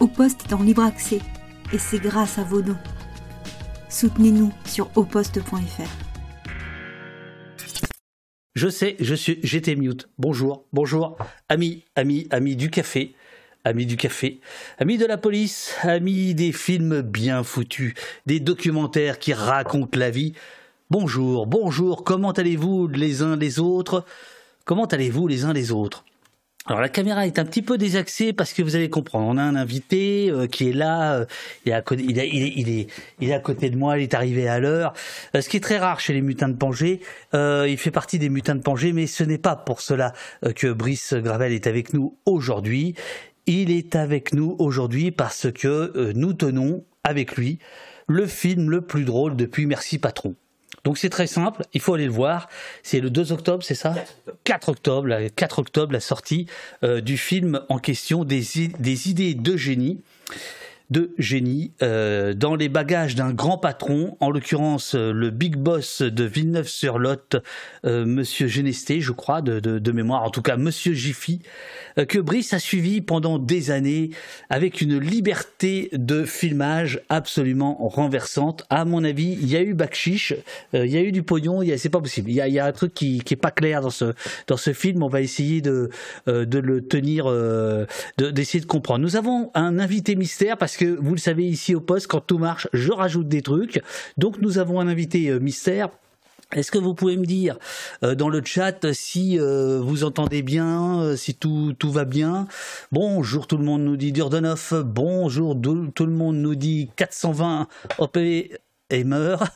Au Poste est en libre accès et c'est grâce à vos dons. Soutenez-nous sur auposte.fr. Je sais, je suis, j'étais mute. Bonjour, bonjour, amis, amis, amis du café, amis du café, amis de la police, amis des films bien foutus, des documentaires qui racontent la vie. Bonjour, bonjour, comment allez-vous les uns les autres? Comment allez-vous les uns les autres? Alors la caméra est un petit peu désaxée parce que vous allez comprendre. On a un invité euh, qui est là, euh, il, est à côté, de moi, il est arrivé à l'heure. Euh, ce qui est très rare chez les mutins de Pangée. il fait partie des mutins de Pangée, mais ce n'est pas pour cela que Brice Gravel est avec nous aujourd'hui. Il est avec nous aujourd'hui parce que nous tenons avec lui le film le plus drôle depuis Merci Patron. Donc c'est très simple, il faut aller le voir. C'est le 2 octobre, c'est ça? 4 octobre, 4 octobre, la sortie euh, du film en question des, des idées de génie de génie euh, dans les bagages d'un grand patron, en l'occurrence euh, le big boss de Villeneuve-sur-Lot, euh, Monsieur Genesté, je crois, de, de, mémoire, en tout cas Monsieur Jiffy, que Brice a suivi pendant des années avec une liberté de filmage absolument renversante. À mon avis, il y a eu Bakchiche, il y a eu du pognon, c'est pas possible. Il y, a, un truc qui, qui est pas clair dans ce, dans ce film. On va essayer de, de le tenir, d'essayer de, de comprendre. Nous avons un invité mystère parce que vous le savez ici au poste, quand tout marche, je rajoute des trucs. Donc nous avons un invité euh, mystère. Est-ce que vous pouvez me dire euh, dans le chat si euh, vous entendez bien, si tout, tout va bien? Bonjour, tout le monde nous dit Durdenov. Bonjour, tout le monde nous dit 420 OP meurt.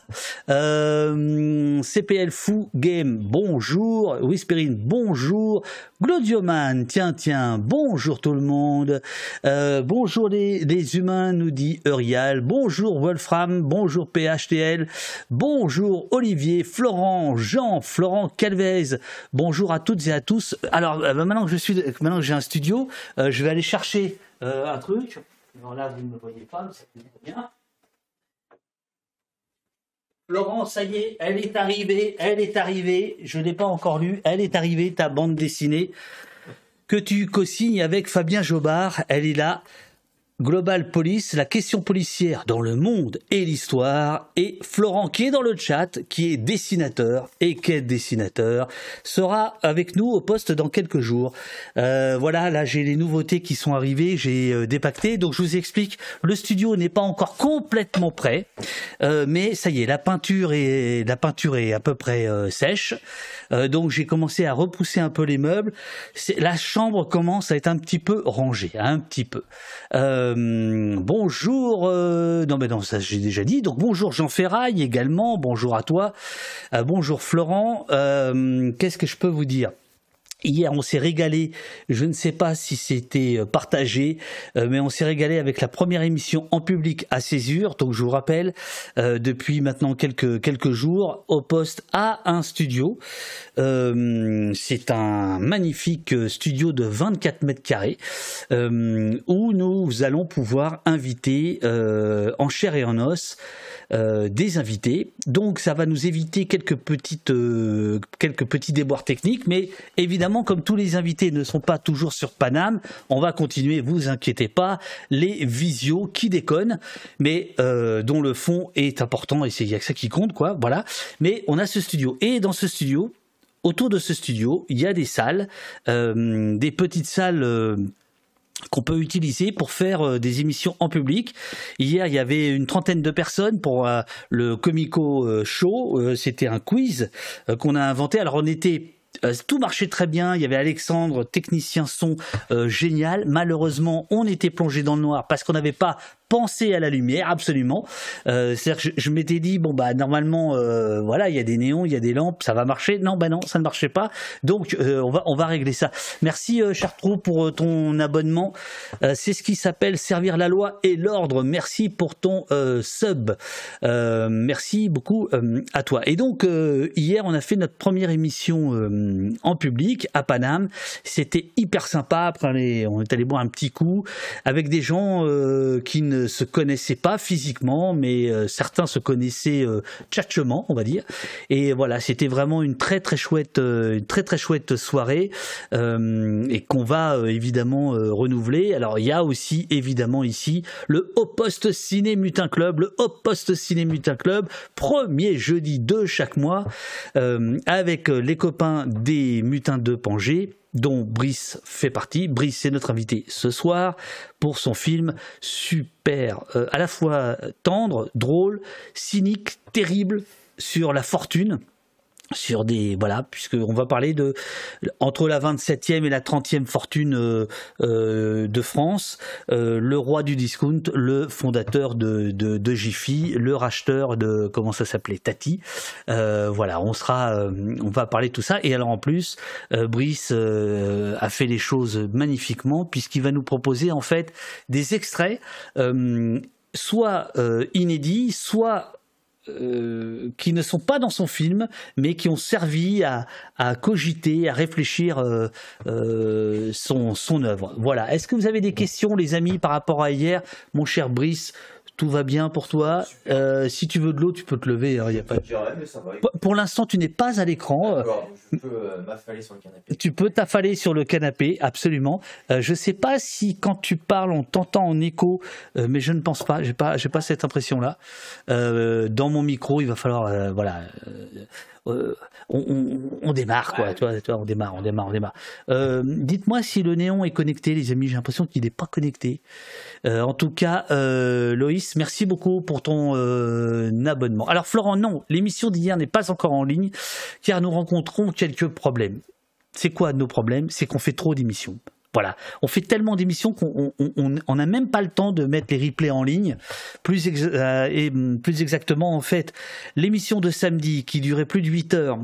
Euh, CPL Fou Game, bonjour. Whisperine, bonjour. Glodioman, tiens, tiens, bonjour tout le monde. Euh, bonjour les, les, humains, nous dit Eurial. Bonjour Wolfram, bonjour PHTL. Bonjour Olivier, Florent, Jean, Florent Calvez. Bonjour à toutes et à tous. Alors, euh, maintenant que je suis, maintenant que j'ai un studio, je vais aller chercher un truc. Alors là, vous ne me voyez pas, mais ça fait bien. Laurent, ça y est, elle est arrivée, elle est arrivée. Je ne l'ai pas encore lu. Elle est arrivée, ta bande dessinée que tu co-signes avec Fabien Jobard. Elle est là. Global Police, la question policière dans le monde et l'histoire. Et Florent, qui est dans le chat, qui est dessinateur et qui est dessinateur, sera avec nous au poste dans quelques jours. Euh, voilà, là j'ai les nouveautés qui sont arrivées, j'ai euh, dépacté. Donc je vous explique, le studio n'est pas encore complètement prêt, euh, mais ça y est, la peinture est la peinture est à peu près sèche. donc j'ai commencé à repousser un peu les meubles. La chambre commence à être un petit peu rangée, un petit peu. Euh, bonjour, euh, non mais non, ça j'ai déjà dit. Donc bonjour Jean Ferraille également, bonjour à toi, euh, bonjour Florent. Qu'est-ce que je peux vous dire? Hier, on s'est régalé. Je ne sais pas si c'était euh, partagé, euh, mais on s'est régalé avec la première émission en public à Césure. Donc, je vous rappelle, euh, depuis maintenant quelques quelques jours, au poste a un studio. c'est un magnifique studio de 24 mètres carrés où nous allons pouvoir inviter en chair et en os des invités. Donc ça va nous éviter quelques petites quelques petits déboires techniques, mais évidemment comme tous les invités ne sont pas toujours sur Paname, on va continuer, vous inquiétez pas, les visios qui déconnent, mais euh, dont le fond est important et c'est ça qui compte quoi, voilà. Mais on a ce studio et dans ce studio autour de ce studio, il y a des salles, des petites salles qu'on peut utiliser pour faire euh, des émissions en public. Hier, il y avait une trentaine de personnes pour euh, le Comico euh, Show. C'était un quiz qu'on a inventé. Alors, on était tout marchait très bien. Il y avait Alexandre, technicien son génial. Malheureusement, on était plongé dans le noir parce qu'on n'avait pas penser à la lumière, absolument. Euh, c'est-à-dire que je, m'étais dit bon bah normalement euh, voilà il y a des néons, il y a des lampes, ça va marcher. Non bah non ça ne marchait pas. Donc euh, on va on va régler ça. Merci Chartrou pour ton abonnement. c'est ce qui s'appelle servir la loi et l'ordre. Merci pour ton sub. merci beaucoup à toi. Et donc hier on a fait notre première émission en public à Paname. C'était hyper sympa. Après on est allé boire un petit coup avec des gens qui ne se connaissaient pas physiquement, mais certains se connaissaient tchatchement, on va dire. Et voilà, c'était vraiment une très très chouette, une très très chouette soirée et qu'on va évidemment renouveler. Alors il y a aussi évidemment ici le Haut Post Ciné Mutin Club, le Haut Post Ciné Mutin Club, premier jeudi de chaque mois, avec les copains des Mutins de Pangée dont Brice fait partie. Brice est notre invité ce soir pour son film super, euh, à la fois tendre, drôle, cynique, terrible sur la fortune sur des voilà puisque on va parler de entre la 27e et la 30e fortune euh, euh, de France euh, le roi du discount le fondateur de, de, de Jiffy le racheteur de comment ça s'appelait Tati. Voilà on sera on va parler de tout ça. Et alors en plus Brice a fait les choses magnifiquement puisqu'il va nous proposer en fait des extraits soit inédits soit euh, qui ne sont pas dans son film, mais qui ont servi à, cogiter, à réfléchir euh, euh, son, son œuvre. Voilà. Est-ce que vous avez des questions, les amis, par rapport à hier, mon cher Brice tout va bien pour toi. Euh, si tu veux de l'eau, tu peux te lever. Hein, y a pas... Pour l'instant, tu n'es pas à l'écran. Je peux euh, m'affaler sur le canapé. Tu peux t'affaler sur le canapé, absolument. Euh, je ne sais pas si quand tu parles, on t'entend en écho, mais je ne pense pas. J'ai pas, j'ai pas cette impression-là. dans mon micro, il va falloir, voilà. On, démarre quoi, tu, vois, on démarre, on démarre, on démarre. dites-moi si le néon est connecté, les amis. J'ai l'impression qu'il n'est pas connecté. Euh, en tout cas, euh, Loïs, merci beaucoup pour ton euh, abonnement. Alors Florent, non, l'émission d'hier n'est pas encore en ligne car nous rencontrons quelques problèmes. C'est quoi nos problèmes? C'est qu'on fait trop d'émissions. Voilà, on fait tellement d'émissions qu'on n'a même pas le temps de mettre les replays en ligne. Plus, et plus exactement, en fait, l'émission de samedi qui durait plus de 8 heures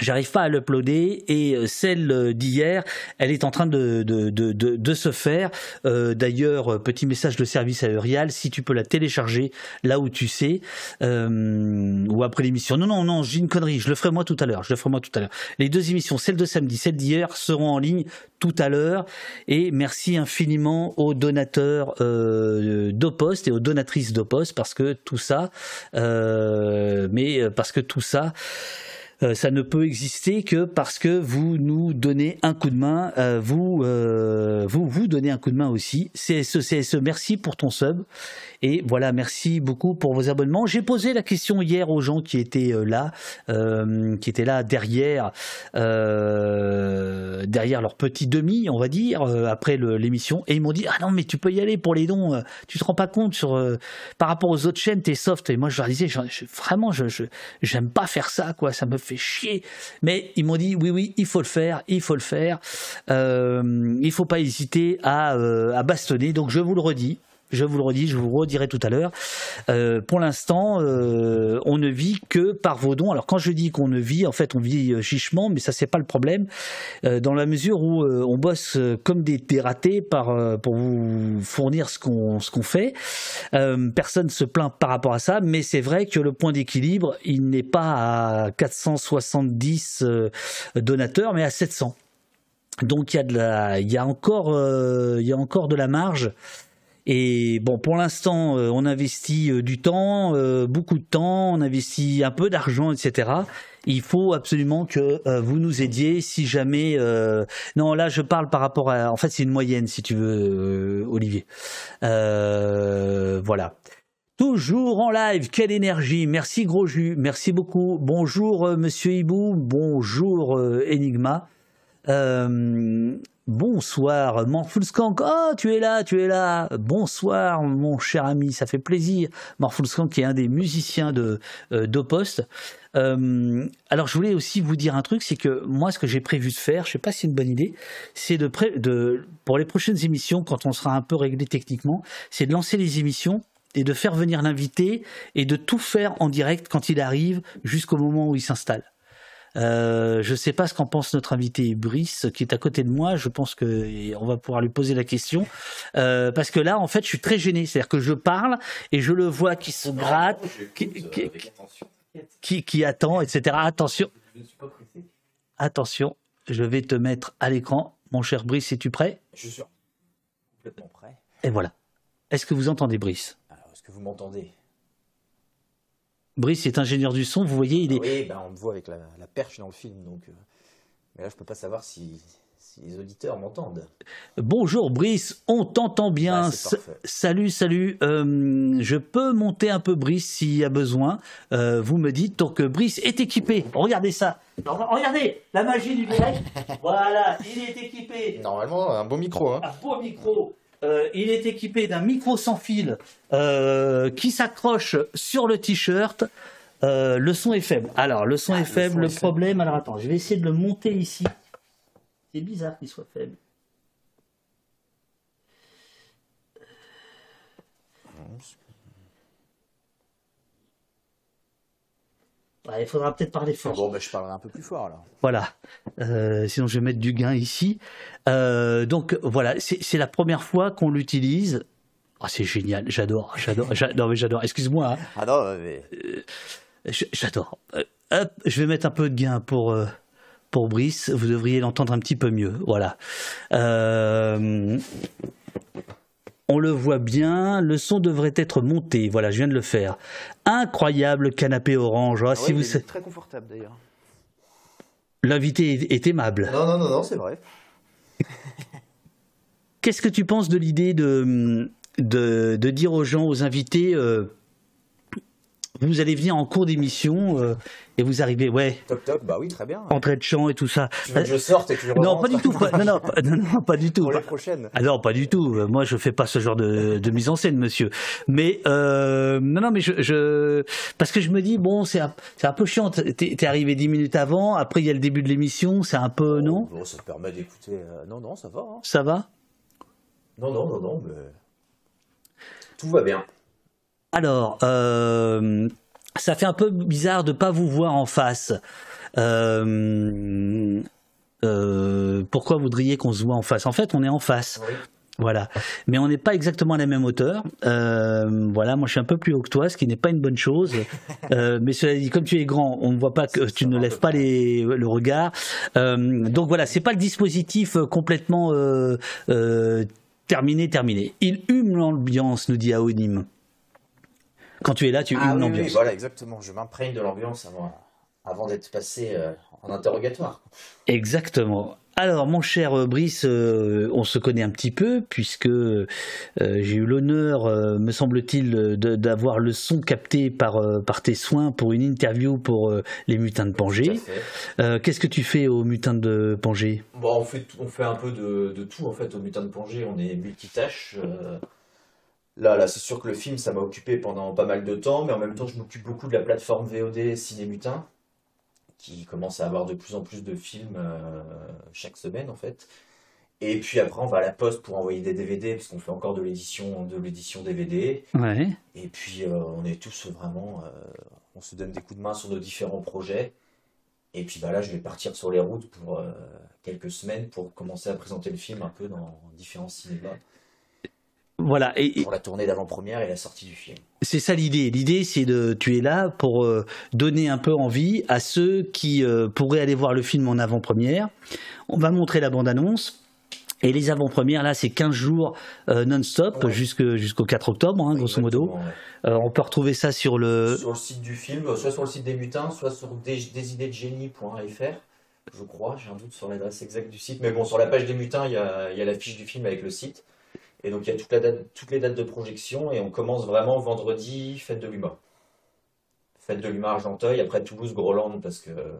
J'arrive pas à l'uploader et euh, celle euh, d'hier, elle est en train de, de, de, de, se faire. Euh, D'ailleurs, petit message de service à Eurial, si tu peux la télécharger là où tu sais, euh, ou après l'émission. Non, non, non, j'ai une connerie, je le ferai moi tout à l'heure. Je le ferai moi tout à l'heure. Les deux émissions, celle de samedi, celle d'hier, seront en ligne tout à l'heure. Et merci infiniment aux donateurs euh, d'Opost et aux donatrices d'Opost parce que tout ça, mais parce que tout ça. Euh, ça ne peut exister que parce que vous nous donnez un coup de main, euh, vous, euh, vous vous donnez un coup de main aussi. CSE, CSE, merci pour ton sub. Et voilà, merci beaucoup pour vos abonnements. J'ai posé la question hier aux gens qui étaient là, qui étaient là derrière, derrière leur petit demi, on va dire, après l'émission, et ils m'ont dit ah non mais tu peux y aller pour les dons. tu te rends pas compte sur par rapport aux autres chaînes, t'es soft. Et moi je leur disais vraiment, je j'aime pas faire ça quoi, ça me fait chier. Mais ils m'ont dit oui, oui, il faut le faire, il faut le faire. Euh, il faut pas hésiter à, euh, à bastonner. Donc je vous le redis, je vous le redis, je vous le redirai tout à l'heure. Euh, pour l'instant, euh, on ne vit que par vos dons. Alors quand je dis qu'on ne vit, en fait, on vit euh, chichement, mais ça c'est pas le problème, dans la mesure où on bosse comme des, ratés par, pour vous fournir ce qu'on ce qu'on fait. personne se plaint par rapport à ça, mais c'est vrai que le point d'équilibre, il n'est pas à 470 donateurs, mais à 700. Donc il y a de la, il y a encore, il y a encore de la marge. Et bon, pour l'instant, euh, on investit euh, du temps, euh, beaucoup de temps, on investit un peu d'argent, etc. Il faut absolument que vous nous aidiez si jamais. Non, là, je parle par rapport à. En fait, c'est une moyenne, si tu veux, Olivier. voilà. Toujours en live, quelle énergie. Merci Gros Jus, merci beaucoup. Bonjour Monsieur Hibou, bonjour Enigma. Bonsoir, Morphulskank. Oh, tu es là, tu es là. Bonsoir, mon cher ami, ça fait plaisir. Morphulskank qui est un des musiciens de euh, d'Opost. Euh, alors, je voulais aussi vous dire un truc, c'est que moi, ce que j'ai prévu de faire, je sais pas si c'est une bonne idée, c'est de, de pour les prochaines émissions, quand on sera un peu réglé techniquement, c'est de lancer les émissions et de faire venir l'invité et de tout faire en direct quand il arrive jusqu'au moment où il s'installe. Euh, je ne sais pas ce qu'en pense notre invité Brice, qui est à côté de moi. Je pense que on va pouvoir lui poser la question, euh, parce que là, en fait, je suis très gêné. C'est-à-dire que je parle et je le vois qui se gratte, qui, qui, attend, etc. Attention. Attention, je vais te mettre à l'écran. Mon cher Brice, es-tu prêt? Je suis complètement prêt. Et voilà. Est-ce que vous entendez Brice? Alors, est-ce que vous m'entendez? Brice est ingénieur du son, vous voyez, il est... Oui, ben, on me voit avec la, la perche dans le film, donc. euh, Mais là, je peux pas savoir si, si les auditeurs m'entendent. Bonjour Brice, on t'entend bien. Parfait. salut, salut. Euh, je peux monter un peu Brice s'il y a besoin. Euh, vous me dites. Donc Brice est équipé. Regardez ça. Regardez la magie du direct. voilà, il est équipé Normalement, un beau micro, hein. un beau micro. Euh, il est équipé d'un micro sans fil euh, qui s'accroche sur le t-shirt. Euh, le son est faible. Alors, le son Ah, est le faible. son Le est faible. problème, alors attends, je vais essayer de le monter ici. C'est bizarre qu'il soit faible. Il faudra peut-être parler fort. Bon, ben, je parlerai un peu plus fort, alors. Voilà. Euh, sinon, je vais mettre du gain ici. Euh, donc, voilà, c'est la première fois qu'on l'utilise. Ah, c'est génial, j'adore, j'adore, j'adore, mais j'adore. Excuse-moi, hein. Ah non, mais. J'adore. Euh, hop, je vais mettre un peu de gain pour, pour Brice. Vous devriez l'entendre un petit peu mieux. Voilà. On le voit bien. Le son devrait être monté. Voilà, je viens de le faire. Incroyable canapé orange. Ah, si vous sa- très confortable, d'ailleurs. L'invité est, est aimable. Non, non, non, non, c'est vrai. Qu'est-ce que tu penses de l'idée de, de, de dire aux gens, aux invités, euh, vous allez venir en cours d'émission euh, et vous arrivez, ouais, Toc, toc, bah oui, très bien. entrée de chant et tout ça. Tu veux que je sorte et que je Non, pas du tout. pas- non, non, pas, non, non, pas du tout. Pour les prochaines. Ah non, pas du tout. Euh, Moi, je fais pas ce genre de, de mise en scène, monsieur. Mais euh, non, non, mais je, je parce que je me dis bon, c'est un, un peu chiant. T'es t'es arrivé dix minutes avant. Après, il y a le début de l'émission. C'est un peu non? Bon, ça permet d'écouter. euh, Non, non, ça va. hein. Ça va? Non, non, non, non, mais. Tout va bien. Alors, euh, ça fait un peu bizarre de pas vous voir en face. Euh, euh, pourquoi voudriez qu'on se voit en face? En fait, on est en face. Oui. Voilà. Mais on n'est pas exactement à la même hauteur. Euh, voilà, moi je suis un peu plus haut que toi, ce qui n'est pas une bonne chose. Euh, mais cela dit, comme tu es grand, on ne voit pas que tu ne lèves pas les, le regard. Euh, donc voilà, c'est pas le dispositif complètement terminé, terminé. Il hume l'ambiance, nous dit Aonim. Quand tu es là, tu Ah humes oui, l'ambiance. oui, voilà, exactement. Je m'imprègne de l'ambiance avant, avant d'être passé euh, en interrogatoire. Exactement. Alors, mon cher Brice, euh, on se connaît un petit peu puisque euh, j'ai eu l'honneur, euh, me semble-t-il, d'avoir le son capté par, par tes soins pour une interview pour les mutins de Pangée. Qu'est-ce que tu fais aux mutins de Pangée? Bon, on fait, on fait un peu de, de tout en fait au Mutin de Pongé, on est multitâche. Là, là, c'est sûr que le film, ça m'a occupé pendant pas mal de temps, mais en même temps, je m'occupe beaucoup de la plateforme VOD Ciné Mutin, qui commence à avoir de plus en plus de films euh, chaque semaine en fait. Et puis après, on va à la poste pour envoyer des DVD, parce qu'on fait encore de l'édition, de l'édition DVD. Ouais. Et puis, euh, on est tous vraiment, euh, on se donne des coups de main sur nos différents projets. Et puis bah là, je vais partir sur les routes pour quelques semaines pour commencer à présenter le film un peu dans différents cinémas Voilà. Et, pour la tournée d'avant-première et la sortie du film. c'est ça l'idée. L'idée, c'est de, tu es là pour euh, donner un peu envie à ceux qui euh, pourraient aller voir le film en avant-première. On va montrer la bande-annonce. Et les avant-premières, là, c'est 15 jours euh, non-stop Ouais. jusqu'au 4 octobre, hein, grosso modo. Ouais. On peut retrouver ça sur le. Sur le site du film, soit sur le site des mutins, soit sur des- desidédegenie.fr, je crois. J'ai un doute sur l'adresse exacte du site. Mais bon, sur la page des mutins, il y a, il y a la fiche du film avec le site. Et donc, il y a toutes les dates de projection. Et on commence vraiment vendredi, fête de l'UMA. Fête de l'UMA Argenteuil, après Toulouse, Groland, parce que euh,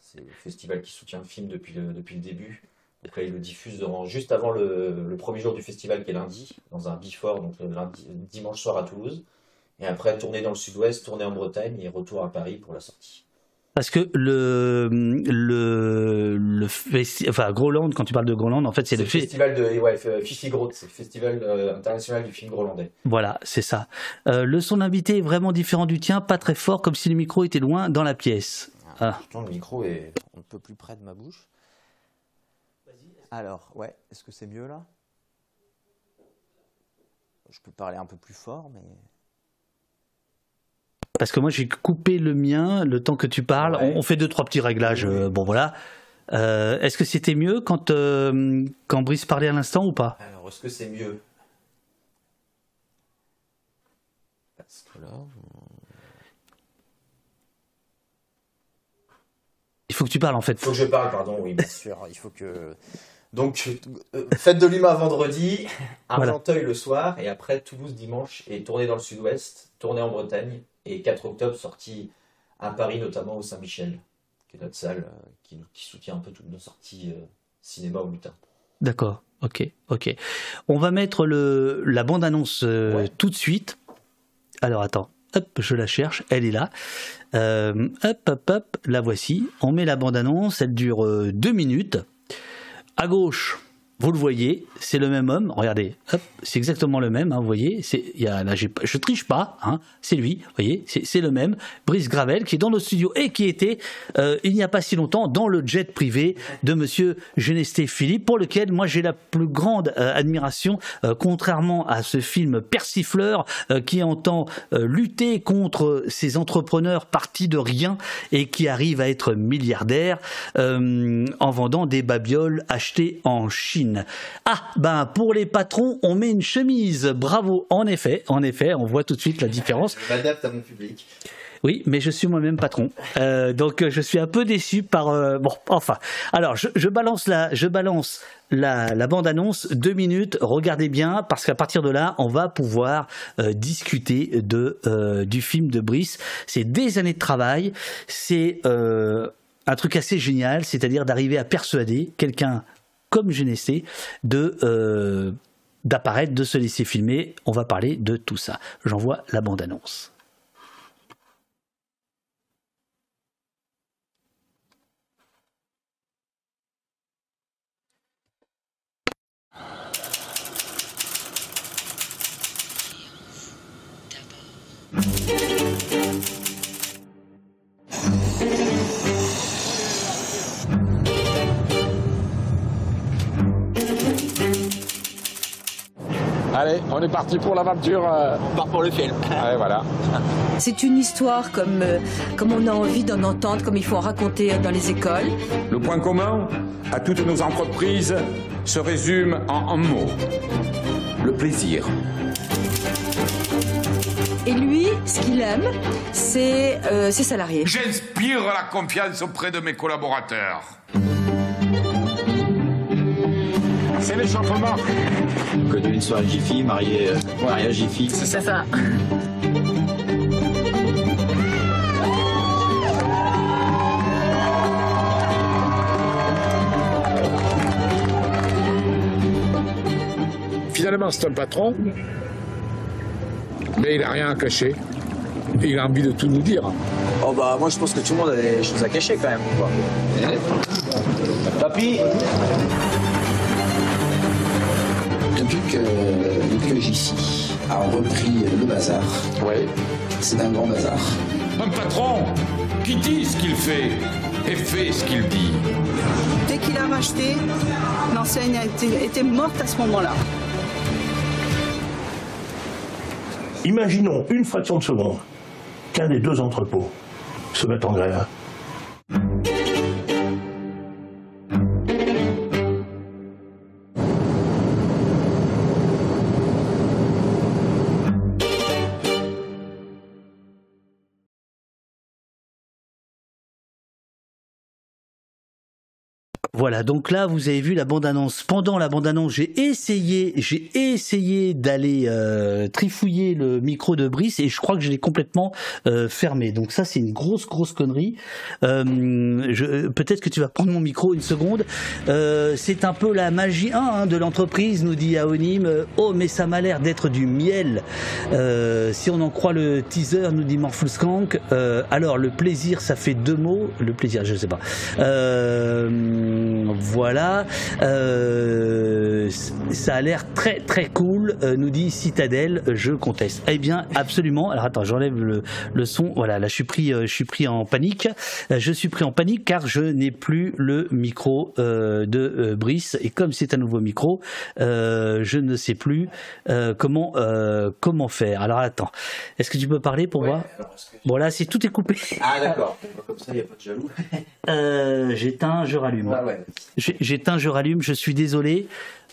c'est le festival qui soutient le film depuis le, depuis le début. Là, ils le diffusent juste avant le, premier jour du festival, qui est lundi, dans un before, donc le lundi, dimanche soir à Toulouse. Et après, tourner dans le sud-ouest, tourner en Bretagne et retour à Paris pour la sortie. Parce que le le le festi- enfin Groland, quand tu parles de Groland, en fait, c'est C'est le le festival de ouais, Fichigrot, c'est le festival euh, international du film grolandais. Voilà, c'est ça. Euh, le son d'invité est vraiment différent du tien, pas très fort, comme si le micro était loin dans la pièce. Ah. Pourtant, le micro est un peu plus près de ma bouche. Alors, ouais, est-ce que c'est mieux là? Je peux parler un peu plus fort, mais. Parce que moi, j'ai coupé le mien le temps que tu parles. Ouais. On, on fait deux trois petits réglages. Euh, bon voilà. Euh, Est-ce que c'était mieux quand euh, quand Brice parlait à l'instant ou pas? Alors, est-ce que c'est mieux? Parce que là, Il faut que tu parles en fait. il faut que je parle, pardon, oui, bien sûr. Il faut que. Donc, euh, fête de l'humain vendredi, Voilà. Argenteuil le soir, et après Toulouse dimanche, et tournée dans le sud-ouest, tournée en Bretagne, et 4 octobre, sortie à Paris, notamment au Saint-Michel, qui est notre salle euh, qui, soutient un peu toutes nos sorties euh, cinéma au mutin. D'accord. Ok. Ok. On va mettre le la bande annonce Ouais. tout de suite. Alors attends. Hop, je la cherche. Elle est là. Euh, hop, hop, hop. La voici. On met la bande annonce. Elle dure euh, deux minutes. À gauche, vous le voyez, c'est le même homme. Regardez, c'est exactement le même. hein, vous voyez, y a, là, je triche pas. Hein, c'est lui. Vous voyez, c'est, le même. Brice Gravel qui est dans notre studio et qui était euh, il n'y a pas si longtemps dans le jet privé de Monsieur Genesté Philippe, pour lequel moi j'ai la plus grande euh, admiration, euh, contrairement à ce film persifleur euh, qui entend euh, lutter contre ces entrepreneurs partis de rien et qui arrivent à être milliardaires euh, en vendant des babioles achetées en Chine. Ah, ben pour les patrons, on met une chemise. Bravo. En effet, en effet, on voit tout de suite la différence. Je m'adapte à mon public. Oui, mais je suis moi-même patron, Euh, donc euh, je suis un peu déçu par. euh, bon, enfin. Alors, je, je balance la, je balance la, la bande annonce deux minutes. Regardez bien, parce qu'à partir de là, on va pouvoir euh, discuter de euh, du film de Brice. C'est des années de travail. C'est euh, un truc assez génial, c'est-à-dire d'arriver à persuader quelqu'un comme Genesté de euh, d'apparaître, de se laisser filmer. On va parler de tout ça. J'envoie la bande Allez, on est parti pour l'aventure. euh. On part pour le film. Allez, voilà. C'est une histoire comme, euh, comme on a envie d'en entendre, comme il faut en raconter dans les écoles. Le point commun à toutes nos entreprises se résume en un mot. Le plaisir. Et lui, ce qu'il aime, c'est euh, ses salariés. J'inspire la confiance auprès de mes collaborateurs. C'est l'échauffement. que d'une soirée Jiffy, marié, euh, marié à Jiffy. C'est ça. Finalement, c'est un patron, mais il n'a rien à cacher. Il a envie de tout nous dire. Oh bah moi je pense que tout le monde a des choses à cacher quand même. Quoi. Papy? Que, depuis que Jiffy a repris le bazar, Oui. c'est un grand bazar. Un patron qui dit ce qu'il fait et fait ce qu'il dit. Dès qu'il a racheté, l'enseigne a été, était morte à ce moment-là. Imaginons une fraction de seconde qu'un des deux entrepôts se mette en grève. Voilà, donc là vous avez vu la bande-annonce. Pendant la bande-annonce, j'ai essayé, j'ai essayé d'aller euh, trifouiller le micro de Brice et je crois que je l'ai complètement euh, fermé. Donc ça c'est une grosse grosse connerie. Euh, Peut-être que tu vas prendre mon micro une seconde. C'est un peu la magie hein, hein, de l'entreprise, nous dit Aonim. Oh mais ça m'a l'air d'être du miel. Si on en croit le teaser, nous dit Morphulskank. Euh, alors le plaisir, ça fait deux mots. Le plaisir, je sais pas. Voilà. Euh, ça a l'air très très cool, euh, nous dit Citadel. Je conteste. Eh bien, absolument. Alors attends, j'enlève le, le son. Voilà, là je suis pris, euh, je suis pris en panique. Je suis pris en panique car je n'ai plus le micro de Brice et comme c'est un nouveau micro, je ne sais plus comment comment faire. Alors attends, est-ce que tu peux parler pour moi? Bon là, c'est tout est coupé. Ah d'accord. Comme ça, il n'y a pas de jaloux. Euh, J'éteins, je rallume. Ah ouais. J'éteins, je rallume, je suis désolé.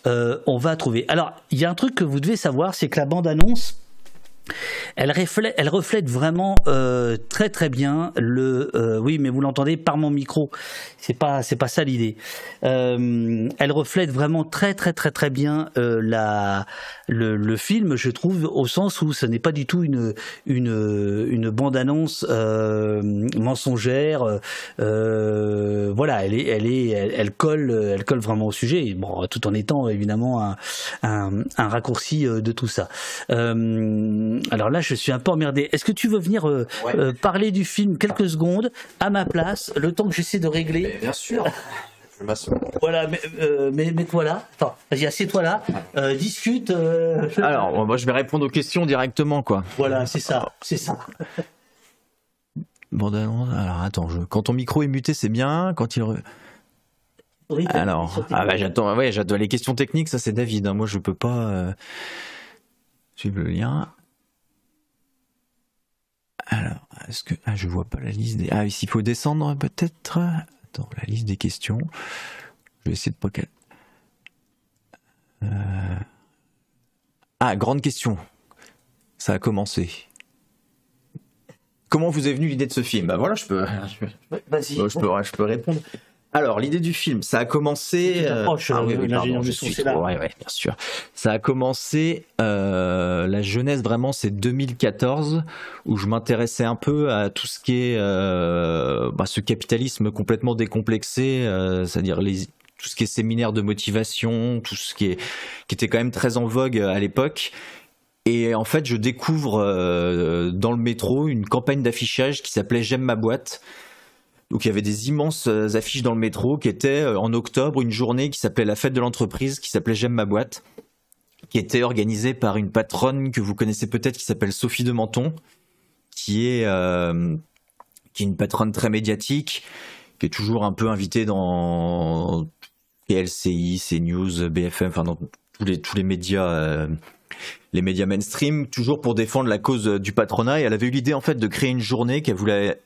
Euh, on va trouver. Alors, il y a un truc que vous devez savoir, c'est que la bande-annonce, Elle reflète, vraiment euh, très très bien le. euh, oui, mais vous l'entendez par mon micro. C'est pas c'est pas ça l'idée. Euh, elle reflète vraiment très très très très bien la le, film, je trouve, au sens où ce n'est pas du tout une une une bande annonce mensongère. Voilà, elle est elle est elle, colle elle colle vraiment au sujet. Bon, tout en étant évidemment un un, raccourci de tout ça. Alors là, je suis un peu emmerdé. Est-ce que tu veux venir euh, Ouais. euh, parler du film quelques secondes à ma place, le temps que j'essaie de régler Mais bien sûr. Je m'assois. Voilà, mais, euh, mais mets-toi là. Attends, vas-y, assieds-toi là. Euh, discute. euh, Alors, moi, je vais répondre aux questions directement, quoi. voilà, c'est ça, c'est ça. Bon, alors, attends, je... quand ton micro est muté, c'est bien. Quand il. re- Alors, ah bah, j'attends, ouais, j'attends les questions techniques, ça c'est David. hein. Moi, je peux pas euh, suivre le lien. Alors, est-ce que ah, je vois pas la liste des ah ici il faut descendre peut-être? Attends, la liste des questions. Je vais essayer de pas qu'elle. Euh, Ah, grande question. Ça a commencé. Comment vous est venue l'idée de ce film? Bah voilà, je peux, Vas-y. Bon, je, peux, je peux répondre. Alors, l'idée du film, ça a commencé. T'approches, ah euh, oui, oui, l'ingénieur pardon, je suis trop- ouais, ouais, bien sûr. Ça a commencé. euh, la jeunesse, vraiment, c'est 2014, où je m'intéressais un peu à tout ce qui est euh, bah, ce capitalisme complètement décomplexé, euh, c'est-à-dire les tout ce qui est séminaire de motivation, tout ce qui est qui était quand même très en vogue à l'époque. Et en fait, je découvre euh, dans le métro une campagne d'affichage qui s'appelait J'aime ma boîte. Donc il y avait des immenses euh, affiches dans le métro qui étaient euh, en octobre une journée qui s'appelait la fête de l'entreprise, qui s'appelait J'aime ma boîte, qui était organisée par une patronne que vous connaissez peut-être qui s'appelle Sophie de Menton, qui est euh, qui est une patronne très médiatique, qui est toujours un peu invitée dans LCI, CNews, BFM, enfin dans tous les tous les médias les médias mainstream, toujours pour défendre la cause du patronat. Et elle avait eu l'idée en fait de créer une journée qu'elle voulait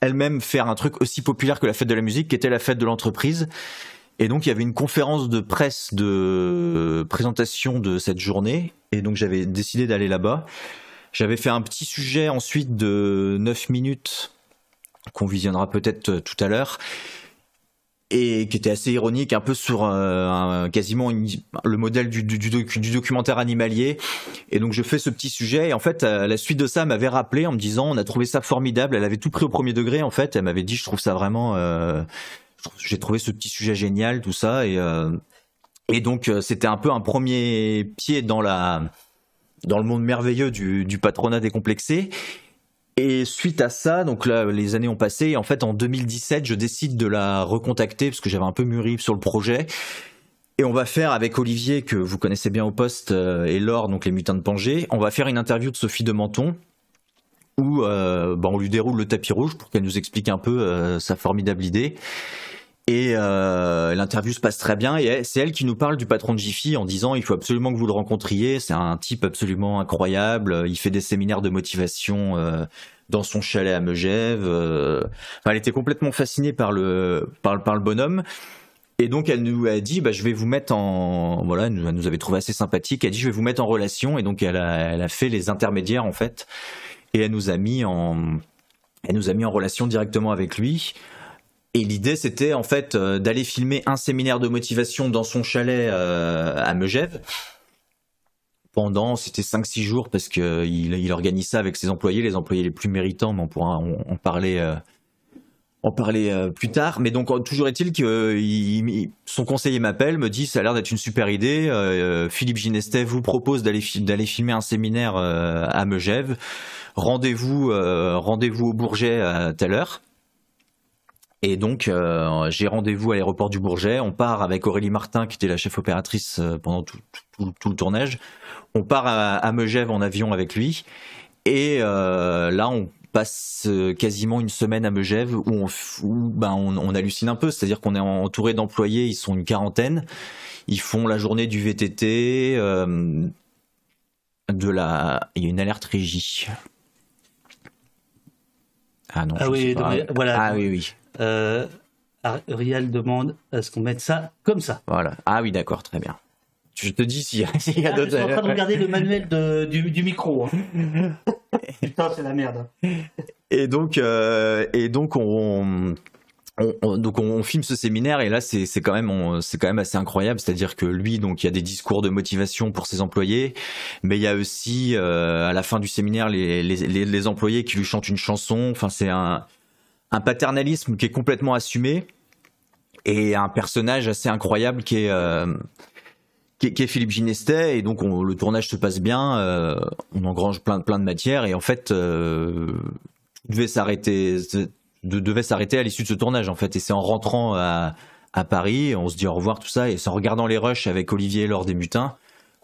elle-même faire un truc aussi populaire que la fête de la musique, qui était la fête de l'entreprise. Et donc il y avait une conférence de presse de présentation de cette journée. Et donc j'avais décidé d'aller là-bas. J'avais fait un petit sujet ensuite de 9 minutes qu'on visionnera peut-être tout à l'heure et qui était assez ironique, un peu sur euh, un- quasiment le modèle du, du, du docu- du documentaire animalier. Et donc je fais ce petit sujet. Et en fait, à la suite de ça, m'avait rappelé en me disant, on a trouvé ça formidable. Elle avait tout pris au premier degré. En fait, elle m'avait dit, je trouve ça vraiment, euh, j'ai trouvé ce petit sujet génial, tout ça. Et euh, donc euh, c'était un peu un premier pied dans le monde merveilleux du patronat décomplexé. Et suite à ça, donc là, les années ont passé. En fait, en 2017, je décide de la recontacter parce que j'avais un peu mûri sur le projet. Et on va faire avec Olivier, que vous connaissez bien au poste, euh, et Laure, donc les mutins de Pangée, on va faire une interview de Sophie de Menton où euh, bah, on lui déroule le tapis rouge pour qu'elle nous explique un peu euh, sa formidable idée. Et euh, l'interview se passe très bien et c'est elle qui nous parle du patron de Jiffy en disant il faut absolument que vous le rencontriez, c'est un type absolument incroyable, il fait des séminaires de motivation euh, dans son chalet à Megève. euh. Enfin, elle était complètement fascinée par le par, par le bonhomme. Et donc elle nous a dit bah je vais vous mettre en voilà elle nous, nous avait trouvé assez sympathique elle a dit je vais vous mettre en relation et donc elle a elle a fait les intermédiaires en fait et elle nous a mis en elle nous a mis en relation directement avec lui et l'idée, c'était en fait euh, d'aller filmer un séminaire de motivation dans son chalet euh, à Megève. Pendant, c'était 5-6 jours parce que il, organise ça avec ses employés, les employés les plus méritants, mais on pourra en, parler, en parler euh, plus tard. Mais donc, toujours est-il que son conseiller m'appelle, me dit ça a l'air d'être une super idée. Philippe Ginestet vous propose d'aller fi- d'aller filmer un séminaire à Megève. Rendez-vous, rendez-vous au Bourget à telle heure. Et donc, euh, j'ai rendez-vous à l'aéroport du Bourget. On part avec Aurélie Martin, qui était la chef opératrice euh, pendant tout, tout- tout le tournage. On part à, à Megève en avion avec lui. Et euh, là, on passe quasiment une semaine à Megève où on, f- où, ben, on, on hallucine un peu. C'est-à-dire qu'on est entouré d'employés, ils sont une quarantaine. Ils font la journée du VTT. euh, de la... Il y a une alerte régie. Ah non, Ah je oui, sais pas. mais voilà. Ah oui, oui. Euh, Ariel demande à ce qu'on mette ça comme ça. Voilà. Ah oui, d'accord, très bien. je te dis s'il y a, s'il y a Ah, je d'autres. suis en train de regarder le manuel de- du, du micro. hein. Putain, c'est la merde. Et donc, euh, et donc on, on- on- donc on filme ce séminaire et là c'est quand même c'est quand même assez incroyable. C'est-à-dire que lui donc il y a des discours de motivation pour ses employés, mais il y a aussi euh, à la fin du séminaire les, les, les, les employés qui lui chantent une chanson. Enfin c'est un un paternalisme qui est complètement assumé et un personnage assez incroyable qui est euh, qui est, Philippe Ginestet. Et donc on- le tournage se passe bien, euh, on engrange plein de plein de matières et en fait euh, devait s'arrêter de- devait s'arrêter à l'issue de ce tournage en fait. Et c'est en rentrant à, à Paris on se dit au revoir tout ça. Et c'est en regardant les rushs avec Olivier lors des mutins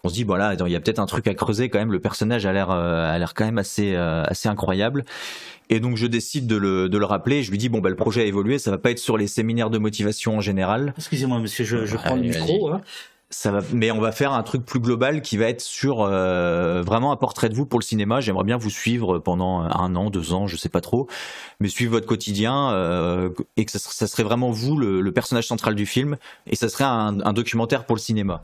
qu'on se dit voilà attends, il y a peut-être un truc à creuser quand même le personnage a l'air euh, a l'air quand même assez euh, assez incroyable et donc je décide de le, de le rappeler je lui dis bon bah le projet a évolué ça va pas être sur les séminaires de motivation en général Excusez-moi, monsieur, je, je prends le micro. hein. ça va, mais on va faire un truc plus global qui va être sur euh, vraiment un portrait de vous pour le cinéma. J'aimerais bien vous suivre pendant un an, deux ans, je sais pas trop, mais suivre votre quotidien euh, et que ça, serait- ça serait vraiment vous le, le personnage central du film et ça serait un, un documentaire pour le cinéma.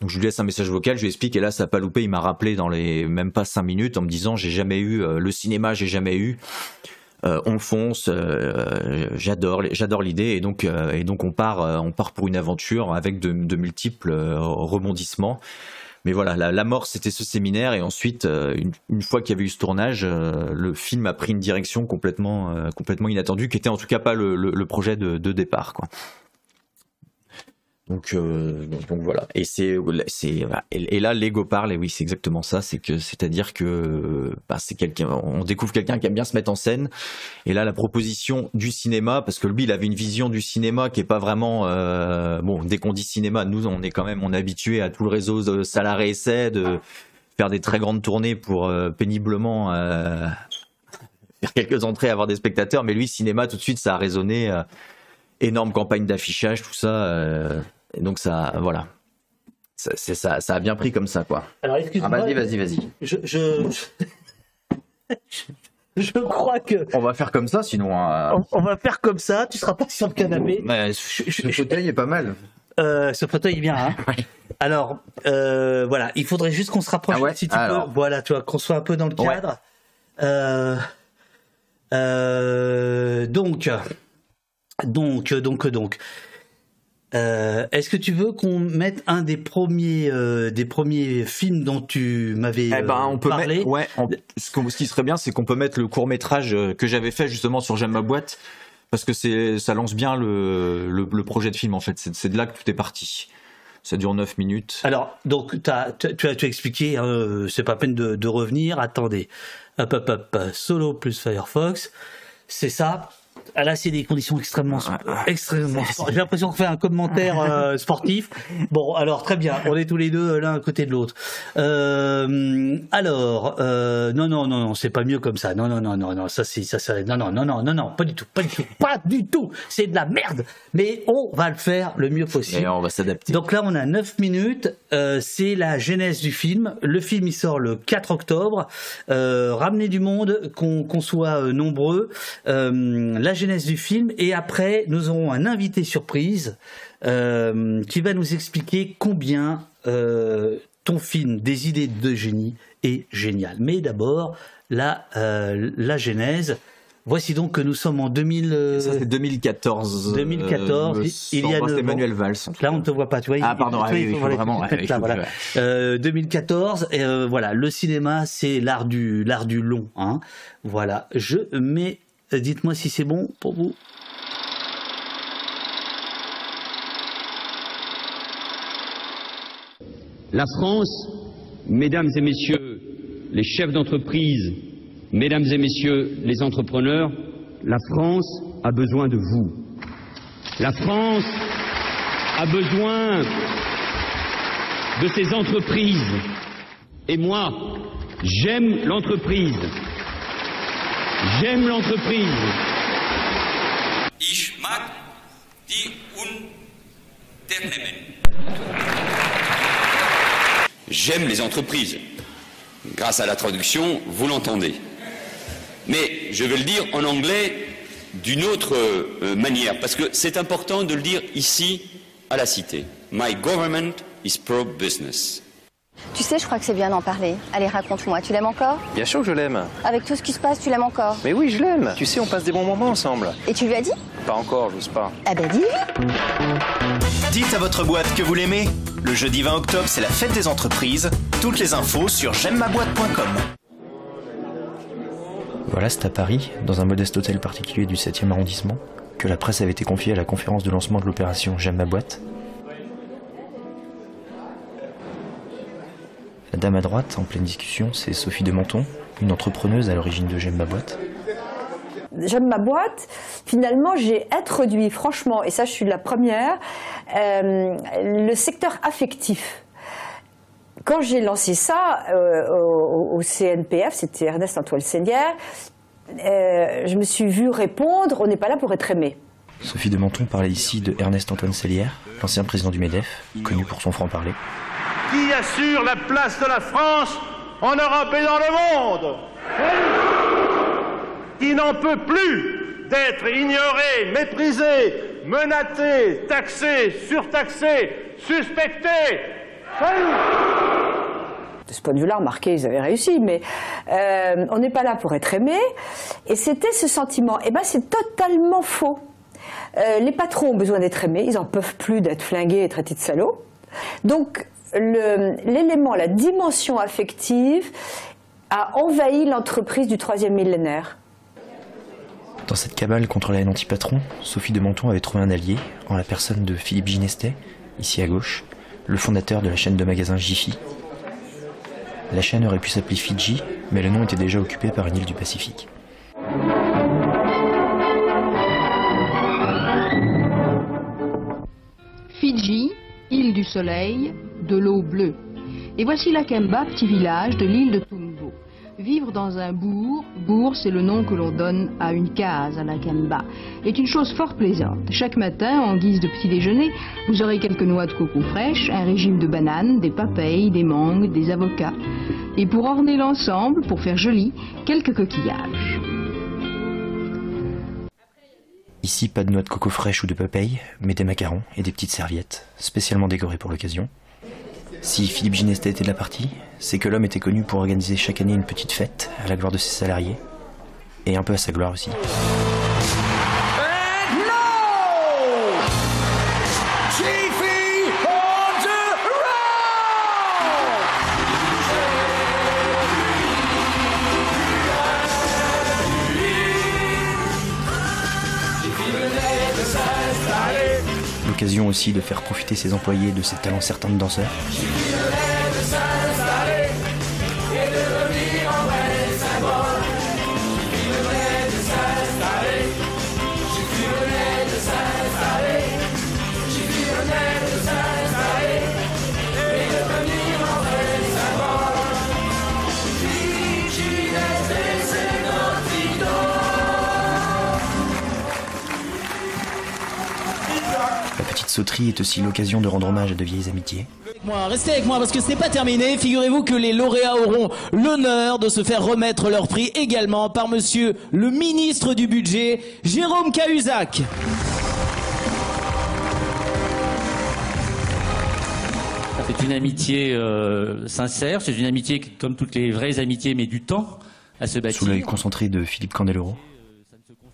Donc je lui laisse un message vocal, je lui explique et là ça a pas loupé, il m'a rappelé dans les même pas cinq minutes en me disant j'ai jamais eu euh, le cinéma, j'ai jamais eu. Euh, on fonce, euh, j'adore, j'adore l'idée et donc et donc on part, on part pour une aventure avec de, multiples rebondissements. Mais voilà, la, mort c'était ce séminaire et ensuite une, fois qu'il y avait eu ce tournage, le film a pris une direction complètement complètement inattendue, qui était en tout cas pas le projet de, de départ quoi. Donc, euh, donc, voilà. Et c'est, c'est, et, là, l'ego parle. Et oui, c'est exactement ça. C'est que, c'est-à-dire que, bah, c'est quelqu'un. On découvre quelqu'un qui aime bien se mettre en scène. Et là, la proposition du cinéma, parce que lui, il avait une vision du cinéma qui est pas vraiment. euh, bon, dès qu'on dit cinéma, nous, on est quand même, on est habitué à tout le réseau de salariés essais de faire des très grandes tournées pour euh, péniblement faire quelques entrées, avoir des spectateurs. Mais lui, cinéma, tout de suite, ça a résonné. énorme campagne d'affichage, tout ça. Et donc ça, voilà. Ça, c'est ça, ça a bien pris comme ça, quoi. Alors, Ah, excuse-moi. vas-y, vas-y, vas-y. Je, je, je crois que On va faire comme ça, sinon. euh, on, on va faire comme ça. Tu seras pas sur le canapé. mais ce fauteuil est pas mal. Euh, ce fauteuil est bien. Hein Alors, euh, voilà, il faudrait juste qu'on se rapproche, Ah ouais si tu Alors. peux. Voilà, tu vois, qu'on soit un peu dans le cadre. Euh, donc, donc, donc, donc. Euh, Est-ce que tu veux qu'on mette un des premiers, euh, des premiers films dont tu m'avais Eh ben, euh, on peut parlé mettre. Ouais. on- ce, qui serait bien, c'est qu'on peut mettre le court métrage que j'avais fait justement sur J'aime ma boîte, parce que c'est, ça lance bien le, le, le projet de film en fait. C'est, de là que tout est parti. Ça dure 9 minutes. Alors, donc, t'as- tu, tu as, tu as expliqué, hein, c'est pas peine de, de revenir. Attendez, hop, hop, hop, solo plus Firefox, c'est ça. Ah, là, c'est des conditions extrêmement, extrêmement. J'ai l'impression qu'on fait un commentaire euh, sportif. Bon, alors très bien, on est tous les deux euh, l'un à côté de l'autre. Euh, alors, euh, non, non, non, non, c'est pas mieux comme ça. Non, non, non, non, non, ça, c'est, ça, ça, non, non, non, non, non, non, pas du tout, pas du tout, pas du tout. C'est de la merde. Mais on va le faire le mieux possible. Et on va s'adapter. Donc là, on a 9 minutes. Euh, c'est la genèse du film. Le film, il sort le 4 octobre. Euh, ramenez du monde, qu'on qu'on soit euh, nombreux. Euh, la genèse du film. Et après, nous aurons un invité surprise euh, qui va nous expliquer combien euh, ton film des idées de génie est génial. Mais d'abord, la, euh, la genèse. Voici donc que nous sommes en 2000. euh, Ça, c'est 2014. 2014, euh, il- il y a Emmanuel. Valls. Là, on ne te voit pas, tu vois. Ah, pardon, ah oui, il faut vraiment, tu te ouais, mets il là, faut voilà. que- Euh, 2014, et, euh, voilà, le cinéma, c'est l'art du, l'art du long, hein. Voilà. Je mets, dites-moi si c'est bon pour vous. La France, mesdames et messieurs les chefs d'entreprise, mesdames et messieurs les entrepreneurs, la France a besoin de vous. La France a besoin de ces entreprises. Et moi, j'aime l'entreprise. J'aime l'entreprise. Ich mag die Unternehmen. J'aime les entreprises. Grâce à la traduction, vous l'entendez. Mais je vais le dire en anglais d'une autre euh, manière, parce que c'est important de le dire ici à la Cité. My government is pro-business. Tu sais, je crois que c'est bien d'en parler. Allez, raconte-moi, tu l'aimes encore? Bien sûr que je l'aime. Avec tout ce qui se passe, tu l'aimes encore? Mais oui, je l'aime. Tu sais, on passe des bons moments ensemble. Et tu lui as dit? Pas encore, j'ose pas. Ah ben dis-lui Dites à votre boîte que vous l'aimez. Le jeudi 20 octobre, c'est la fête des entreprises. Toutes les infos sur j'aime ma boîte.com. Voilà, c'est à Paris, dans un modeste hôtel particulier du 7e arrondissement, que la presse avait été confiée à la conférence de lancement de l'opération J'aime ma boîte. La dame à droite, en pleine discussion, c'est Sophie de Menton, une entrepreneuse à l'origine de J'aime ma boîte. J'aime ma boîte. Finalement, j'ai introduit, franchement, et ça, je suis la première, euh, le secteur affectif. Quand j'ai lancé ça euh, au, au CNPF, c'était Ernest Antoine Seigneur, euh, je me suis vue répondre on n'est pas là pour être aimé. Sophie de Menton parlait ici de Ernest Antoine Sellière, l'ancien président du MEDEF, connu pour son franc-parler. Qui assure la place de la France en Europe et dans le monde Qui n'en peut plus d'être ignoré, méprisé, menacé, taxé, surtaxé, suspecté de ce point de vue-là, remarquez, ils avaient réussi, mais euh, on n'est pas là pour être aimé. Et c'était ce sentiment. Et ben, c'est totalement faux. Euh, les patrons ont besoin d'être aimés, ils en peuvent plus d'être flingués et traités de salauds. Donc, l'élément, la dimension affective a envahi l'entreprise du troisième millénaire. Dans cette cabale contre la haine anti-patron, Sophie de Menton avait trouvé un allié en la personne de Philippe Ginestet, ici à gauche, le fondateur de la chaîne de magasins Jiffy. La chaîne aurait pu s'appeler Fidji, mais le nom était déjà occupé par une île du Pacifique. Fidji, île du soleil, de l'eau bleue. Et voici Lakemba, petit village de l'île de Tumbo. Vivre dans un bourg, bourg c'est le nom que l'on donne à une case à Lakemba, est une chose fort plaisante. Chaque matin, en guise de petit déjeuner, vous aurez quelques noix de coco fraîches, un régime de bananes, des papayes, des mangues, des avocats. Et pour orner l'ensemble, pour faire joli, quelques coquillages. Ici, pas de noix de coco fraîche ou de papaye, mais des macarons et des petites serviettes, spécialement décorées pour l'occasion. Si Philippe Ginestet était de la partie, c'est que l'homme était connu pour organiser chaque année une petite fête à la gloire de ses salariés, et un peu à sa gloire aussi. L'occasion aussi de faire profiter ses employés de ses talents certains de danseurs. Sauterie est aussi l'occasion de rendre hommage à de vieilles amitiés. Moi, restez avec moi parce que ce n'est pas terminé. Figurez-vous que les lauréats auront l'honneur de se faire remettre leur prix également par monsieur le ministre du budget, Jérôme Cahuzac. C'est une amitié euh, sincère, c'est une amitié qui, comme toutes les vraies amitiés, met du temps à se bâtir. Sous l'œil concentré de Philippe Candeloro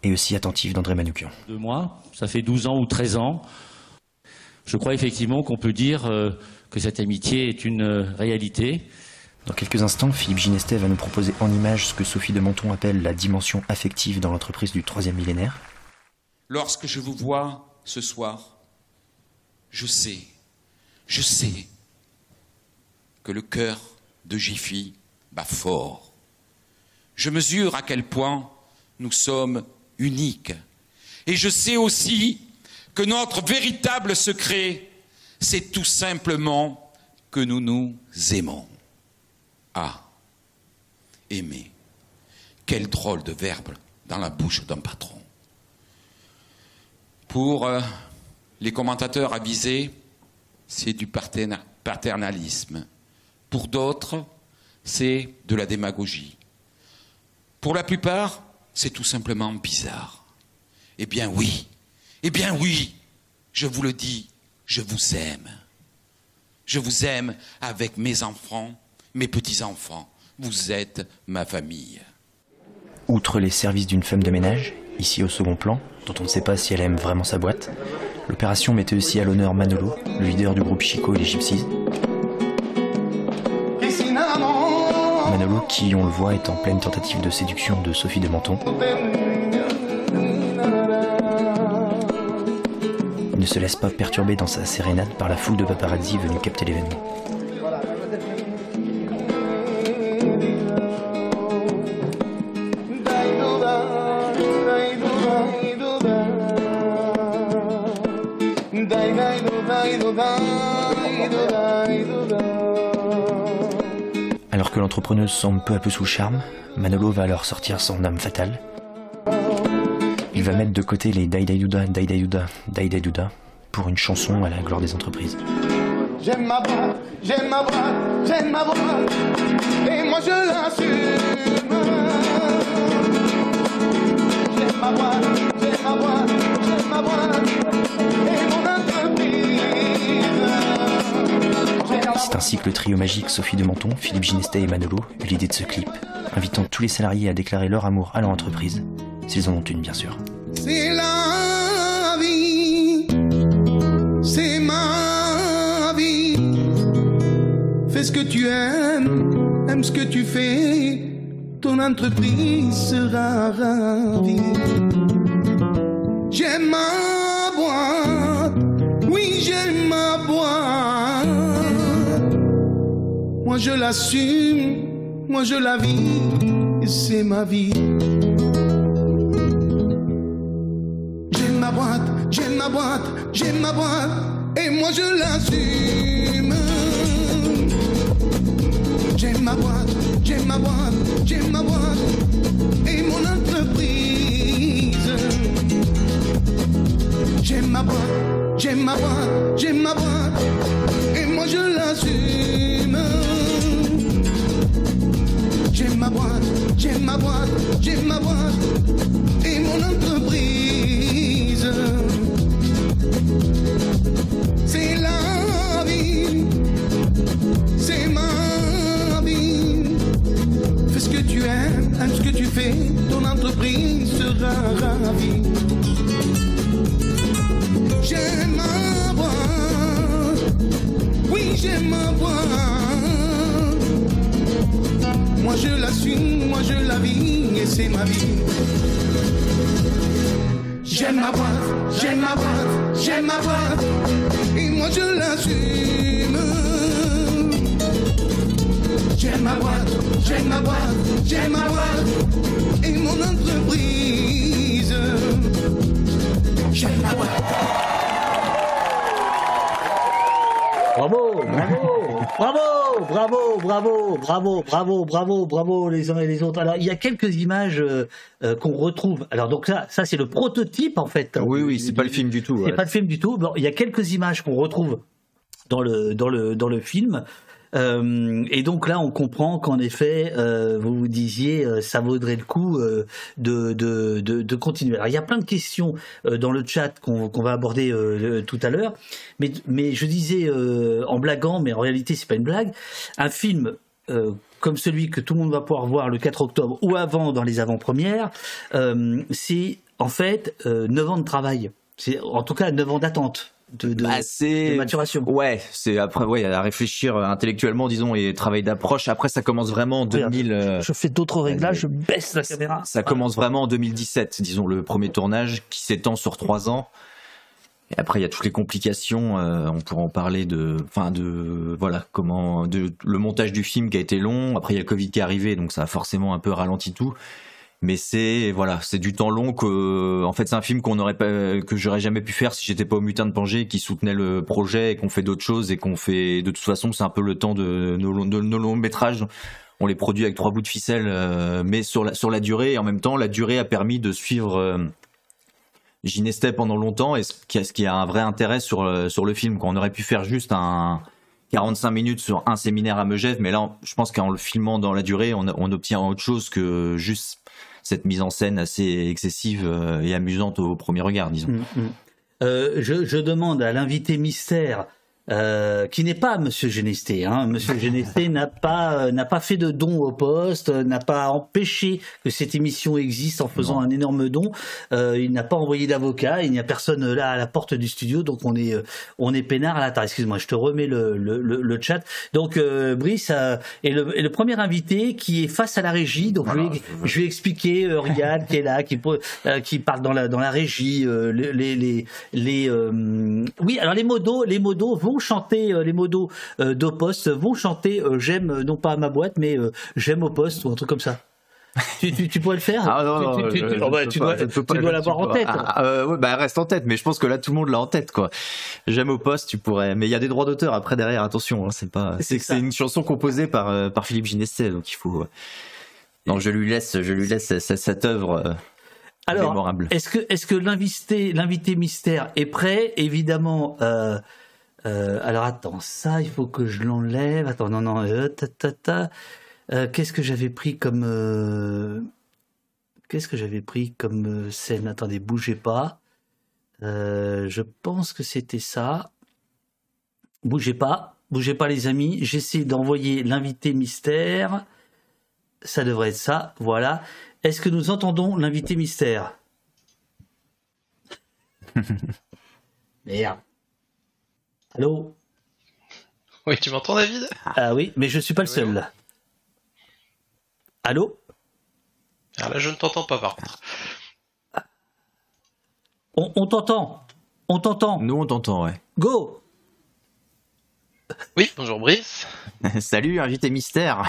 et aussi attentif d'André Manoukian. De moi, ça fait 12 ans ou 13 ans. Je crois effectivement qu'on peut dire euh, que cette amitié est une euh, réalité. Dans quelques instants, Philippe Ginestet va nous proposer en image ce que Sophie de Menton appelle la dimension affective dans l'entreprise du troisième millénaire. Lorsque je vous vois ce soir, je sais, je sais que le cœur de Jiffy bat fort. Je mesure à quel point nous sommes uniques. Et je sais aussi que notre véritable secret, c'est tout simplement que nous nous aimons. Ah, aimer. Quel drôle de verbe dans la bouche d'un patron. Pour euh, les commentateurs avisés, c'est du paternalisme. Pour d'autres, c'est de la démagogie. Pour la plupart, c'est tout simplement bizarre. Eh bien oui, eh bien oui, je vous le dis, je vous aime. Je vous aime avec mes enfants, mes petits-enfants. Vous êtes ma famille. Outre les services d'une femme de ménage, ici au second plan, dont on ne sait pas si elle aime vraiment sa boîte, l'opération mettait aussi à l'honneur Manolo, le leader du groupe Chico et les Gypsies. Manolo qui, on le voit, est en pleine tentative de séduction de Sophie de Menton. Ne se laisse pas perturber dans sa sérénade par la foule de paparazzi venus capter l'événement. Alors que l'entrepreneuse semble peu à peu sous charme, Manolo va alors sortir son âme fatale. Il va mettre de côté les Daidaiduda, Daidaiduda, Daidaiduda pour une chanson à la gloire des entreprises. J'aime ma boîte, j'aime ma boîte, j'aime ma boîte, et moi je l'assume. J'aime ma boîte, j'aime ma boîte, j'aime ma boîte, et mon entreprise. C'est ainsi que le trio magique Sophie de Menton, Philippe Ginestet et Manolo eut l'idée de ce clip, invitant tous les salariés à déclarer leur amour à leur entreprise, s'ils en ont une bien sûr. C'est la vie, c'est ma vie. Fais ce que tu aimes, aime ce que tu fais, ton entreprise sera ravie. J'aime ma boîte, oui j'aime ma boîte. Moi je l'assume, moi je la vis, et c'est ma vie. J'aime ma boîte, j'aime ma boîte, et moi je l'assume. J'aime ma boîte, j'aime ma boîte, j'aime ma boîte, et mon entreprise. J'aime ma boîte, j'aime ma boîte, j'aime ma boîte, et moi je l'assume. J'aime ma boîte, j'aime ma boîte, j'aime ma boîte, et mon entreprise. C'est la vie, c'est ma vie. Fais ce que tu aimes, aime ce que tu fais, ton entreprise sera ravie. J'aime ma boîte, oui j'aime ma boîte. Moi je la suis, moi je la vis, et c'est ma vie. J'aime ma boîte, j'aime ma boîte, j'aime ma boîte, et moi je l'assume. J'aime ma boîte, j'aime ma boîte, j'aime ma boîte, et mon entreprise. J'aime ma boîte. Bravo, bravo, bravo, bravo, bravo, bravo, bravo, bravo, bravo les uns et les autres. Alors il y a quelques images euh, euh, qu'on retrouve. Alors donc ça, ça c'est le prototype en fait. Oui, oui, c'est pas le film du tout. C'est ouais. pas le film du tout. Bon, il y a quelques images qu'on retrouve dans le dans le dans le film. Euh, et donc là, on comprend qu'en effet, euh, vous vous disiez, euh, ça vaudrait le coup de, de, de, continuer. Alors, il y a plein de questions dans le chat qu'on va aborder tout à l'heure, mais, mais je disais en blaguant, mais en réalité, c'est pas une blague, un film comme celui que tout le monde va pouvoir voir le 4 octobre ou avant dans les avant-premières, c'est en fait euh, 9 ans de travail. C'est en tout cas 9 ans d'attente. De, de, Bah, de maturation. Ouais, c'est après ouais, à réfléchir intellectuellement disons et travail d'approche. Après ça commence vraiment en 2000 euh, Je fais d'autres réglages, je baisse la caméra. ça commence vraiment en 2017, disons le premier tournage qui s'étend sur trois ans. Et après il y a toutes les complications, euh, on pourra en parler de enfin de voilà, comment de le montage du film qui a été long, après il y a le Covid qui est arrivé donc ça a forcément un peu ralenti tout. Mais c'est voilà, c'est du temps long que en fait c'est un film qu'on aurait pas que j'aurais jamais pu faire si j'étais pas au mutin de Pangée qui soutenait le projet et qu'on fait d'autres choses et qu'on fait de toute façon c'est un peu le temps de nos, longs métrages. On les produit avec trois bouts de ficelle, euh, mais sur la sur la durée et en même temps la durée a permis de suivre euh, pendant longtemps et ce qui a, un vrai intérêt sur euh, sur le film. Qu'on aurait pu faire juste un 45 minutes sur un séminaire à Megève, mais là, je pense qu'en le filmant dans la durée, on obtient autre chose que juste cette mise en scène assez excessive euh, et amusante au premier regard, disons. Mm, mm. Euh, je, je demande à l'invité mystère euh, qui n'est pas Monsieur Genesté. Hein. Monsieur Genesté n'a pas euh, n'a pas fait de don au poste, euh, n'a pas empêché que cette émission existe en faisant un énorme don. Euh, il n'a pas envoyé d'avocat, il n'y a personne là à la porte du studio, donc on est euh, on est peinard à la table. Excuse-moi, je te remets le le, le, le chat. Donc euh, Brice euh, est, le, est le premier invité qui est face à la régie. Donc je, vais, je vais expliquer euh, Riyad qui est là, qui euh, qui parle dans la dans la régie. euh, les les les euh, oui alors les modos les modos vont chanter euh, les modos euh, d'au poste vont chanter euh, j'aime non pas à ma boîte mais euh, j'aime au poste ou un truc comme ça. tu, tu, tu pourrais le faire Ah non, Tu- non, tu, tu- je- tu- je peux tu pas, dois, l'avoir en tête. Ah, euh, ouais, bah reste en tête, mais je pense que là tout le monde l'a en tête quoi. J'aime au poste, tu pourrais, mais il y a des droits d'auteur après derrière, attention, hein, c'est pas, c'est une chanson composée par euh, par Philippe Ginestet, donc il faut. Non, je lui laisse, je lui laisse cette, cette œuvre euh, Alors, mémorable. est-ce que, est-ce que l'invité, l'invité mystère est prêt? Évidemment. Euh, euh, alors attends, ça, il faut que je l'enlève. Attends, non, non. euh, ta, ta, ta. Euh, qu'est-ce que j'avais pris comme Qu'est-ce que j'avais pris comme scène? Attendez, bougez pas. Je pense que c'était ça. Bougez pas, bougez pas les amis. J'essaie d'envoyer l'invité mystère. Ça devrait être ça. Voilà. Est-ce que nous entendons l'invité mystère? Merde. Allô Oui, tu m'entends, David? Ah oui, mais je suis pas le seul. Allô Ah là, je ne t'entends pas, par contre. On, on t'entend On t'entend Nous on t'entend, ouais. Go Oui, bonjour Brice. Salut, invité mystère.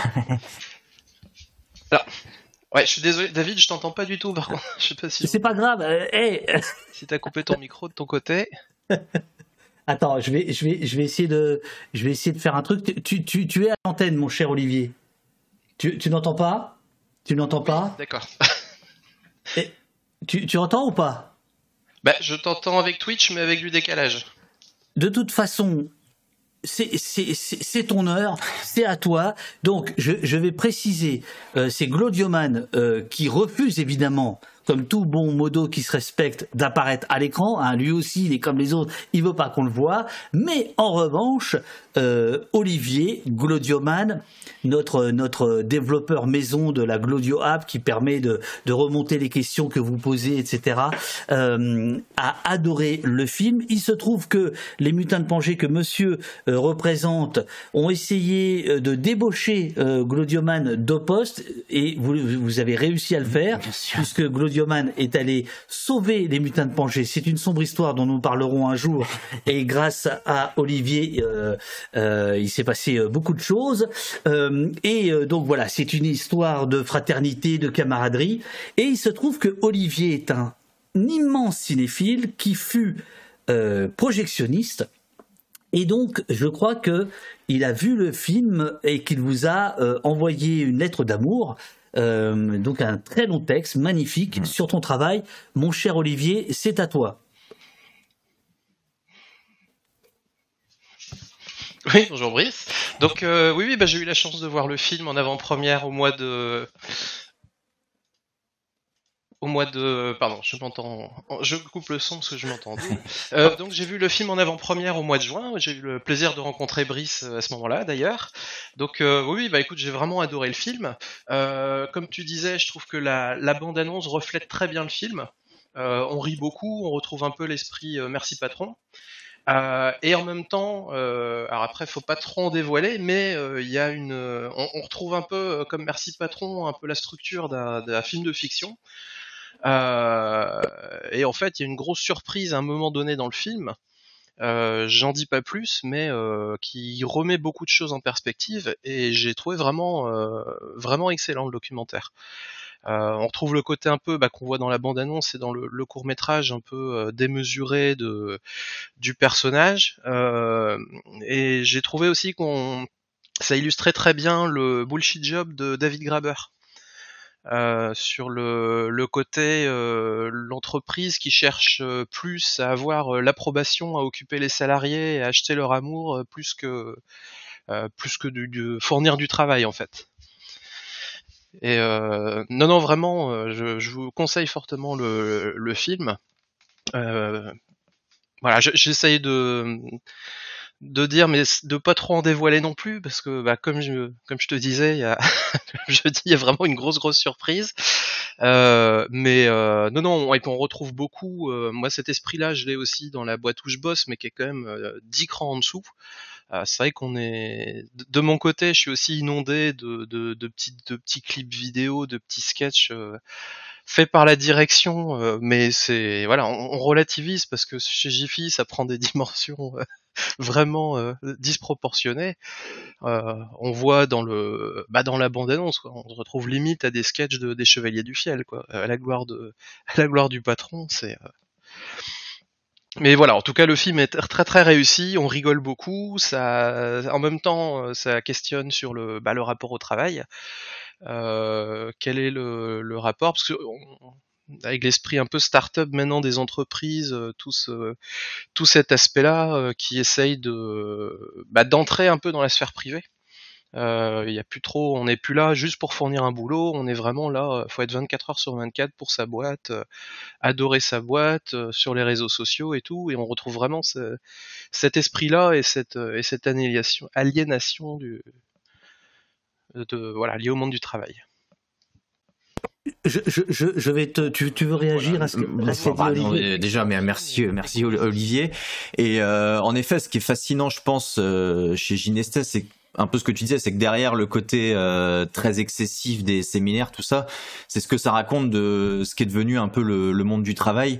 Alors, ouais, je suis désolé, David, je t'entends pas du tout, par contre. Je sais pas si, C'est pas grave. euh, hey. si t'as coupé ton micro de ton côté. Attends, je vais, je vais, je vais essayer de, je vais essayer de faire un truc. Tu, tu, tu es à l'antenne, mon cher Olivier. Tu, tu n'entends pas? Tu n'entends pas? D'accord. Tu, tu entends ou pas? Bah, je t'entends avec Twitch, mais avec du décalage. De toute façon, c'est ton heure, c'est à toi. Donc, je, je vais préciser, euh, c'est Glodioman euh, qui refuse évidemment, comme tout bon modo qui se respecte, d'apparaître à l'écran. hein. lui aussi, il est comme les autres, il veut pas qu'on le voit. Mais en revanche, euh, Olivier Glodioman, notre notre développeur maison de la Glodio app qui permet de, de remonter les questions que vous posez, etc., euh, a adoré le film. Il se trouve que les mutins de Pangée que Monsieur euh, représente ont essayé euh, de débaucher euh, Glodioman d'Opost et vous, vous avez réussi à le faire puisque Glodioman est allé sauver les mutins de Pangée. C'est une sombre histoire dont nous parlerons un jour et grâce à Olivier, euh, euh, il s'est passé euh, beaucoup de choses. Euh, et donc voilà, c'est une histoire de fraternité, de camaraderie. Et il se trouve que Olivier est un immense cinéphile qui fut projectionniste. Et donc, je crois que il a vu le film et qu'il vous a envoyé une lettre d'amour. Euh, donc un très long texte magnifique sur ton travail. Mon cher Olivier, c'est à toi. Oui, bonjour Brice. Donc euh, oui, oui, bah, j'ai eu la chance de voir le film en avant-première au mois de au mois de pardon, je m'entends je coupe le son parce que je m'entends. Euh, donc j'ai vu le film en avant-première au mois de juin. J'ai eu le plaisir de rencontrer Brice euh, à ce moment-là d'ailleurs. Donc euh, oui, bah écoute, j'ai vraiment adoré le film. Euh, comme tu disais, je trouve que la, la bande-annonce reflète très bien le film. On rit beaucoup, on retrouve un peu l'esprit merci patron. Euh, et en même temps, euh, alors après, faut pas trop en dévoiler, mais euh, il y a une, on, on retrouve un peu comme Merci Patron, un peu la structure d'un film de fiction. Euh, et en fait, il y a une grosse surprise à un moment donné dans le film. Euh, J'en dis pas plus, mais euh, qui remet beaucoup de choses en perspective. Et j'ai trouvé vraiment, euh, vraiment excellent le documentaire. Euh, on retrouve le côté un peu bah, qu'on voit dans la bande-annonce et dans le, court métrage un peu euh, démesuré de du personnage. Et j'ai trouvé aussi qu'on ça illustrait très bien le bullshit job de David Graber. Euh, sur le, côté euh, l'entreprise qui cherche euh, plus à avoir euh, l'approbation à occuper les salariés à acheter leur amour plus que plus que de, de fournir du travail en fait. Et non, non, vraiment, je, je vous conseille fortement le, le film. Voilà, je- j'essaye de de dire, mais de pas trop en dévoiler non plus, parce que bah, comme je comme je te disais, a jeudi, il y a vraiment une grosse grosse surprise. Euh, mais euh, non non, et puis on retrouve beaucoup. euh, moi, cet esprit-là, je l'ai aussi dans la boîte où je bosse, mais qui est quand même 10 crans en dessous. C'est vrai qu'on est de- mon côté, je suis aussi inondé de, de, de petits de petits clips vidéo, de petits sketchs faits par la direction, mais c'est voilà, on, on relativise parce que chez Jiffy, ça prend des dimensions vraiment euh, disproportionnées. Euh, on voit dans le bah dans la bande annonce, quoi, on se retrouve limite à des sketchs de, des Chevaliers du Fiel, quoi, à la gloire de à la gloire du patron, c'est euh, mais voilà, en tout cas, le film est très très réussi. On rigole beaucoup. Ça, en même temps, euh, ça questionne sur le, bah, le rapport au travail. Euh, quel est le, le rapport? Parce que avec l'esprit un peu start-up maintenant des entreprises, euh, tout, ce- tout cet aspect-là euh, qui essaye de bah, d'entrer un peu dans la sphère privée. Euh, Il a plus trop, on n'est plus là juste pour fournir un boulot. On est vraiment là. euh, Faut être 24 heures sur 24 pour sa boîte, euh, adorer sa boîte euh, sur les réseaux sociaux et tout. Et on retrouve vraiment ce- cet esprit-là et cette euh, et cette aliénation, du voilà lié au monde du travail. Je, je, je, vais te. Tu, tu veux réagir à ce que, à ce Bah, non, déjà, mais merci, merci Oli- Olivier. Et euh, en effet, ce qui est fascinant, je pense, euh, chez Ginestet, c'est un peu ce que tu disais, c'est que derrière le côté euh, très excessif des séminaires, tout ça, c'est ce que ça raconte de ce qui est devenu un peu le, le monde du travail,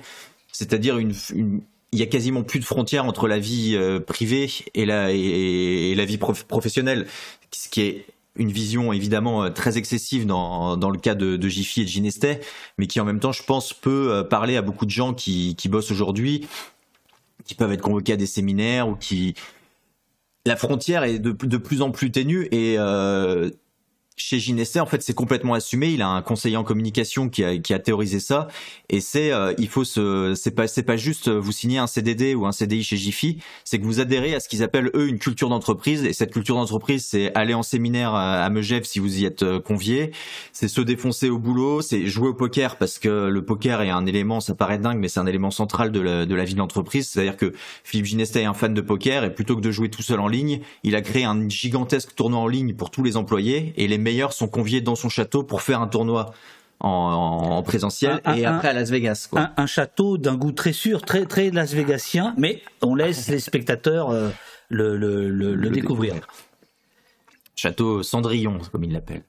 c'est-à-dire une, une- il y a quasiment plus de frontières entre la vie privée et la et, et la vie prof- professionnelle, ce qui est une vision évidemment euh, très excessive dans, dans le cas de, de Jiffy et de Ginestet, mais qui en même temps, je pense, peut euh, parler à beaucoup de gens qui, qui bossent aujourd'hui, qui peuvent être convoqués à des séminaires ou qui... La frontière est de, de plus en plus ténue et euh, chez Ginestet, en fait, c'est complètement assumé. Il a un conseiller en communication qui a, qui a théorisé ça. Et c'est, euh, il faut se, c'est pas, c'est pas juste euh, vous signer un CDD ou un CDI chez Jiffy, c'est que vous adhérez à ce qu'ils appellent eux une culture d'entreprise. Et cette culture d'entreprise, c'est aller en séminaire à, à Megève si vous y êtes euh, convié. C'est se défoncer au boulot, c'est jouer au poker parce que le poker est un élément, ça paraît dingue, mais c'est un élément central de la, de la vie de l'entreprise. C'est-à-dire que Philippe Ginestet est un fan de poker et plutôt que de jouer tout seul en ligne, il a créé un gigantesque tournoi en ligne pour tous les employés et les meilleurs sont conviés dans son château pour faire un tournoi en, en présentiel Un- et un- après à Las Vegas. Quoi. un, un château d'un goût très sûr, très, très Las Vegasien, mais on laisse les spectateurs euh, le, le, le, le découvrir. Château Cendrillon, comme il l'appelle.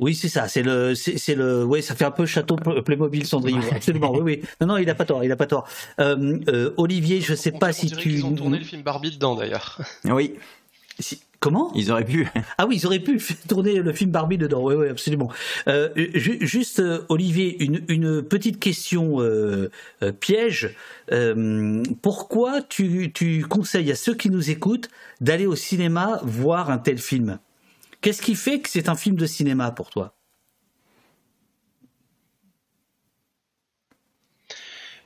Oui, c'est ça. C'est le, c'est c'est le, ouais, ça fait un peu château Play- Playmobil Cendrillon. Absolument. Oui, oui. Non, non, il a pas tort. Il a pas tort. Euh, euh, Olivier, je sais pas si On tu. qu'ils ont tourné le film Barbie dedans d'ailleurs. Oui. Comment? Ils auraient pu. Ah oui, ils auraient pu tourner le film Barbie dedans. Oui, oui, absolument. Euh, ju- juste, euh, Olivier, une, une petite question euh, euh, piège. Pourquoi tu, tu conseilles à ceux qui nous écoutent d'aller au cinéma voir un tel film? Qu'est-ce qui fait que c'est un film de cinéma pour toi?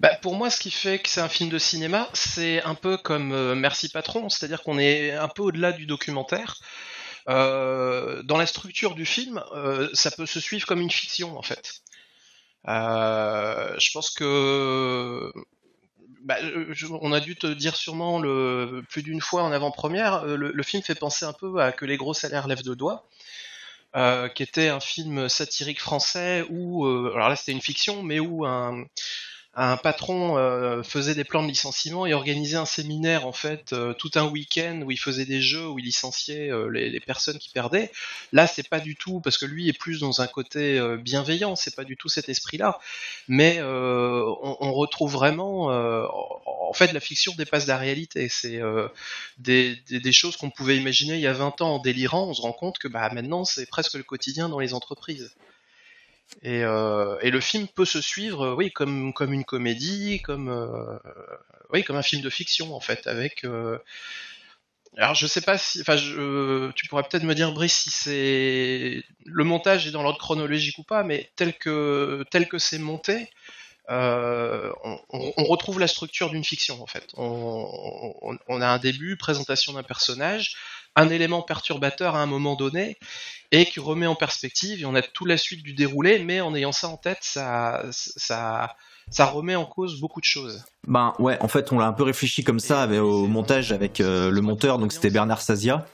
Bah, pour moi, ce qui fait que c'est un film de cinéma, c'est un peu comme euh, Merci Patron, c'est-à-dire qu'on est un peu au-delà du documentaire. Euh, dans la structure du film, euh, ça peut se suivre comme une fiction, en fait. Je pense que bah, on a dû te dire sûrement plus d'une fois en avant-première, le, film fait penser un peu à Que les gros salaires lèvent de doigts, qui était un film satirique français où, alors là c'était une fiction, mais où un, un patron euh, faisait des plans de licenciement et organisait un séminaire en fait euh, tout un week-end où il faisait des jeux où il licenciait euh, les, personnes qui perdaient. Là, c'est pas du tout parce que lui est plus dans un côté bienveillant, c'est pas du tout cet esprit-là. Mais on, retrouve vraiment, en fait, la fiction dépasse la réalité. C'est des choses qu'on pouvait imaginer il y a 20 ans en délirant. On se rend compte que bah maintenant c'est presque le quotidien dans les entreprises. Et, euh, et le film peut se suivre, euh, oui, comme comme une comédie, comme euh, oui, comme un film de fiction en fait, avec. alors je sais pas si, enfin, tu pourrais peut-être me dire Brice si c'est le montage est dans l'ordre chronologique ou pas, mais tel que tel que c'est monté, on, retrouve la structure d'une fiction en fait. On a un début, présentation d'un personnage, un élément perturbateur à un moment donné et qui remet en perspective et on a toute la suite du déroulé, mais en ayant ça en tête, ça, ça, remet en cause beaucoup de choses. Ben ouais, en fait, on l'a un peu réfléchi comme ça avec- au montage avec euh, le monteur, donc c'était Bernard Sazia,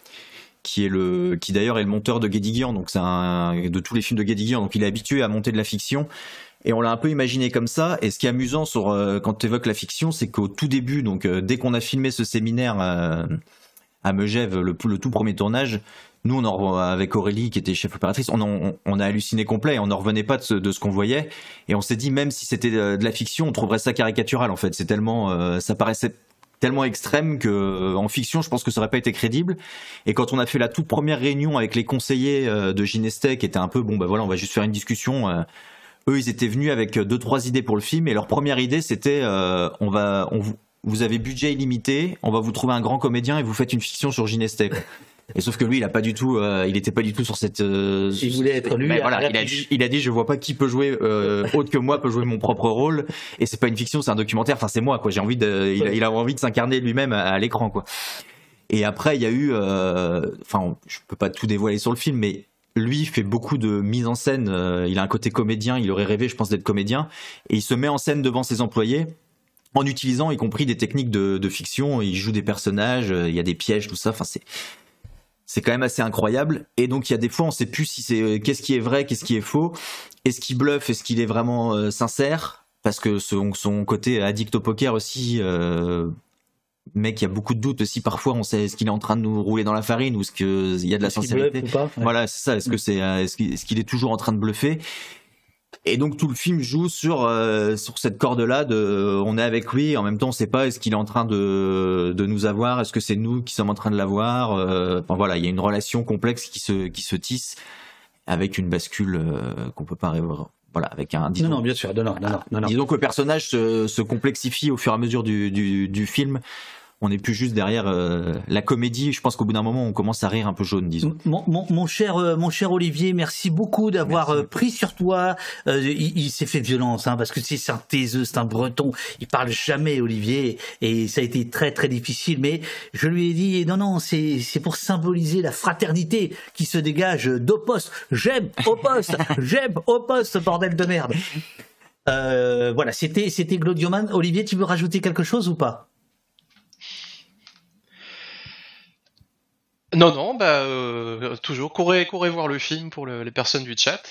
qui est le, qui d'ailleurs est le monteur de Guédiguian, donc c'est un de tous les films de Guédiguian, donc il est habitué à monter de la fiction. Et on l'a un peu imaginé comme ça. Et ce qui est amusant sur euh, quand tu évoques la fiction, c'est qu'au tout début, donc euh, dès qu'on a filmé ce séminaire à Megève, le, tout premier tournage, nous, avec Aurélie, qui était chef opératrice, on, a halluciné complet. On n'en revenait pas de ce, qu'on voyait. Et on s'est dit, même si c'était de, de la fiction, on trouverait ça caricatural, en fait. C'est tellement, euh, ça paraissait tellement extrême que euh, en fiction, je pense que ça aurait pas été crédible. Et quand on a fait la toute première réunion avec les conseillers euh, de Ginestec, qui était un peu, bon, bah voilà, on va juste faire une discussion. euh, eux, ils étaient venus avec deux, trois idées pour le film. Et leur première idée, c'était, euh, on va, on vous, avez budget illimité, on va vous trouver un grand comédien et vous faites une fiction sur Ginestec. Et sauf que lui, il a pas du tout, euh, il était pas du tout sur cette. euh, Il voulait être lui Ben voilà, il a, dit, il a dit, je vois pas qui peut jouer euh, autre que moi peut jouer mon propre rôle. Et c'est pas une fiction, c'est un documentaire. Enfin, c'est moi, quoi. J'ai envie de, il, a, il a envie de s'incarner lui-même à, à l'écran, quoi. Et après, il y a eu, enfin, je peux pas tout dévoiler sur le film, mais lui fait beaucoup de mise en scène. il a un côté comédien. Il aurait rêvé, je pense, d'être comédien. Et il se met en scène devant ses employés en utilisant, y compris des techniques de, de fiction. Il joue des personnages. euh, Il y a des pièges, tout ça. Enfin, c'est c'est quand même assez incroyable. Et donc il y a des fois on sait plus si c'est euh, qu'est-ce qui est vrai, qu'est-ce qui est faux, est-ce qu'il bluffe, est-ce qu'il est vraiment euh, sincère, parce que son, son côté addict au poker aussi. Euh, Mec, il y a beaucoup de doutes aussi. Parfois, on sait est-ce qu'il est en train de nous rouler dans la farine ou est-ce qu'il y a de la sincérité? bluffe ou pas? Ouais. Voilà, c'est ça. Est-ce que c'est, est-ce qu'il est toujours en train de bluffer? Et donc tout le film joue sur euh, sur cette corde-là. De, on est avec lui, en même temps, on sait pas est-ce qu'il est en train de de nous avoir, est-ce que c'est nous qui sommes en train de l'avoir. euh, Enfin voilà, il y a une relation complexe qui se qui se tisse avec une bascule euh, qu'on peut pas rêver. Voilà, avec un. Non, non, bien sûr, non, non, non, non, non. Disons que le personnage se, se complexifie au fur et à mesure du, du, du film. On n'est plus juste derrière euh, la comédie. Je pense qu'au bout d'un moment, on commence à rire un peu jaune, disons. Mon, mon, mon cher, euh, mon cher Olivier, merci beaucoup d'avoir euh, pris sur toi. Il il s'est fait violence, hein, parce que c'est un taiseux, c'est un breton. Il parle jamais, Olivier, et ça a été très très difficile. Mais je lui ai dit, non, non, c'est c'est pour symboliser la fraternité qui se dégage d'au poste. J'aime au poste, j'aime au poste, bordel de merde. Voilà, c'était c'était Glodioman. Olivier, tu veux rajouter quelque chose ou pas? Non, non, bah euh, toujours courez, courez voir le film pour le- les personnes du chat.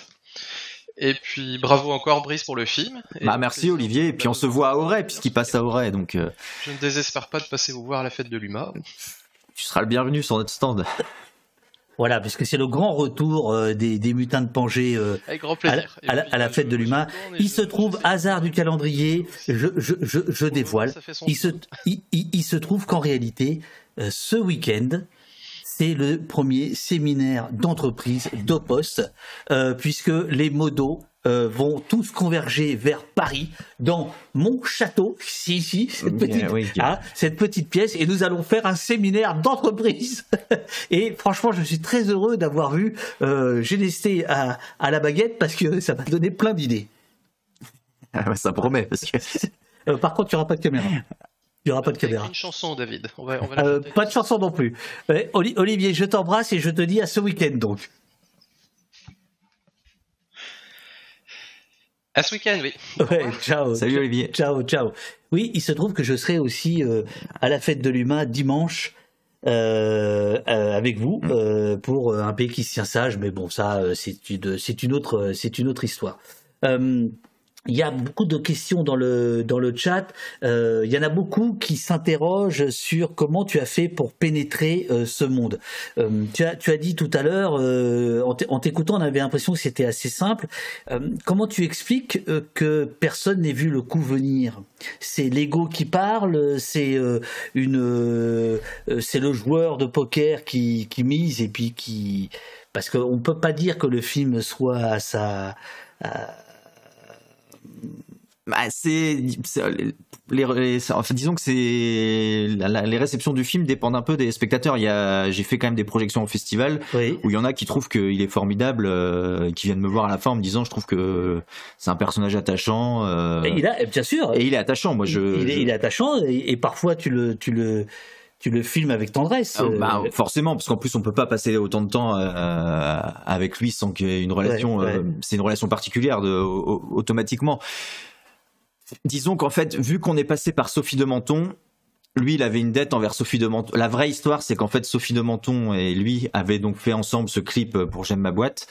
Et puis bravo encore Brice pour le film. Et Bah merci Olivier. Et puis on se voit à Auray puisqu'il passe à Auray, donc euh, je ne désespère pas de passer vous voir à la fête de l'UMA. tu seras le bienvenu sur notre stand. Voilà, parce que c'est le grand retour euh, des, des mutins de Pangée euh, Avec grand à, la, plaisir. Et à la- puis, à la fête de l'humain. Il se trouve, hasard du calendrier, je, je, je, je dévoile, ça fait son il se, il, il- il se trouve qu'en réalité, euh, ce week-end, c'est le premier séminaire d'entreprise d'Opost, euh, puisque les modos euh, vont tous converger vers Paris, dans mon château, ici, ici, cette petite, oui. hein, cette petite pièce, et nous allons faire un séminaire d'entreprise. et franchement, je suis très heureux d'avoir vu euh, Génesté à, à la baguette, parce que ça m'a donné plein d'idées. Ah bah, ça promet parce que Euh, par contre, il n'y aura pas de caméra. Il n'y aura pas de caméra. Une chanson, David. On va, on va la Euh, pas de chanson non plus. Euh, Oli- Olivier, je t'embrasse et je te dis à ce week-end donc. À ce week-end, oui. Ouais, ciao. Salut Olivier. Ciao, ciao. Oui, il se trouve que je serai aussi euh, à la fête de l'humain dimanche euh, euh, avec vous euh, pour un pays qui se tient sage, mais bon, ça, c'est une, c'est une autre, c'est une autre histoire. Il y a beaucoup de questions dans le dans le chat. Euh, il y en a beaucoup qui s'interrogent sur comment tu as fait pour pénétrer euh, ce monde. Euh, tu as tu as dit tout à l'heure, euh, en t'é- en t'écoutant, on avait l'impression que c'était assez simple. Euh, comment tu expliques euh, que personne n'ait vu le coup venir? C'est l'ego qui parle, c'est une, c'est le joueur de poker qui qui mise et puis qui parce qu'on peut pas dire que le film soit à sa à- Bah, c'est, les, les- enfin, disons que c'est les réceptions du film dépendent un peu des spectateurs. Il y a, j'ai fait quand même des projections au festival où il y en a qui trouvent qu'il est formidable, euh, qui viennent me voir à la fin en me disant je trouve que c'est un personnage attachant. euh, Et il a, bien sûr. et il est attachant. Moi, je, il, est, je- il est attachant et, et parfois tu le, tu le, tu le filmes avec tendresse. Ah, euh, bah, forcément, parce qu'en plus on peut pas passer autant de temps euh, avec lui sans qu'il y ait une relation. Ouais, ouais. euh, c'est une relation particulière de, au- automatiquement. Disons qu'en fait, vu qu'on est passé par Sophie de Menton, lui, il avait une dette envers Sophie de Menton. La vraie histoire, c'est qu'en fait, Sophie de Menton et lui avaient donc fait ensemble ce clip pour J'aime ma boîte.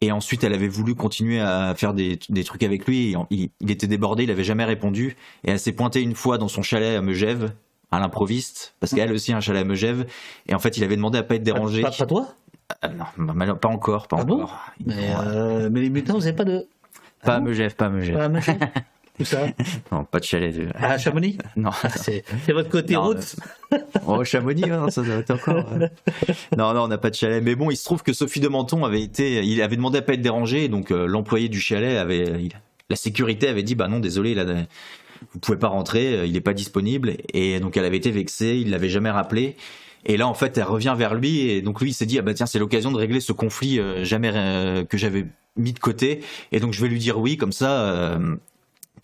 Et ensuite, elle avait voulu continuer à faire des, des trucs avec lui. Il, il était débordé, il avait jamais répondu. Et elle s'est pointée une fois dans son chalet à Megève, à l'improviste, parce qu'elle aussi a un chalet à Megève. Et en fait, il avait demandé à pas être dérangé. Pas, pas toi? Ah, non, pas encore, pas encore. mais, euh, mais les mutins, vous n'avez pas de. Pas à Megève, pas à Megève. Pas à Megève? Où ça Non, pas de chalet. de- À Chamonix? Non. C'est c'est votre côté Non, route Oh, Chamonix, ça doit être encore. euh. Non, non, on n'a pas de chalet. Mais bon, il se trouve que Sophie de Menton avait été, il avait demandé à pas être dérangé, donc euh, l'employé du chalet avait, il- la sécurité avait dit, bah non, désolé, là, vous pouvez pas rentrer, euh, il est pas disponible. Et donc elle avait été vexée, il l'avait jamais rappelé. Et là, en fait, elle revient vers lui, et donc lui, il s'est dit, ah bah tiens, c'est l'occasion de régler ce conflit euh, jamais euh, que j'avais mis de côté. Et donc je vais lui dire oui, comme ça. euh,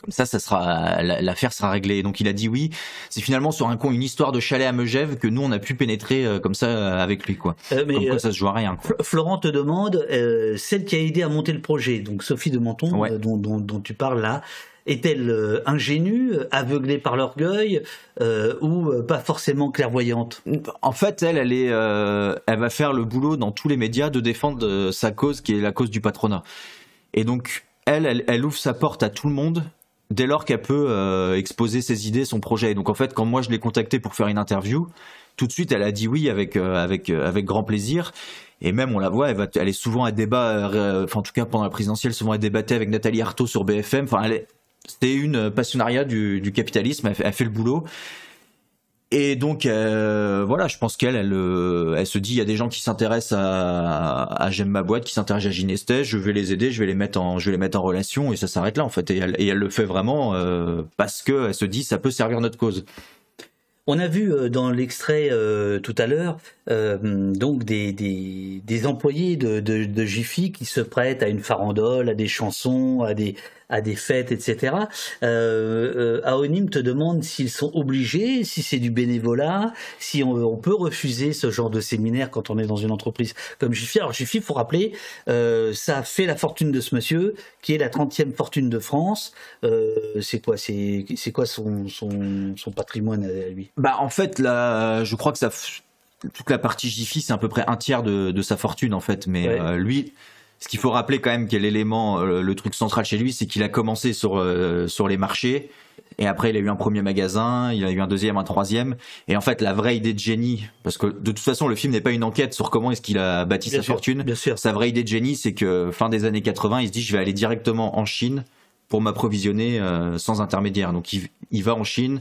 comme ça, ça sera la- l'affaire sera réglée. Donc il a dit oui. C'est finalement sur un con une histoire de chalet à Megève que nous on a pu pénétrer euh, comme ça euh, avec lui quoi. Euh, mais, comme quoi ça se joue à rien. quoi. Florent te demande, euh, celle qui a aidé à monter le projet, donc Sophie de Menton, euh, dont, dont- dont tu parles là, est-elle ingénue, aveuglée par l'orgueil, euh, ou pas forcément clairvoyante? En fait, elle, elle est, euh, elle va faire le boulot dans tous les médias de défendre sa cause, qui est la cause du patronat. Et donc, elle, elle, elle ouvre sa porte à tout le monde dès lors qu'elle peut euh, exposer ses idées, son projet. Et donc, en fait, quand moi je l'ai contactée pour faire une interview, tout de suite, elle a dit oui avec euh, avec euh, avec grand plaisir. Et même, on la voit, elle, va, elle est souvent à débat, euh, enfin en tout cas pendant la présidentielle, souvent elle débattait avec Nathalie Arthaud sur BFM. Enfin, c'était une passionnariat du, du capitalisme. Elle elle fait le boulot. Et donc euh, voilà, je pense qu'elle, elle, euh, elle se dit, il y a des gens qui s'intéressent à, J'aime ma boîte, qui s'intéressent à Ginestès, je vais les aider, je vais les mettre en, je vais les mettre en relation, et ça s'arrête là en fait. Et elle, le fait vraiment euh, parce que elle se dit, ça peut servir notre cause. On a vu dans l'extrait tout à l'heure donc des, des, employés de, de, de Jiffy qui se prêtent à une farandole, à des chansons, à des, à des fêtes, etc. Euh, euh, Aonim te demande s'ils sont obligés, si c'est du bénévolat, si on, peut refuser ce genre de séminaire quand on est dans une entreprise comme Jiffy. Alors Jiffy, il faut rappeler, euh, ça fait la fortune de ce monsieur, qui est la 30e fortune de France. Euh, c'est quoi, c'est, quoi son, son, son patrimoine à lui? Bah en fait là, je crois que ça, toute la partie Jiffy, c'est à peu près un tiers de, de sa fortune en fait. Mais Ouais. euh, lui, ce qu'il faut rappeler quand même, quel élément, euh, le truc central chez lui, c'est qu'il a commencé sur euh, sur les marchés. Et après, il a eu un premier magasin, il a eu un deuxième, un troisième. Et en fait, la vraie idée de génie, parce que de toute façon, le film n'est pas une enquête sur comment est-ce qu'il a bâti Bien sa sûr, fortune. Sa vraie idée de génie, c'est que fin des années 80, il se dit, je vais aller directement en Chine pour m'approvisionner euh, sans intermédiaire. Donc, il, il va en Chine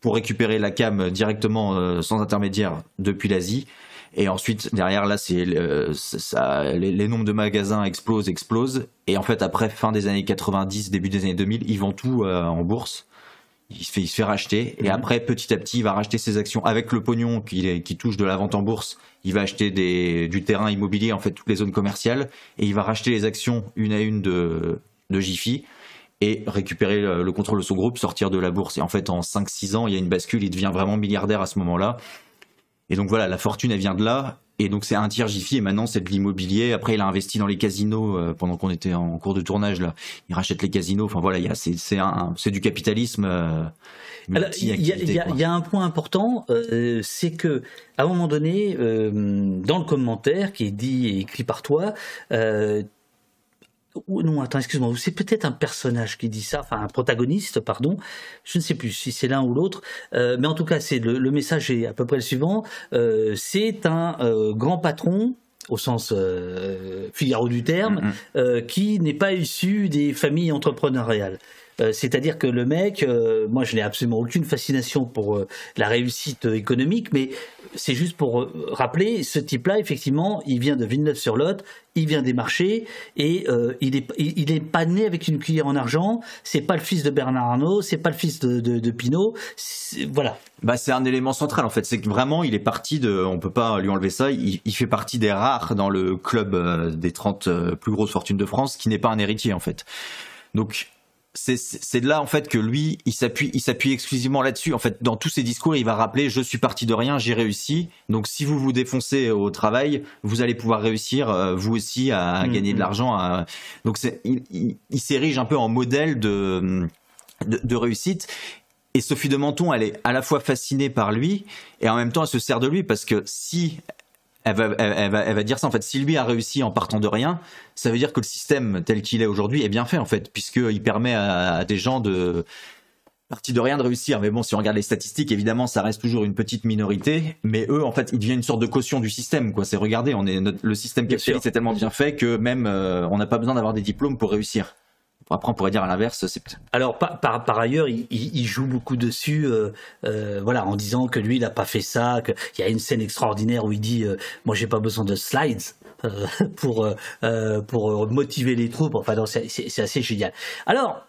pour récupérer la cam directement euh, sans intermédiaire depuis l'Asie. Et ensuite, derrière, là, c'est ça, les, les nombres de magasins explosent, explosent. Et en fait, après fin des années 90, début des années 2000, ils vendent tout euh, en bourse. Il se fait, il se fait racheter. Et après, petit à petit, il va racheter ses actions avec le pognon qui, qui touche de la vente en bourse. Il va acheter des, du terrain immobilier, en fait, toutes les zones commerciales. Et il va racheter les actions une à une de, de Jiffy et récupérer le, le contrôle de son groupe, sortir de la bourse. Et en fait, en 5-6 ans, il y a une bascule, il devient vraiment milliardaire à ce moment-là. Et donc voilà, la fortune, elle vient de là. Et donc c'est un tiers Jiffy, et maintenant c'est de l'immobilier. Après, il a investi dans les casinos euh, pendant qu'on était en cours de tournage. là. Il rachète les casinos. Enfin voilà, c'est, c'est, du capitalisme. euh, Alors, il y, a- y y un point important, euh, c'est que à un moment donné, euh, dans le commentaire qui est dit et écrit par toi, ou non, attends, excuse-moi, c'est peut-être un personnage qui dit ça, enfin un protagoniste, pardon, je ne sais plus si c'est l'un ou l'autre, euh, mais en tout cas, c'est le, le message est à peu près le suivant. Euh, c'est un euh, grand patron au sens Figaro du terme, euh, qui n'est pas issu des familles entrepreneuriales. Euh, C'est-à-dire que le mec, euh, moi je n'ai absolument aucune fascination pour euh, la réussite économique, mais c'est juste pour euh, rappeler, ce type-là, effectivement, il vient de Villeneuve-sur-Lot, il vient des marchés, et euh, il est il, est pas né avec une cuillère en argent, c'est pas le fils de Bernard Arnault, c'est pas le fils de, de, de Pinault, voilà. Bah, c'est un élément central en fait. C'est que vraiment, il est parti de. On peut pas lui enlever ça. Il, il fait partie des rares dans le club des 30 euh, plus grosses fortunes de France qui n'est pas un héritier en fait. Donc, c'est là en fait que lui il s'appuie il s'appuie exclusivement là-dessus. En fait dans tous ses discours il va rappeler je suis parti de rien j'ai réussi. Donc si vous vous défoncez au travail vous allez pouvoir réussir euh, vous aussi à, Mhm. gagner de l'argent à- donc c'est il, il- il s'érige un peu en modèle de, de de réussite. Et Sophie de Menton elle est à la fois fascinée par lui et en même temps elle se sert de lui parce que si elle va, elle, elle va, elle va dire ça en fait. Si lui a réussi en partant de rien, ça veut dire que le système tel qu'il est aujourd'hui est bien fait en fait, puisqu'il permet à, à des gens de partis de rien de réussir. Mais bon, si on regarde les statistiques, évidemment, ça reste toujours une petite minorité. Mais eux, en fait, ils deviennent une sorte de caution du système. Quoi, c'est regardez, on est notre- le système capitaliste est tellement bien fait que même euh, on n'a pas besoin d'avoir des diplômes pour réussir. Après, on pourrait dire à l'inverse, c'est Alors par, par, ailleurs, il, joue beaucoup dessus, euh, euh, voilà, en disant que lui, il n'a pas fait ça. Que... Il y a une scène extraordinaire où il dit, euh, moi, j'ai pas besoin de slides. euh, pour euh, pour motiver les troupes enfin non, c'est c'est- c'est assez génial alors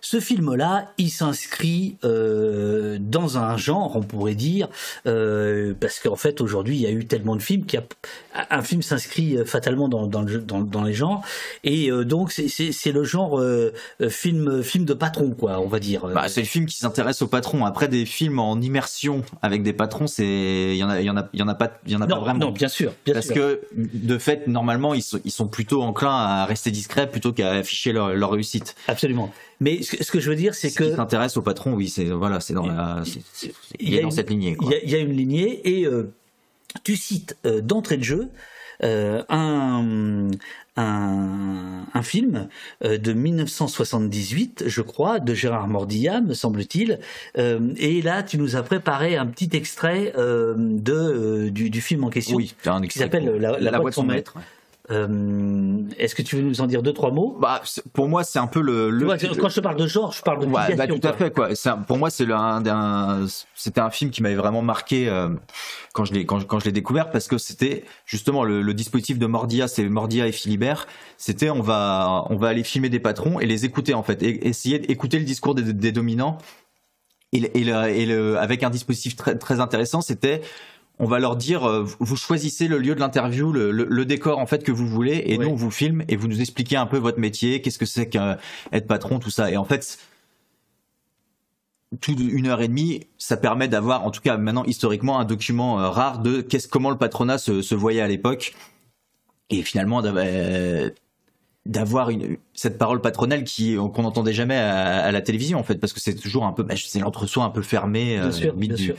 ce film-là, il s'inscrit euh, dans un genre, on pourrait dire, euh, parce qu'en fait aujourd'hui il y a eu tellement de films qu'il y a un film s'inscrit euh, fatalement dans, dans, le- dans, dans les genres, et euh, donc c'est- le genre film film de patron quoi, on va dire. Bah, c'est le film qui s'intéresse aux patrons. Après, des films en immersion avec des patrons, c'est il y en a, il y en a, il y en a pas, il y en a Non, pas vraiment. non, bien sûr, bien Parce sûr. que de fait, normalement, ils sont, ils sont plutôt enclins à rester discrets plutôt qu'à afficher leur, leur réussite. Absolument. Mais ce que, ce que je veux dire, c'est Ce que qui s'intéresse aux patrons, oui, c'est voilà, c'est dans la, il est dans une- cette lignée. Il y, a- il y a une lignée et euh, tu cites euh, d'entrée de jeu euh, un, un, un film euh, de 1978, je crois, de Gérard Mordillat, me semble-t-il. Euh, et là, tu nous as préparé un petit extrait de, du, du film en question Oui, un qui extrait s'appelle. La, la boîte de son maître. ouais. Euh, Est-ce que tu veux nous en dire deux, trois mots? Bah, pour moi, c'est un peu le. Quand je parle de genre, je parle de Ouais, bah, tout à fait quoi. Un- pour moi, c'est c'était un film qui m'avait vraiment marqué euh, quand je l'ai quand, quand je l'ai découvert parce que c'était justement le, le dispositif de Mordia, c'est Mordia et Philibert. C'était on va on va aller filmer des patrons et les écouter en fait, et essayer d'écouter le discours des, des dominants. Et, le- et, le- et le- avec un dispositif très très intéressant, c'était on va leur dire, euh, vous choisissez le lieu de l'interview, le, le- le décor en fait que vous voulez, et nous on vous filme et vous nous expliquez un peu votre métier, qu'est-ce que c'est qu'être patron, tout ça. Et en fait, toute une heure et demie, ça permet d'avoir, en tout cas maintenant historiquement, un document euh, rare de qu'est-ce comment le patronat se, se voyait à l'époque, et finalement d'avoir- euh, d'avoir une cette parole patronale qui qu'on n'entendait jamais à, à la télévision en fait, parce que c'est toujours un peu, bah, c'est l'entre-soi un peu fermé, Bien euh, sûr, limite bien du- sûr.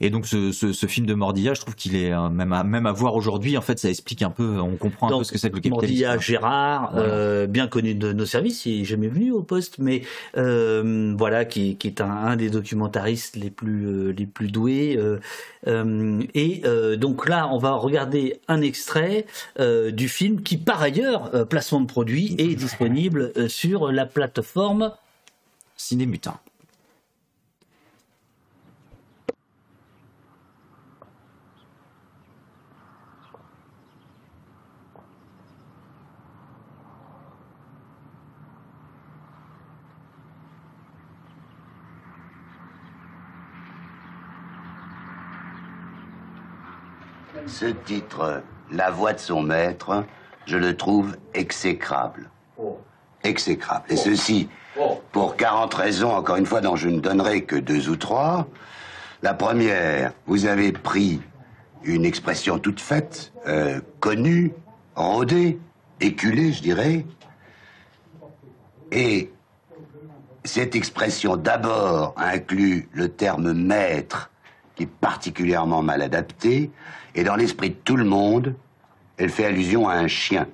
Et donc ce, ce, ce film de Mordilla, je trouve qu'il est euh, même à, même à voir aujourd'hui, en fait, ça explique un peu, on comprend un peu ce que c'est que le capitalisme. Mordilla Gérard, Voilà. euh, bien connu de nos services, il est jamais venu au poste, mais euh, voilà, qui, qui est un, un des documentaristes les plus euh, les plus doués. et donc là, on va regarder un extrait du film qui, par ailleurs, placement de produit, est disponible sur la plateforme Ciné Ce titre, La voix de son maître, je le trouve exécrable. Exécrable. Et ceci, pour 40 raisons, encore une fois, dont je ne donnerai que deux ou trois. La première, vous avez pris une expression toute faite, euh, connue, rodée, éculée, je dirais, et cette expression d'abord inclut le terme maître, qui est particulièrement mal adapté, et dans l'esprit de tout le monde, elle fait allusion à un chien.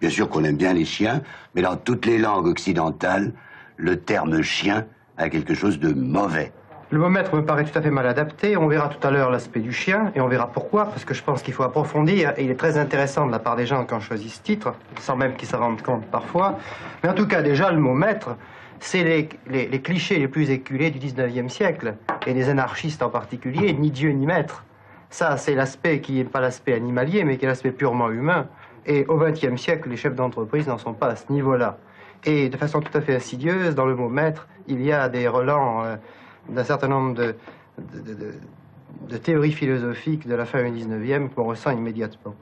Bien sûr qu'on aime bien les chiens, mais dans toutes les langues occidentales, le terme chien a quelque chose de mauvais. Le mot maître me paraît tout à fait mal adapté. On verra tout à l'heure l'aspect du chien et on verra pourquoi, parce que je pense qu'il faut approfondir et il est très intéressant de la part des gens qui ont choisi ce titre, sans même qu'ils s'en rendent compte parfois. Mais en tout cas, déjà, le mot maître, c'est les, clichés les plus éculés du 19e siècle, et des anarchistes en particulier, ni Dieu ni maître. Ça, c'est l'aspect qui n'est pas l'aspect animalier, mais qui est l'aspect purement humain. Et au XXe siècle, les chefs d'entreprise n'en sont pas à ce niveau-là. Et de façon tout à fait insidieuse, dans le mot maître, il y a des relents euh, d'un certain nombre de- de théories philosophiques de la fin du 19e qu'on ressent immédiatement.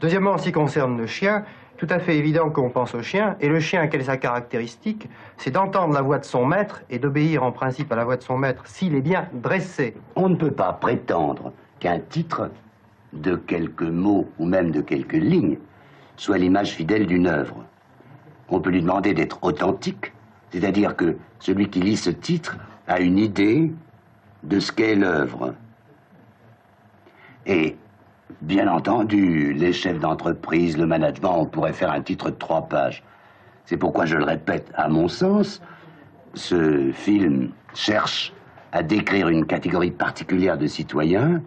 Deuxièmement, en ce qui concerne le chien, tout à fait évident qu'on pense au chien. Et le chien, quelle est sa caractéristique C'est d'entendre la voix de son maître et d'obéir en principe à la voix de son maître s'il est bien dressé. On ne peut pas prétendre qu'un titre de quelques mots ou même de quelques lignes soit l'image fidèle d'une œuvre. On peut lui demander d'être authentique, c'est-à-dire que celui qui lit ce titre a une idée de ce qu'est l'œuvre. Bien entendu, les chefs d'entreprise, le management, on pourrait faire un titre de trois pages. C'est pourquoi je le répète, à mon sens, ce film cherche à décrire une catégorie particulière de citoyens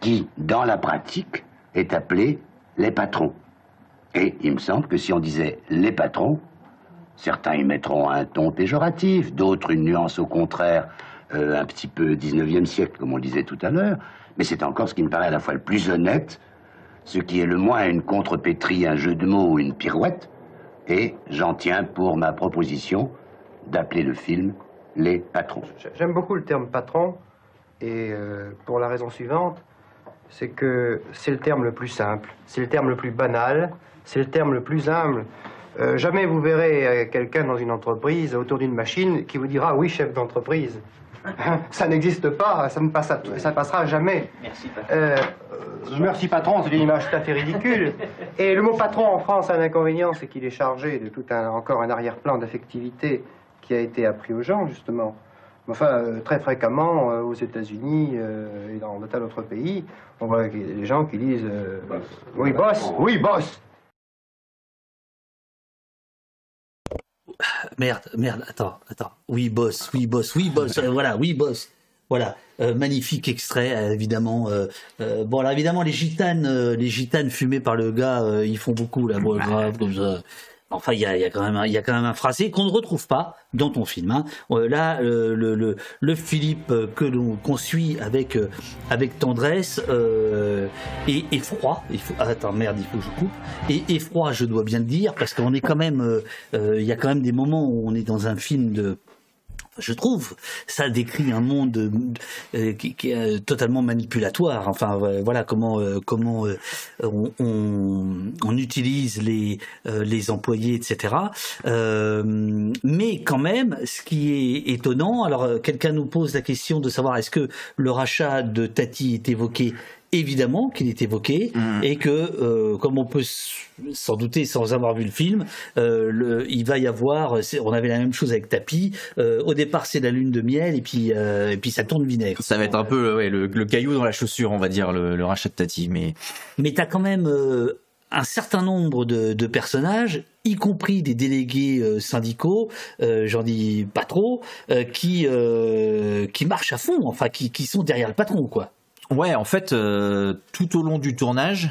qui, dans la pratique, est appelée les patrons. Et il me semble que si on disait les patrons, certains y mettront un ton péjoratif, d'autres une nuance au contraire, euh, un petit peu 19e siècle, comme on disait tout à l'heure, mais c'est encore ce qui me paraît à la fois le plus honnête, ce qui est le moins une contrepétrie, un jeu de mots ou une pirouette, et j'en tiens pour ma proposition d'appeler le film Les patrons. J'aime beaucoup le terme patron, et euh, pour la raison suivante, c'est que c'est le terme le plus simple, c'est le terme le plus banal, c'est le terme le plus humble. Euh, jamais vous verrez euh, quelqu'un dans une entreprise autour d'une machine qui vous dira oui chef d'entreprise. ça n'existe pas, ça ne passe ça passera jamais. Merci Euh, merci patron, c'est une image tout à fait ridicule. Et le mot patron en France a un inconvénient, c'est qu'il est chargé de tout un, encore un arrière-plan d'affectivité qui a été appris aux gens, justement. Enfin, euh, très fréquemment, euh, aux États-Unis euh, et dans de tas d'autres pays, on voit des gens qui disent euh, Oui, boss Oui, boss Merde, merde, attends, attends. Oui, boss, oui, boss, oui, boss, euh, voilà, oui, boss. Voilà, euh, magnifique extrait, euh, évidemment. bon, alors évidemment, les gitanes, les gitanes fumées par le gars, ils font beaucoup, là, bon, grave, comme ça. Enfin, il y a, quand même un- y phrasé qu'on ne retrouve pas dans ton film. hein. Euh, là, euh, le, Philippe euh, que l'on suit avec, tendresse et, et froid. Ah, attends, merde, il faut que je coupe. Et, et froid, je dois bien le dire, parce qu'on est quand même, il y a quand même des moments où on est dans un film de je trouve, ça décrit un monde euh, qui, est euh, totalement manipulatoire. Enfin, euh, voilà comment comment on, on, utilise les les employés, etc. Mais quand même, ce qui est étonnant, alors quelqu'un nous pose la question de savoir est-ce que le rachat de Tati est évoqué évidemment qu'il est évoqué et que, euh, comme on peut s'en douter sans avoir vu le film, euh, le, il va y avoir. On avait la même chose avec Tapi. euh, au départ, c'est la lune de miel et puis et puis ça tourne vinaigre. Ça va être un peu ouais, le, le caillou dans la chaussure, on va dire, le, le rachat de Tati. Mais Mais t'as quand même euh, un certain nombre de, de personnages, y compris des délégués euh, syndicaux, euh, j'en dis pas trop, euh, qui euh, qui marchent à fond, enfin qui, qui sont derrière le patron, quoi. Ouais, en fait, euh, tout au long du tournage,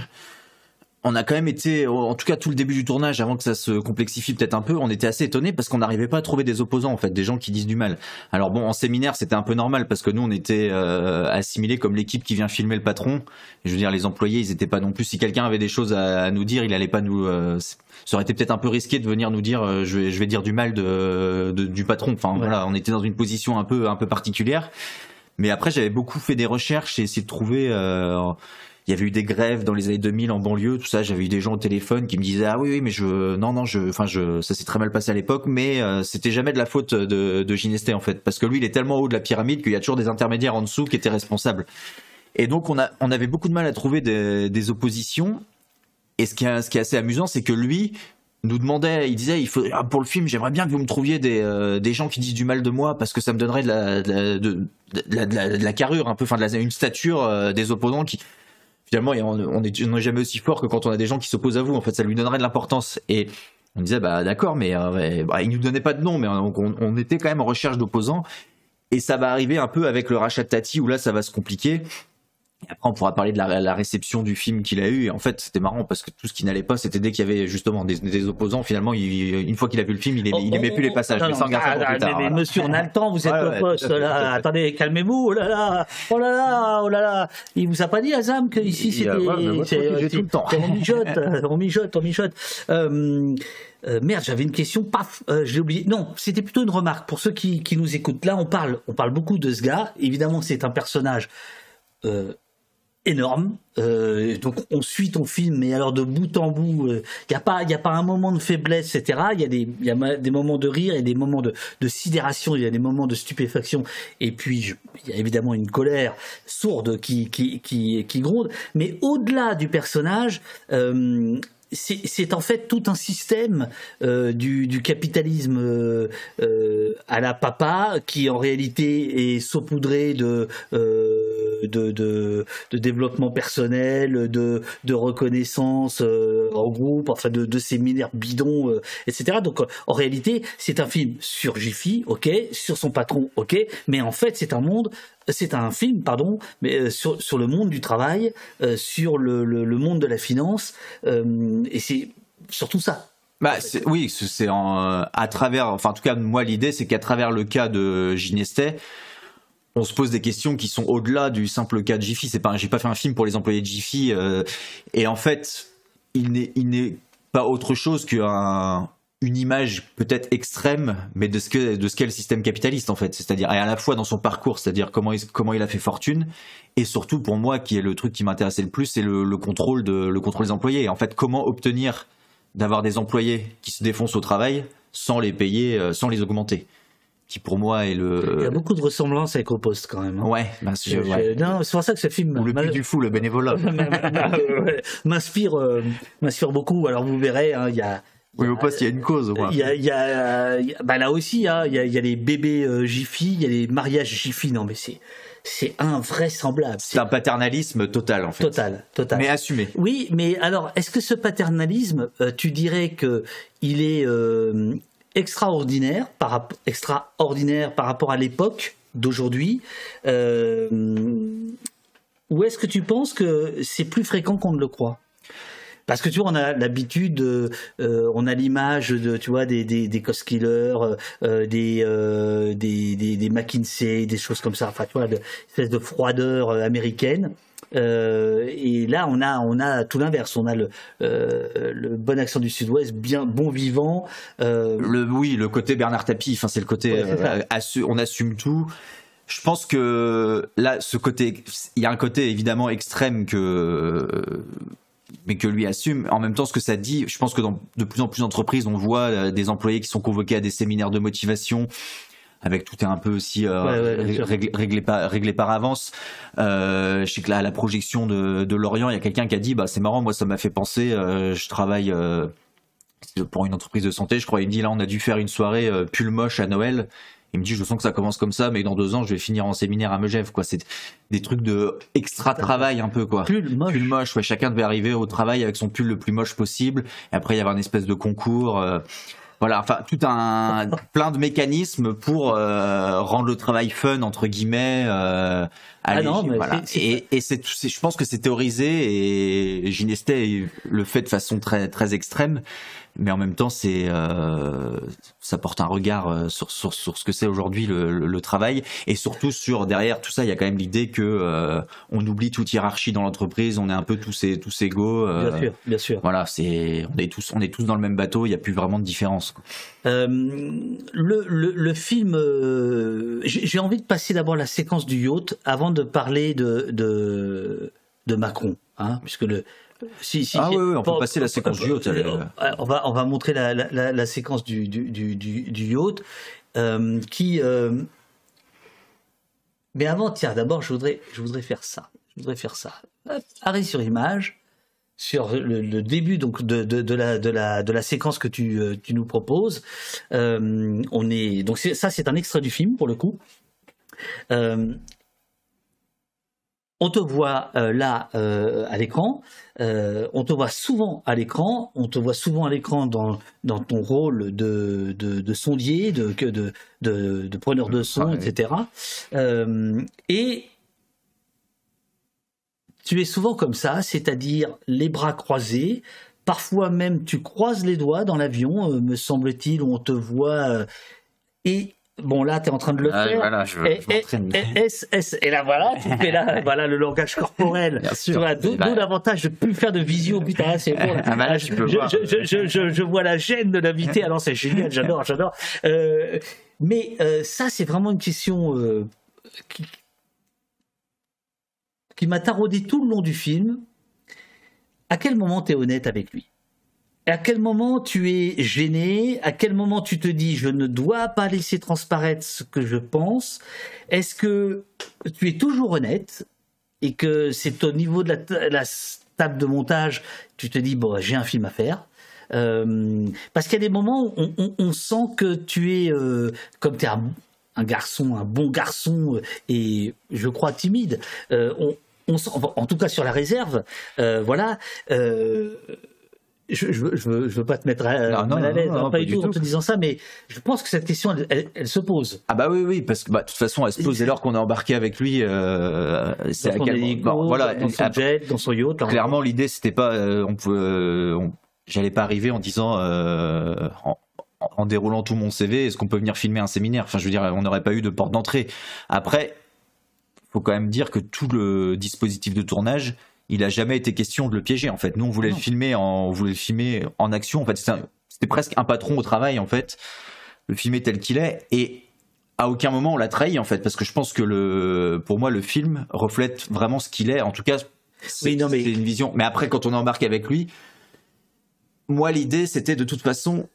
on a quand même été, en tout cas tout le début du tournage, avant que ça se complexifie peut-être un peu, on était assez étonnés parce qu'on n'arrivait pas à trouver des opposants, en fait, des gens qui disent du mal. Alors bon, en séminaire, c'était un peu normal parce que nous, on était euh, assimilés comme l'équipe qui vient filmer le patron. Je veux dire, les employés, ils étaient pas non plus. Si quelqu'un avait des choses à, à nous dire, il allait pas nous. euh, ça aurait été peut-être un peu risqué de venir nous dire, euh, je vais, je vais dire du mal de, de- du patron. Enfin voilà, on était dans une position un peu, un peu particulière. Mais après, j'avais beaucoup fait des recherches et essayé de trouver. euh, il y avait eu des grèves dans les années 2000 en banlieue, tout ça. J'avais eu des gens au téléphone qui me disaient ah oui oui mais je non non je enfin je ça s'est très mal passé à l'époque, mais euh, c'était jamais de la faute de, de Ginesté en fait parce que lui il est tellement haut de la pyramide qu'il y a toujours des intermédiaires en dessous qui étaient responsables. Et donc on a on avait beaucoup de mal à trouver des, des oppositions. Et ce qui est, ce qui est assez amusant, c'est que lui nous demandait, il disait, il faut ah, pour le film, j'aimerais bien que vous me trouviez des, euh, des gens qui disent du mal de moi parce que ça me donnerait de la, de la, de, carrure un peu, enfin une stature euh, des opposants qui finalement on on est, on jamais aussi fort que quand on a des gens qui s'opposent à vous. En fait, ça lui donnerait de l'importance. Et on disait bah d'accord, mais euh, bah, il nous donnait pas de nom, mais on- on était quand même en recherche d'opposants. Et ça va arriver un peu avec le rachat de Tati où là ça va se compliquer. Et après, on pourra parler de la, la réception du film qu'il a eu. Et en fait, c'était marrant parce que tout ce qui n'allait pas, c'était dès qu'il y avait justement des, des opposants. Finalement, il- une fois qu'il a vu le film, il, aimait- il aimait plus les passages. Non, mais non, pour ah, plus tard, mais, monsieur, on a le temps, vous êtes Ouais, ouais, poste, tout à fait, là. tout à fait. Attendez, calmez-vous, oh là là, oh là là, oh là là. Il vous a pas dit, Azam, que ici c'était. ouais, j'ai c'est- tout le temps. On mijote, euh, on mijote, on mijote. Euh, euh, merde, j'avais une question, paf, euh, j'ai oublié. Non, c'était plutôt une remarque pour ceux qui, qui nous écoutent. Là, on parle, on parle beaucoup de ce gars. Évidemment, c'est un personnage. euh, énorme. Euh, donc on suit ton film, mais alors de bout en bout, il n'y a pas, il a pas un moment de faiblesse, etc. Il y a des, y a des moments de rire et des moments de, de sidération, il y a des moments de stupéfaction, et puis il y a évidemment une colère sourde qui qui qui, qui gronde. Mais au-delà du personnage. Euh, c'est en fait tout un système euh, du, capitalisme euh, euh, à la papa qui en réalité est saupoudré de, de, développement personnel, de, reconnaissance en groupe, enfin de, de séminaires bidons, etc. Donc en réalité c'est un film sur Jiffy, ok, sur son patron, ok, mais en fait c'est un monde c'est un film, pardon, mais euh, sur, le monde du travail, euh, sur le, monde de la finance, euh, et c'est surtout ça. Bah, oui, c'est à travers, enfin en tout cas moi l'idée c'est qu'à travers le cas de Ginestet, on se pose des questions qui sont au-delà du simple cas de Jiffy. C'est pas, j'ai pas fait un film pour les employés de Jiffy, et en fait il n'est pas autre chose qu'un une image peut-être extrême, mais de ce que de ce qu'est le système capitaliste en fait. C'est-à-dire à la fois dans son parcours, c'est-à-dire comment il, comment il a fait fortune, et surtout pour moi qui est le truc qui m'intéressait le plus, c'est le, le, contrôle de le contrôle des employés. En fait, comment obtenir d'avoir des employés qui se défoncent au travail sans les payer, euh, sans les augmenter? Qui pour moi est le. Il y a beaucoup de ressemblances avec Au Poste quand même. Hein. Ouais, ben je, ouais. Non, c'est pour ça que ce film. Ou le but du fou, le bénévolat. m'inspire, euh, m'inspire beaucoup. Alors vous verrez, hein, il y a oui, au poste, il y a une cause. Il y a, il y a, bah là aussi, hein, il, y a, il y a les bébés euh, Jiffy, il y a les mariages Jiffy. Non, mais c'est, c'est invraisemblable. C'est un paternalisme total, en fait. Total, total. Mais assumé. Oui, mais alors, est-ce que ce paternalisme, euh, tu dirais que il est euh, extraordinaire par extraordinaire par rapport à l'époque d'aujourd'hui, euh, ou est-ce que tu penses que c'est plus fréquent qu'on ne le croit? Parce que tu vois, on a l'habitude, euh, on a l'image de, tu vois, des des, des cost killers, euh, des, euh, des, des des McKinsey, des choses comme ça. Enfin, tu vois, de, espèce de froideur américaine. et là, on a on a tout l'inverse. On a le le bon accent du Sud-Ouest, bien bon vivant. Le oui, le côté Bernard Tapie. Enfin, c'est le côté Ouais, assu- on assume tout. Je pense que là, ce côté, il y a un côté évidemment extrême que mais que lui assume. En même temps, ce que ça dit, je pense que dans de plus en plus d'entreprises, on voit euh, des employés qui sont convoqués à des séminaires de motivation avec tout est un peu aussi euh, Ouais, ouais, réglé, réglé par, réglé par avance. Euh, je sais que là, à la projection de, de Lorient, il y a quelqu'un qui a dit, bah c'est marrant, moi ça m'a fait penser, euh, je travaille pour une entreprise de santé, je crois, il me dit là on a dû faire une soirée pull moche à Noël. Il me dit, je sens que ça commence comme ça, mais dans deux ans, je vais finir en séminaire à Megève, quoi. C'est des trucs de extra travail un peu, quoi. Pull moche. Pull moche, ouais. Chacun devait arriver au travail avec son pull le plus moche possible. Et après, il y avait un espèce de concours. euh, voilà, enfin, tout un plein de mécanismes pour euh, rendre le travail fun entre guillemets. Euh, allégé, non, mais voilà. c'est- c'est- Et, c'est- je pense que c'est théorisé et Ginestet le fait de façon très très extrême, mais en même temps, c'est euh, ça porte un regard euh, sur, sur sur ce que c'est aujourd'hui le, le, le travail et surtout sur derrière tout ça, il y a quand même l'idée que euh, on oublie toute hiérarchie dans l'entreprise, on est un peu tous é- tous égaux. euh, Bien sûr, bien sûr. Voilà, c'est on est tous on est tous dans le même bateau, il n'y a plus vraiment de différence. le, le, film, j'ai j'ai envie de passer d'abord la séquence du yacht avant de parler de, de, de Macron, hein, puisque le. Si, si, Ah oui, oui, on peut passer la séquence du yacht, Euh, On va, on va montrer la, la, la, séquence du, du, du, du, yacht euh, qui. euh, Mais avant, tiens, d'abord, je voudrais, je voudrais faire ça. Je voudrais faire ça. Hop, arrêt sur image sur le, le début donc de, de, de la, de, la, de la séquence que tu, euh, tu nous proposes. Euh, on est donc ça c'est un extrait du film pour le coup. Euh, on te voit euh, là euh, à l'écran, euh, on te voit souvent à l'écran, on te voit souvent à l'écran dans, dans ton rôle de, de, de sondier, de, de, de, preneur de son, etc. Et tu es souvent comme ça, c'est-à-dire les bras croisés. Parfois même, tu croises les doigts dans l'avion, me semble-t-il, où on te voit. et bon, là, tu es en train de le Ah, faire. voilà, je- et, je m'entraîne. et- et- S, S, et là, voilà, tu fais là, voilà le langage corporel. Bien sûr. Tu vois, D'où Bah. d'où l'avantage de plus faire de visio. Putain, là, c'est bon. là. Ah, bah là, je, je, vois la gêne de l'invité. Alors, c'est génial, j'adore, j'adore. Euh, mais euh, ça, c'est vraiment une question euh, qui, qui m'a taraudé tout le long du film. À quel moment tu es honnête avec lui? À quel moment tu es gêné? À quel moment tu te dis je ne dois pas laisser transparaître ce que je pense? Est-ce que tu es toujours honnête et que c'est au niveau de la, table de montage, tu te dis bon j'ai un film à faire euh, parce qu'il y a des moments où on, sent que tu es euh, comme tu es un, garçon, un bon garçon euh, et je crois timide. on, sent, en tout cas sur la réserve, voilà. Euh, je, je, veux, pas te mettre à, Non, non, mal à non, l'aise, non, hein, non, pas pas du du tout en te disant ça, mais je pense que cette question, elle, elle- elle se pose. Ah bah oui oui parce que bah, de toute façon elle se pose dès lors qu'on est embarqué avec lui euh, c'est à bon, voilà dans son après- jet, dans son yacht. là, clairement l'idée c'était pas euh, on euh, on- j'allais pas arriver en disant euh, en, en déroulant tout mon CV est-ce qu'on peut venir filmer un séminaire? Enfin je veux dire on n'aurait pas eu de porte d'entrée après faut quand même dire que tout le dispositif de tournage il a jamais été question de le piéger en fait. Nous on voulait le filmer en on voulait le filmer en action en fait. C'était presque un patron au travail en fait le filmer tel qu'il est. Et à aucun moment on l'a trahi en fait parce que je pense que le pour moi le film reflète vraiment ce qu'il est. En tout cas c'est c'est une vision. Mais après quand on embarque avec lui moi l'idée c'était de toute façon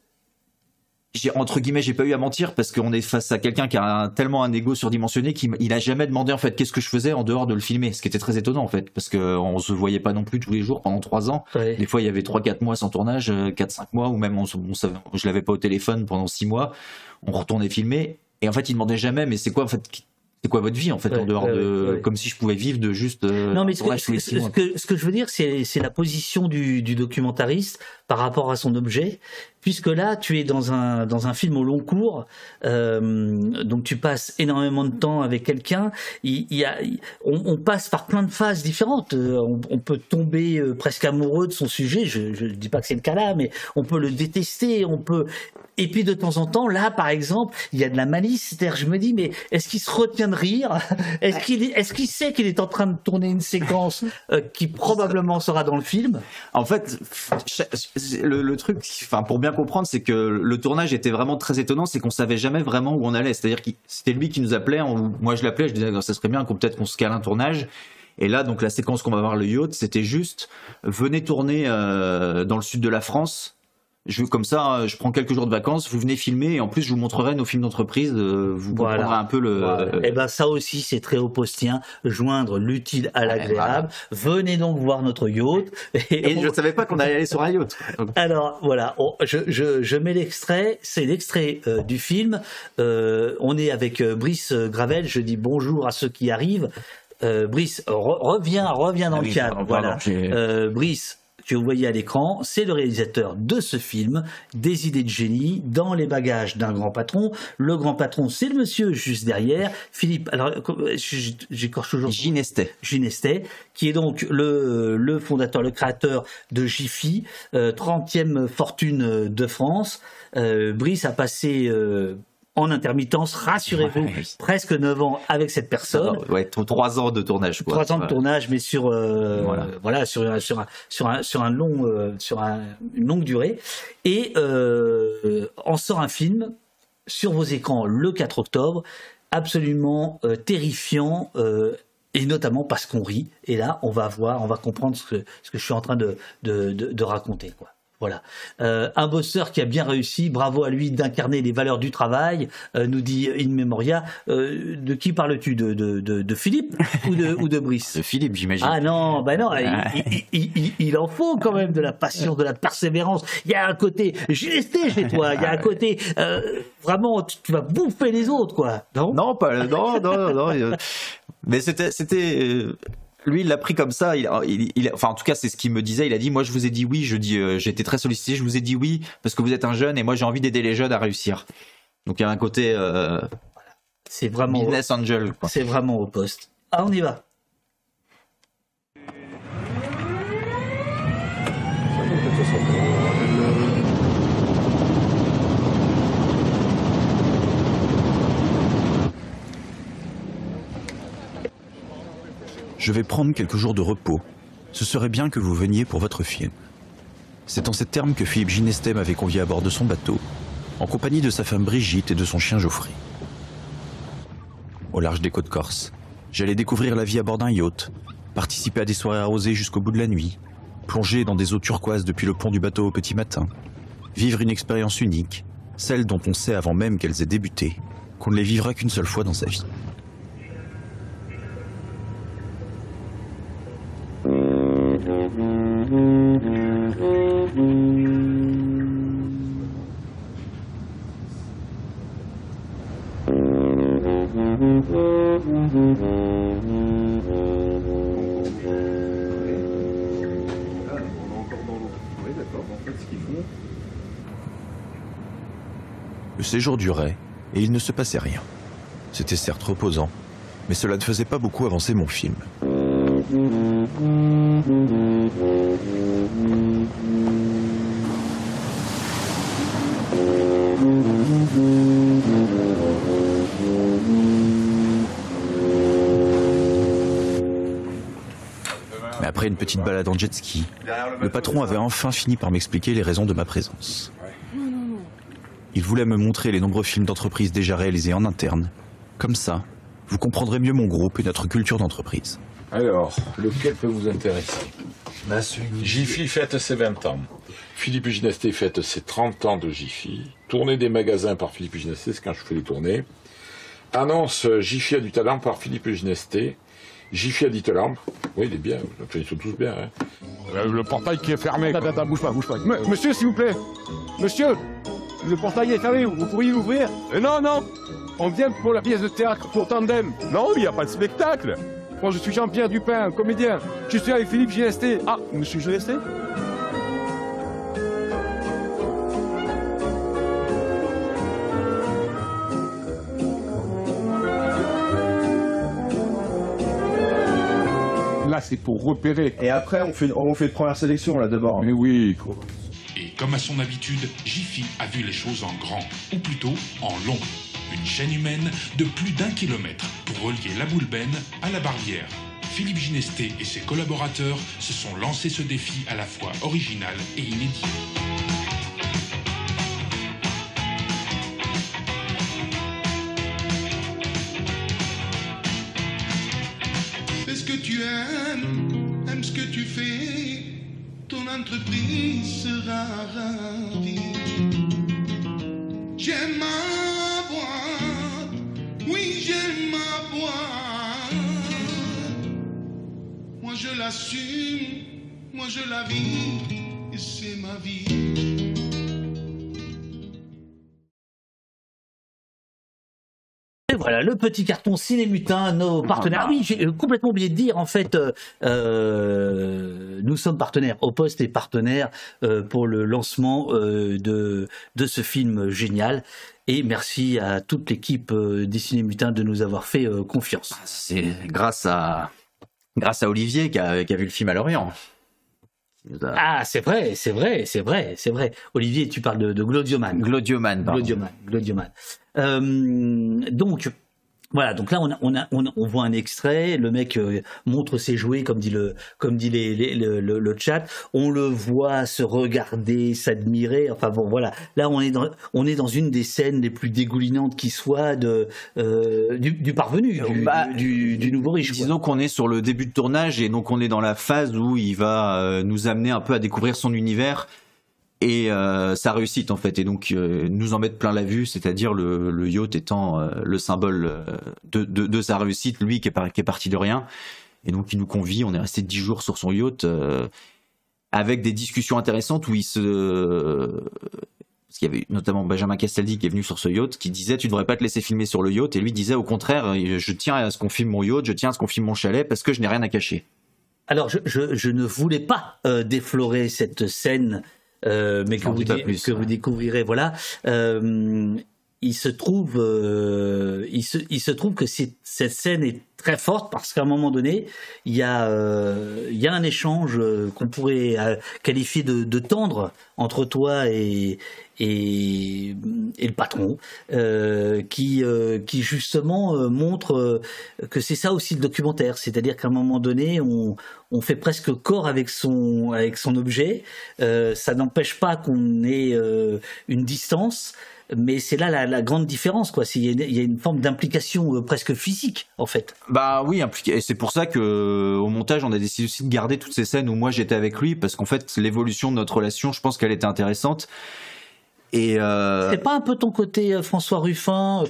j'ai entre guillemets j'ai pas eu à mentir parce qu'on est face à quelqu'un qui a un- tellement un ego surdimensionné qu'il il a jamais demandé en fait qu'est-ce que je faisais en dehors de le filmer ce qui était très étonnant en fait parce que on se voyait pas non plus tous les jours pendant trois ans. Des fois il y avait trois quatre mois sans tournage euh, quatre cinq mois ou même on, on je l'avais pas au téléphone pendant six mois. On retournait filmer et en fait il demandait jamais mais c'est quoi en fait c'est quoi votre vie en fait en dehors ouais, de ouais, comme si je pouvais vivre de juste euh, Non, mais ce que, ce- que- ce que je veux dire, c'est c'est la position du, du documentariste par rapport à son objet, puisque là, tu es dans un, dans un film au long cours, euh, donc tu passes énormément de temps avec quelqu'un, il, y a, on, passe par plein de phases différentes, Euh, on, peut tomber euh, presque amoureux de son sujet, je ne dis pas que c'est le cas là, mais on peut le détester, on peut... Et puis de temps en temps, là par exemple, il y a de la malice, c'est-à-dire je me dis, mais est-ce qu'il se retient de rire? Est-ce qu'il est, qu'il sait qu'il est en train de tourner une séquence euh, qui probablement sera dans le film? En fait, le, truc, enfin pour bien comprendre, c'est que le tournage était vraiment très étonnant, c'est qu'on savait jamais vraiment où on allait. C'est-à-dire que c'était lui qui nous appelait, moi je l'appelais, je disais ça serait bien qu'on peut-être qu'on se cale un tournage. Et là, donc la séquence qu'on va voir le yacht, c'était juste venez tourner euh, dans le sud de la France. Je comme ça, euh, je prends quelques jours de vacances, vous venez filmer et en plus je vous montrerai nos films d'entreprise. euh, vous Voilà. comprendrez un peu le. Et ben ça aussi c'est très opostien, joindre l'utile à l'agréable. Venez donc voir notre yacht. Et je savais pas qu'on allait aller sur un yacht. Alors voilà, on- je, je, je mets l'extrait, c'est l'extrait euh, du film. Euh, on est avec euh, Brice Gravel, je dis bonjour à ceux qui arrivent. Euh, Brice, re- reviens, reviens dans Ah le oui, cadre. pardon, voilà. Euh, Brice, que vous voyez à l'écran, c'est le réalisateur de ce film, des idées de génie, dans les bagages d'un grand patron. Le grand patron, c'est le monsieur juste derrière, Philippe. Alors, euh, j'écorche toujours. Ginestet. Ginestet, qui est donc le, le fondateur, le créateur de Jiffy, euh, 30e fortune de France. Euh, Brice a passé euh, en intermittence, rassurez-vous, presque 9 ans avec cette personne. Ouais, t- trois ans de tournage. Quoi. Trois ans de Ouais. tournage, mais sur euh, Voilà. voilà. sur un- sur un sur un sur un long euh, sur un- une longue durée et euh, en sort un film sur vos écrans le 4 octobre, absolument euh, terrifiant. euh, et notamment parce qu'on rit. Et là, on va voir, on va comprendre ce que, ce que je suis en train de, de, de, de raconter. Quoi. Voilà. Euh, un bosseur qui a bien réussi, bravo à lui d'incarner les valeurs du travail, euh, nous dit In Memoria. Euh, de qui parles-tu de, de, de, de Philippe ou de, ou de Brice De Philippe, j'imagine. Ah non, bah non, il, il- il- il- il en faut quand même de la patience, de la persévérance. Il y a un côté ginesté chez toi, il y a un côté euh, vraiment, tu, tu vas bouffer les autres, quoi. Non? Non, pas non, non, non. mais c'était, Lui, il l'a pris comme ça. Il, il, il- enfin, en tout cas, c'est ce qu'il me disait. Il a dit, moi, je vous ai dit oui. Je dis, euh, j'ai été très sollicité. Je vous ai dit oui parce que vous êtes un jeune et moi, j'ai envie d'aider les jeunes à réussir. Donc, il y a un côté euh, C'est vraiment, business angel. C'est vraiment au poste. Ah, on y va. Je vais prendre quelques jours de repos. Ce serait bien que vous veniez pour votre film. C'est en ces termes que Philippe Ginestet m'avait convié à bord de son bateau, en compagnie de sa femme Brigitte et de son chien Geoffrey. Au large des côtes corses, j'allais découvrir la vie à bord d'un yacht, participer à des soirées arrosées jusqu'au bout de la nuit, plonger dans des eaux turquoises depuis le pont du bateau au petit matin, vivre une expérience unique, celle dont on sait avant même qu'elles aient débuté, qu'on ne les vivra qu'une seule fois dans sa vie. Le séjour durait et il ne se passait rien. C'était certes reposant, mais cela ne faisait pas beaucoup avancer mon film. Après une petite balade en jet ski, le patron avait enfin fini par m'expliquer les raisons de ma présence. Il voulait me montrer les nombreux films d'entreprise déjà réalisés en interne. Comme ça, vous comprendrez mieux mon groupe et notre culture d'entreprise. Alors, lequel peut vous intéresser Jiffy fête ses 20 ans. Philippe Ginesté fête ses 30 ans de Jiffy. Tournée des magasins par Philippe Ginesté, c'est quand je fais les tournées. Annonce Jiffy a du talent par Philippe Ginesté. Jiffy a dit talent. Oui, il est bien. Enfin, ils sont tous bien. hein. Euh, Le portail qui est fermé. Attends, attends, bouge pas, bouge pas. Monsieur, s'il vous plaît. Monsieur, le portail est fermé, vous pourriez l'ouvrir Euh, Non, non. On vient pour la pièce de théâtre, pour Tandem. Non, il n'y a pas de spectacle. Moi, je suis Jean-Pierre Dupin, comédien. Je suis avec Philippe GST. Ah, monsieur GST Là, c'est pour repérer. Et après, on fait, on fait une première sélection, là, d'abord. Mais oui. Et comme à son habitude, Jiffy a vu les choses en grand, ou plutôt en long. Une chaîne humaine de plus d'un kilomètre pour relier la Boulbène à la Barbière. Philippe Ginesté et ses collaborateurs se sont lancés ce défi à la fois original et inédit. Fais ce que tu aimes, aime ce que tu fais, ton entreprise sera ravie. J'aime je l'assume, moi je la vis, et c'est ma vie. Et voilà, le petit carton Cinémutin, nos partenaires. Ah oui, j'ai euh, complètement oublié de dire, en fait, euh, euh, nous sommes partenaires. Au poste est partenaire euh, pour le lancement euh, de, de ce film génial. Et merci à toute l'équipe euh, des Cinémutins de nous avoir fait euh, confiance. C'est grâce à, grâce à Olivier qui a, qui a vu le film à Lorient. Ah, c'est vrai, c'est vrai, c'est vrai, c'est vrai. Olivier, tu parles de, de Glodioman. Glodioman, pardon. Glodioman, Glodioman. Euh, donc, voilà, donc là on, a, on, a, on, a- on voit un extrait, le mec euh, montre ses jouets comme dit le comme dit les, les- le, le- le chat, on le voit se regarder, s'admirer, enfin bon voilà, là on est dans on est dans une des scènes les plus dégoulinantes qui soit de euh, du, du parvenu, du, Bah, du, du nouveau riche. Disons qu'on est sur le début de tournage et donc on est dans la phase où il va euh, nous amener un peu à découvrir son univers et euh, sa réussite en fait. Et donc euh, nous en mettre plein la vue c'est-à-dire le, yacht étant euh, le symbole de, sa réussite lui qui est, parti de rien. Et donc il nous convie on est resté dix jours sur son yacht avec des discussions intéressantes où il se parce qu'il y avait notamment Benjamin Castaldi qui est venu sur ce yacht qui disait tu devrais pas te laisser filmer sur le yacht. Et lui disait au contraire je tiens à ce qu'on filme mon yacht je tiens à ce qu'on filme mon chalet parce que je n'ai rien à cacher. Alors, je, ne voulais pas déflorer cette scène, mais que vous, que vous découvrirez. Voilà. Il se trouve, euh, il se, il se trouve que cette scène est très forte parce qu'à un moment donné, il y a, euh, il y a un échange euh, qu'on pourrait euh, qualifier de, de tendre entre toi et et, et le patron, euh, qui euh, qui justement montre que c'est ça aussi le documentaire, c'est-à-dire qu'à un moment donné, on on fait presque corps avec son avec son objet. Ça n'empêche pas qu'on ait une distance. Mais c'est là la, la grande différence, quoi. Il y, a une- il y a une forme d'implication euh, presque physique, en fait. Bah oui, impliqué. Et c'est pour ça que euh, au montage, on a décidé aussi de garder toutes ces scènes où moi j'étais avec lui, parce qu'en fait, l'évolution de notre relation, je pense qu'elle était intéressante. Et euh, C'est pas un peu ton côté euh, François Ruffin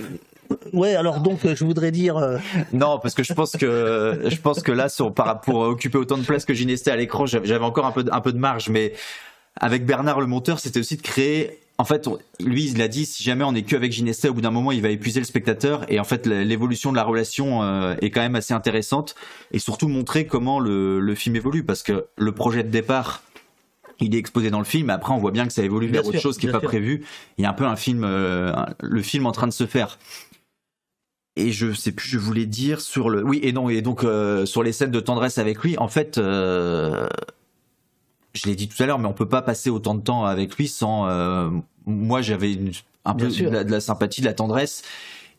Ouais, alors donc je voudrais dire. euh, non, parce que je pense que je pense que là, sur, pour occuper autant de place que Ginesté à l'écran, j'avais encore un peu de, un peu de marge, mais avec Bernard le monteur, c'était aussi de créer. En fait, lui, il a dit si jamais on est que avec Ginesté, au bout d'un moment, il va épuiser le spectateur. Et en fait, la- l'évolution de la relation euh, est quand même assez intéressante, et surtout montrer comment le, le film évolue, parce que le projet de départ. Il est exposé dans le film, après on voit bien que ça évolue vers autre chose qui est bien pas prévu. Il y a un peu un film, euh, le film en train de se faire. Et je sais plus, je voulais dire sur le. Oui, et non, et donc euh, sur les scènes de tendresse avec lui, en fait, je l'ai dit tout à l'heure, mais on peut pas passer autant de temps avec lui sans. euh, moi, j'avais un peu Bien de la, de la sympathie, de la tendresse.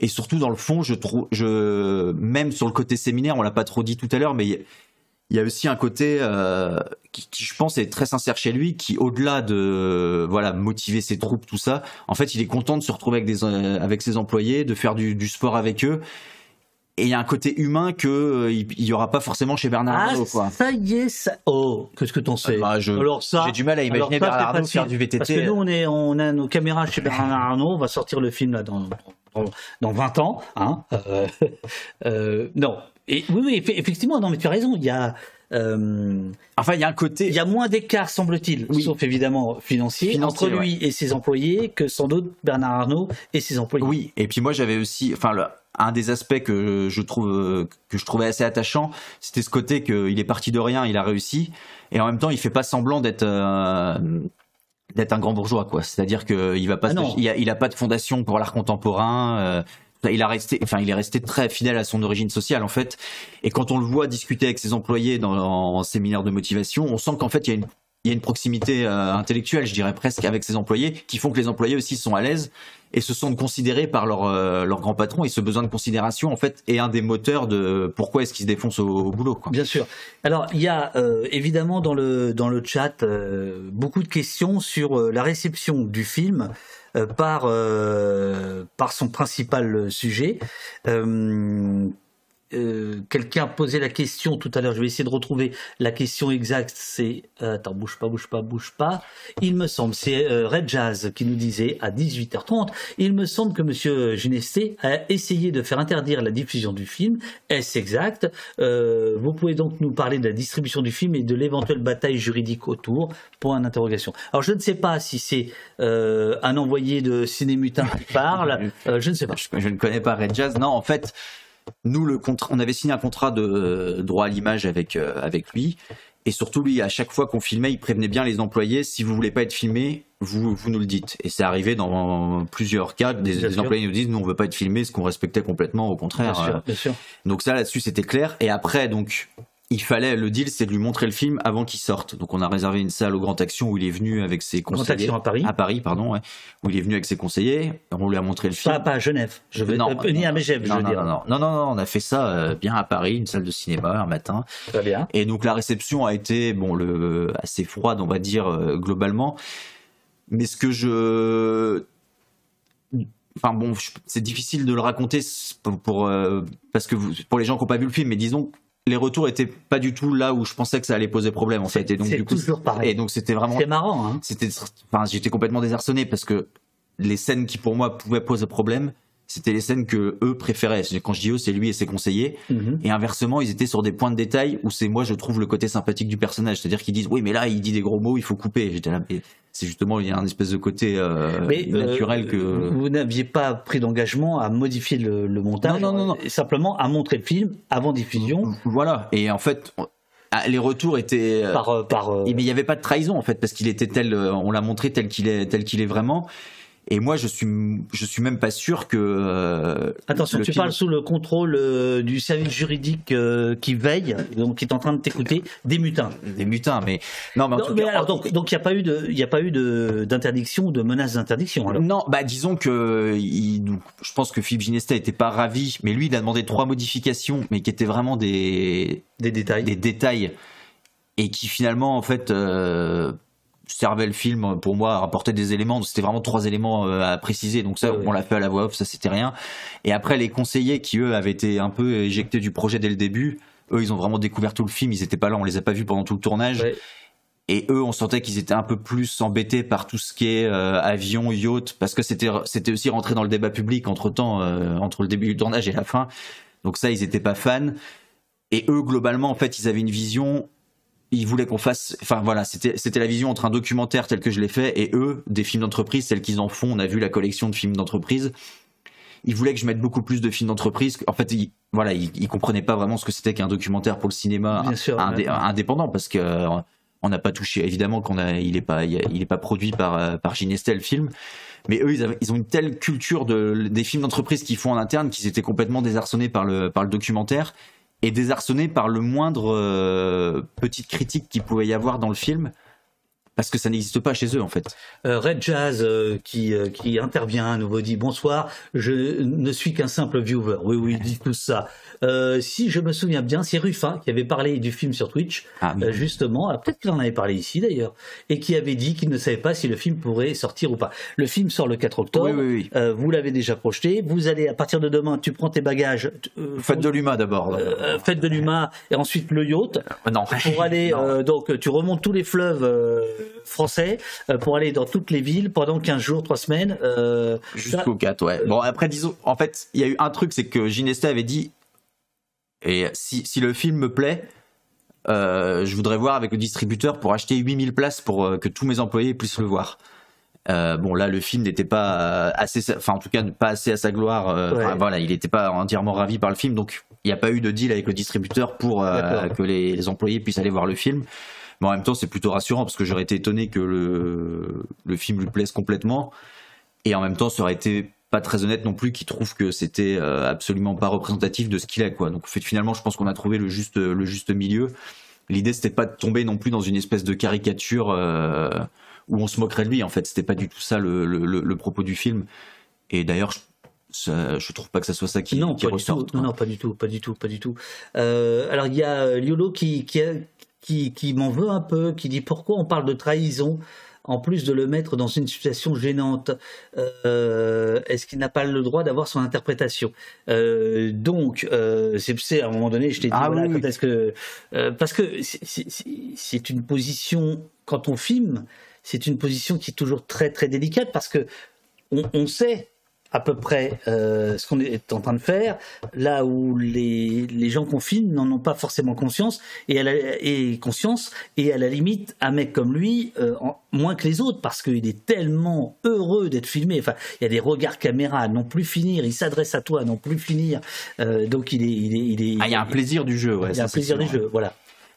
Et surtout, dans le fond, je trouve. Je, même sur le côté séminaire, on l'a pas trop dit tout à l'heure, mais il y a- il y a aussi un côté euh, qui, qui, je pense, est très sincère chez lui, qui au-delà de voilà motiver ses troupes, tout ça, en fait, il est content de se retrouver avec des euh, avec ses employés, de faire du, du sport avec eux. Et il y a un côté humain que euh, il y aura pas forcément chez Bernard Ah, Arnault, quoi. ça y est, ça. Oh, qu'est-ce que t'en sais Bah, je- Alors ça, j'ai du mal à imaginer ça, Bernard Arnault faire du VTT. Parce que nous, on est, on a nos caméras chez Bernard Arnault. On va sortir le film là dans dans, dans 20 ans, hein. Euh, euh, non. Et oui, oui, eff- effectivement, non, mais tu as raison. Il y a. euh, enfin, il y a un côté. Il y a moins d'écart, semble-t-il, sauf évidemment financier, Financier, entre lui et ses employés que sans doute Bernard Arnault et ses employés. Oui, et puis moi j'avais aussi, enfin un des aspects que je trouve que je trouvais assez attachant, c'était ce côté qu'il est parti de rien, il a réussi, et en même temps il fait pas semblant d'être euh, d'être un grand bourgeois quoi. C'est-à-dire qu'il va pas, Ah il, a, il a pas de fondation pour l'art contemporain. euh, il a resté, enfin, il est resté très fidèle à son origine sociale en fait. Et quand on le voit discuter avec ses employés dans en séminaire de motivation, on sent qu'en fait il y a une il y a une proximité euh, intellectuelle, je dirais presque, avec ses employés, qui font que les employés aussi sont à l'aise et se sentent considérés par leur euh, leur grand patron. Et ce besoin de considération, en fait, est un des moteurs de pourquoi est-ce qu'ils se défoncent au, boulot. Bien sûr. Alors, il y a euh, évidemment dans le, dans le chat euh, beaucoup de questions sur la réception du film par, par son principal sujet. Euh, Quelqu'un posait la question tout à l'heure, je vais essayer de retrouver la question exacte, c'est... euh, attends, bouge pas, bouge pas, bouge pas. Il me semble, c'est euh, Red Jazz qui nous disait à 18h30, il me semble que Monsieur Ginesté a essayé de faire interdire la diffusion du film. Est-ce exact? Euh, Vous pouvez donc nous parler de la distribution du film et de l'éventuelle bataille juridique autour? Point d'interrogation. Alors je ne sais pas si c'est euh, un envoyé de Cinémutin qui parle, euh, je ne sais pas. Je, je ne connais pas Red Jazz. Non, en fait, nous, le contrat, on avait signé un contrat de euh, droit à l'image avec, euh, avec lui. Et surtout, lui, à chaque fois qu'on filmait, il prévenait bien les employés si vous voulez pas être filmé, vous, vous nous le dites. Et c'est arrivé dans plusieurs cas. Des, des employés nous disent nous, on veut pas être filmé, ce qu'on respectait complètement, au contraire. Bien sûr, Euh, bien sûr. Donc ça, là-dessus, c'était clair. Et après, donc, il fallait, le deal, c'est de lui montrer le film avant qu'il sorte. Donc on a réservé une salle au Grand Action où il est venu avec ses Grand conseillers. Action à Paris À Paris, pardon, ouais. Où il est venu avec ses conseillers. On lui a montré le film. Pas, pas à Genève. Je veux, Non, euh, ni à Megève, je veux non, dire. Non, non, non, on a fait ça euh, bien à Paris, une salle de cinéma un matin. Très bien. Et donc la réception a été bon, le assez froide, on va dire euh, globalement. Mais ce que je Enfin bon, c'est difficile de le raconter pour, pour, euh, parce que vous- pour les gens qui n'ont pas vu le film, mais disons les retours étaient pas du tout là où je pensais que ça allait poser problème en fait. Et donc du coup, toujours pareil. Et donc c'était vraiment. C'est marrant, hein. C'était, enfin, j'étais complètement désarçonné parce que les scènes qui pour moi pouvaient poser problème, c'était les scènes que eux préféraient. Quand je dis eux, c'est lui et ses conseillers. Mhm. Et inversement, ils étaient sur des points de détail où c'est moi, je trouve le côté sympathique du personnage. C'est-à-dire qu'ils disent, oui, mais là, il dit des gros mots, il faut couper. J'étais là, mais c'est justement, il y a un espèce de côté euh, Mais euh, naturel que. vous n'aviez pas pris d'engagement à modifier le, le montage, Non, non, non, simplement à montrer le film avant diffusion. Voilà. Et en fait, ah, les retours étaient. euh, Par, par, Mais il n'y avait pas de trahison en fait, parce qu'il était tel, on l'a montré tel qu'il est, tel qu'il est vraiment. Et moi, je suis, je suis même pas sûr que. euh, Attention, tu film- parles sous le contrôle euh, du service juridique euh, qui veille, donc qui est en train de t'écouter, des mutins. Des mutins, mais non, mais en Non, tout mais cas, alors, donc, donc il n'y a pas eu de, il a pas eu de d'interdiction ou de menace d'interdiction. Non, bah disons que il, je pense que Philippe Ginesta était pas ravi, mais lui il a demandé trois modifications, mais qui étaient vraiment des des détails, des détails, et qui finalement en fait, servait le film pour moi à rapporter des éléments. C'était vraiment trois éléments euh, à préciser. Donc ça, on l'a fait à la voix off, ça c'était rien. Et après, les conseillers qui eux avaient été un peu éjectés du projet dès le début, eux ils ont vraiment découvert tout le film. Ils étaient pas là, on les a pas vus pendant tout le tournage. Et eux, on sentait qu'ils étaient un peu plus embêtés par tout ce qui est euh, avion, yacht, parce que c'était c'était aussi rentré dans le débat public entre temps, entre le début du tournage et la fin. Donc ça, ils étaient pas fans. Et eux, globalement, en fait, ils avaient une vision. Ils voulaient qu'on fasse. Enfin voilà, c'était c'était la vision entre un documentaire tel que je l'ai fait et eux des films d'entreprise tels qu'ils en font. On a vu la collection de films d'entreprise. Ils voulaient que je mette beaucoup plus de films d'entreprise. En fait, ils, voilà, ils, comprenaient pas vraiment ce que c'était qu'un documentaire pour le cinéma indépendant parce que on n'a pas touché évidemment qu'on a il est pas il est pas produit par euh, par Ginestel le film mais eux ils, ils ont une telle culture de des films d'entreprise qu'ils font en interne qu'ils étaient complètement désarçonnés par le par le documentaire et désarçonnés par le moindre euh, petite critique qu'il pouvait y avoir dans le film parce que ça n'existe pas chez eux en fait. Euh, Red Jazz euh, qui, euh, qui intervient à nouveau dit bonsoir, je ne suis qu'un simple viewer. Oui, oui, il dit tout ça. Si je me souviens bien, c'est Ruffin qui avait parlé du film sur Twitch, Ah, justement, ah, peut-être qu'il en avait parlé ici d'ailleurs, et qui avait dit qu'il ne savait pas si le film pourrait sortir ou pas. Le film sort le 4 octobre, Euh, vous l'avez déjà projeté, vous allez à partir de demain, tu prends tes bagages. Faites de l'UMA d'abord. fête de l'UMA et ensuite le yacht non. pour aller donc tu remontes tous les fleuves français euh, pour aller dans toutes les villes pendant 15 jours 3 semaines euh, Jusqu'au 4, ouais. Bon, après, disons, en fait, il y a eu un truc, c'est que Gineste avait dit, et si, si le film me plaît, euh, je voudrais voir avec le distributeur pour acheter 8000 places pour euh, que tous mes employés puissent le voir. Euh, bon, là, le film n'était pas assez, enfin, en tout cas, pas assez à sa gloire. Ouais. Voilà, il n'était pas entièrement ravi par le film, donc il n'y a pas eu de deal avec le distributeur pour que les, les employés puissent aller voir le film. Mais en même temps, c'est plutôt rassurant parce que j'aurais été étonné que le, le film lui plaise complètement. Et en même temps, ça aurait été pas très honnête non plus qu'il trouve que c'était euh, absolument pas représentatif de ce qu'il est quoi. Donc en fait, finalement, je pense qu'on a trouvé le juste le juste milieu. L'idée c'était pas de tomber non plus dans une espèce de caricature euh, où on se moquerait de lui. En fait, c'était pas du tout ça le, le, le- propos du film. Et d'ailleurs, je, ça- je trouve pas que ça soit ça qui, non qui pas du tout non, non pas du tout pas du tout pas du tout Euh, alors il y a Liolo qui qui, a- qui, qui m'en veut un peu qui dit pourquoi on parle de trahison en plus de le mettre dans une situation gênante, euh, est-ce qu'il n'a pas le droit d'avoir son interprétation? Euh, Donc, euh, c'est à un moment donné, je t'ai dit, Ah voilà, oui, quand est-ce que... parce que c'est- une position, quand on filme, c'est une position qui est toujours très très délicate parce que on, on sait à peu près euh, ce qu'on est en train de faire, là où les, les gens qu'on filme n'en ont pas forcément conscience, et, à la, et conscience, et à la limite, un mec comme lui, euh, en- moins que les autres, parce qu'il est tellement heureux d'être filmé, enfin, il y a des regards caméra non plus finir, il s'adresse à toi non plus finir, euh, donc il est... Il, est, il, est, Ah, il y a un plaisir du jeu, ouais. il y a un plaisir du jeu, voilà.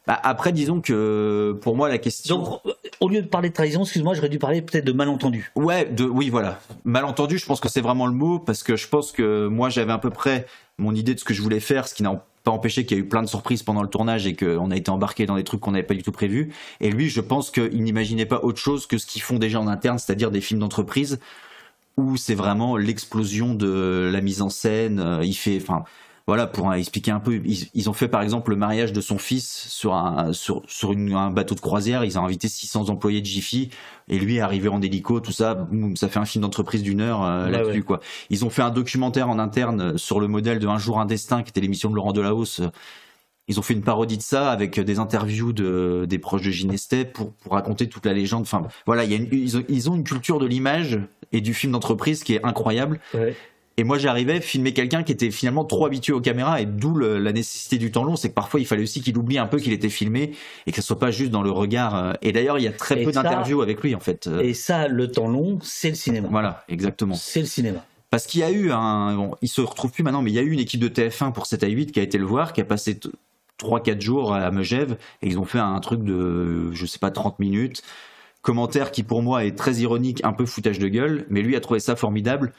Bah, après, disons que pour moi, la question. Donc, au lieu de parler de trahison, excuse-moi, j'aurais dû parler peut-être de malentendu. Ouais, de, oui, voilà. Malentendu, je pense que c'est vraiment le mot, parce que je pense que moi, j'avais à peu près mon idée de ce que je voulais faire, ce qui n'a pas empêché qu'il y a eu plein de surprises pendant le tournage et qu'on a été embarqué dans des trucs qu'on n'avait pas du tout prévus. Et lui, je pense qu'il n'imaginait pas autre chose que ce qu'ils font déjà en interne, c'est-à-dire des films d'entreprise où c'est vraiment l'explosion de la mise en scène. euh, Il fait, enfin, voilà, pour expliquer un peu, ils, ils ont fait par exemple le mariage de son fils sur un sur sur une- un bateau de croisière. Ils ont invité 600 employés de Jiffy et lui est arrivé en hélico, tout ça. boum, Ça fait un film d'entreprise d'une heure euh, là-dessus ouais. quoi. Ils ont fait un documentaire en interne sur le modèle de Un jour un destin, qui était l'émission de Laurent Delahousse. Ils ont fait une parodie de ça avec des interviews de, des proches de Ginestet pour, pour raconter toute la légende. Enfin, voilà, il y a une- ils, ont, ils ont une culture de l'image et du film d'entreprise qui est incroyable. Et moi, j'arrivais filmer quelqu'un qui était finalement trop habitué aux caméras et d'où la nécessité du temps long. C'est que parfois, il fallait aussi qu'il oublie un peu qu'il était filmé et que ce soit pas juste dans le regard. euh. Et d'ailleurs, il y a très Et peu ça- d'interviews avec lui, en fait. Euh, Et ça, le temps long, c'est le cinéma. Voilà, exactement. C'est le cinéma. Parce qu'il y a eu un, bon, il se retrouve plus maintenant, mais il y a eu une équipe de TF1 pour 7 à 8 qui a été le voir, qui a passé 3-4 jours à Megève, et ils ont fait un truc de, je sais pas, 30 minutes. Commentaire qui pour moi est très ironique, un peu foutage de gueule, mais lui a trouvé ça formidable.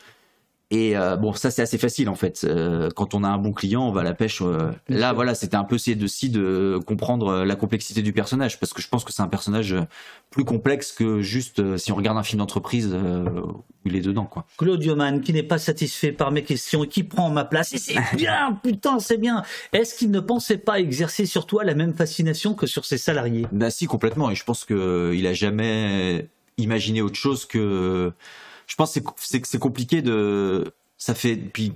Et euh, bon, ça c'est assez facile en fait. Euh, quand on a un bon client, on va à la pêche. euh. Là, voilà, c'était un peu essayer de si de comprendre la complexité du personnage, parce que je pense que c'est un personnage plus complexe que juste si on regarde un film d'entreprise où il est dedans, quoi. Claudio Mann, qui n'est pas satisfait par mes questions et qui prend ma place. Et c'est bien, putain, c'est bien. Est-ce qu'il ne pensait pas exercer sur toi la même fascination que sur ses salariés? Bah si, complètement. Et je pense que il a jamais imaginé autre chose que. Je pense que c'est- compliqué de. Ça fait depuis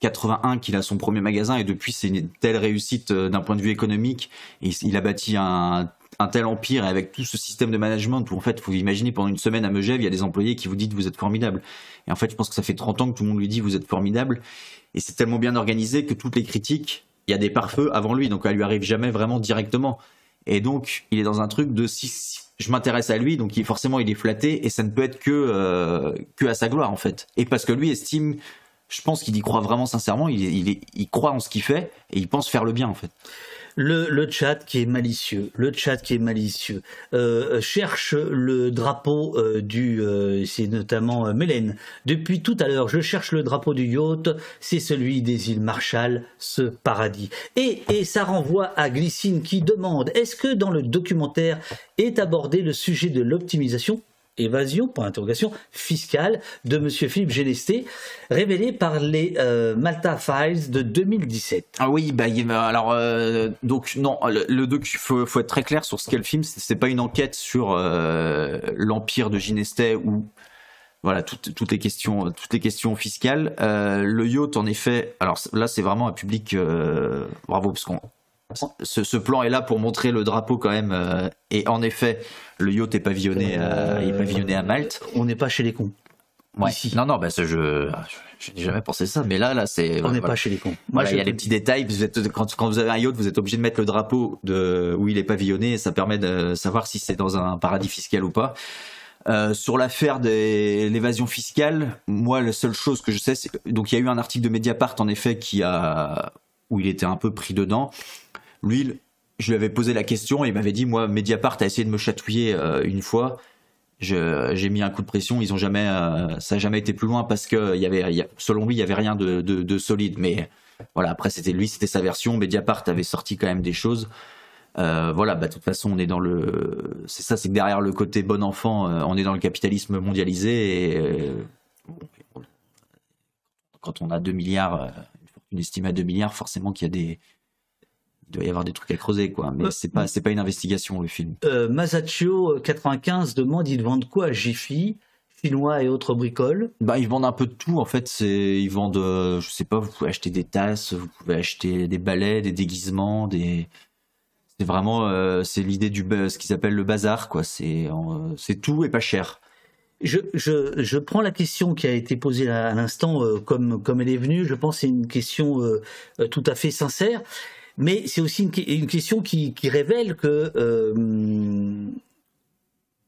81 qu'il a son premier magasin et depuis c'est une telle réussite euh, d'un point de vue économique. Il- a bâti un tel empire et avec tout ce système de management en fait, faut imaginer pendant une semaine à Megève, il y a des employés qui vous disent vous êtes formidable. Et en fait, je pense que ça fait 30 ans que tout le monde lui dit vous êtes formidable. Et c'est tellement bien organisé que toutes les critiques, il y a des pare-feux avant lui, donc elle lui arrive jamais vraiment directement. Et donc, il est dans un truc de si je m'intéresse à lui, donc il, forcément il est flatté et ça ne peut être que euh, que à sa gloire en fait. Et parce que lui estime, je pense qu'il y croit vraiment sincèrement, il, il, il croit en ce qu'il fait et il pense faire le bien en fait. Le, chat qui est malicieux, le chat qui est malicieux, euh, cherche le drapeau euh, du, euh, c'est notamment euh, Mélène. Depuis tout à l'heure, je cherche le drapeau du yacht, c'est celui des îles Marshall, ce paradis. Et, et ça renvoie à Glycine qui demande, est-ce que dans le documentaire est abordé le sujet de l'optimisation évasion, point d'interrogation, fiscale de Monsieur Philippe Génesté, révélé par les euh, Malta Files de 2017. Ah oui, bah alors euh, donc non, le, le faut, être très clair sur ce qu'est le film. C'est pas une enquête sur euh, l'empire de Ginestè ou voilà toutes, toutes les questions toutes les questions fiscales. Le yacht en effet, alors là c'est vraiment un public bravo parce qu'on ce, ce plan est là pour montrer le drapeau quand même euh, et en effet le yacht est pavillonné euh, est pavillonné à Malte. On n'est pas chez les cons. Ouais. Non non bah ça je je n'ai jamais pensé ça mais là là c'est On n'est voilà. pas chez les cons. Moi, Voilà, il y a des petits détails. Vous êtes, quand, quand vous avez un yacht, vous êtes obligé de mettre le drapeau de où il est pavillonné. Et ça permet de savoir si c'est dans un paradis fiscal ou pas. Euh, sur l'affaire de l'évasion fiscale, moi, la seule chose que je sais, c'est donc il y a eu un article de Mediapart en effet qui a où il était un peu pris dedans. Lui, je lui avais posé la question et il m'avait dit moi, Mediapart a essayé de me chatouiller euh, une fois. J'ai mis un coup de pression. Ils ont jamais, euh, ça a jamais été plus loin parce que y avait, selon lui, il y avait rien de, de, de solide. Mais voilà, après c'était lui, c'était sa version. Mediapart avait sorti quand même des choses. Euh, voilà, bah de toute façon, on est dans le, c'est ça, c'est que derrière le côté bon enfant, on est dans le capitalisme mondialisé quand on a 2 milliards, une fortune estimée à 2 milliards, forcément qu'il y a des, il doit y avoir des trucs à creuser, quoi. Mais c'est pas, c'est pas une investigation le film. Euh, Masaccio 95 demande ils vendent quoi? À Jiffy Chinois et autres bricoles? Bah, ils vendent un peu de tout en fait. C'est, ils vendent, euh, je sais pas, vous pouvez acheter des tasses, vous pouvez acheter des balais, des déguisements, des. C'est vraiment, euh, c'est l'idée du ce qu'ils appellent le bazar quoi. C'est, euh, c'est tout et pas cher. je, je, je prends la question qui a été posée à, à l'instant euh, comme, comme elle est venue. Je pense que c'est une question euh, euh, tout à fait sincère. Mais c'est aussi une, question qui, révèle que euh,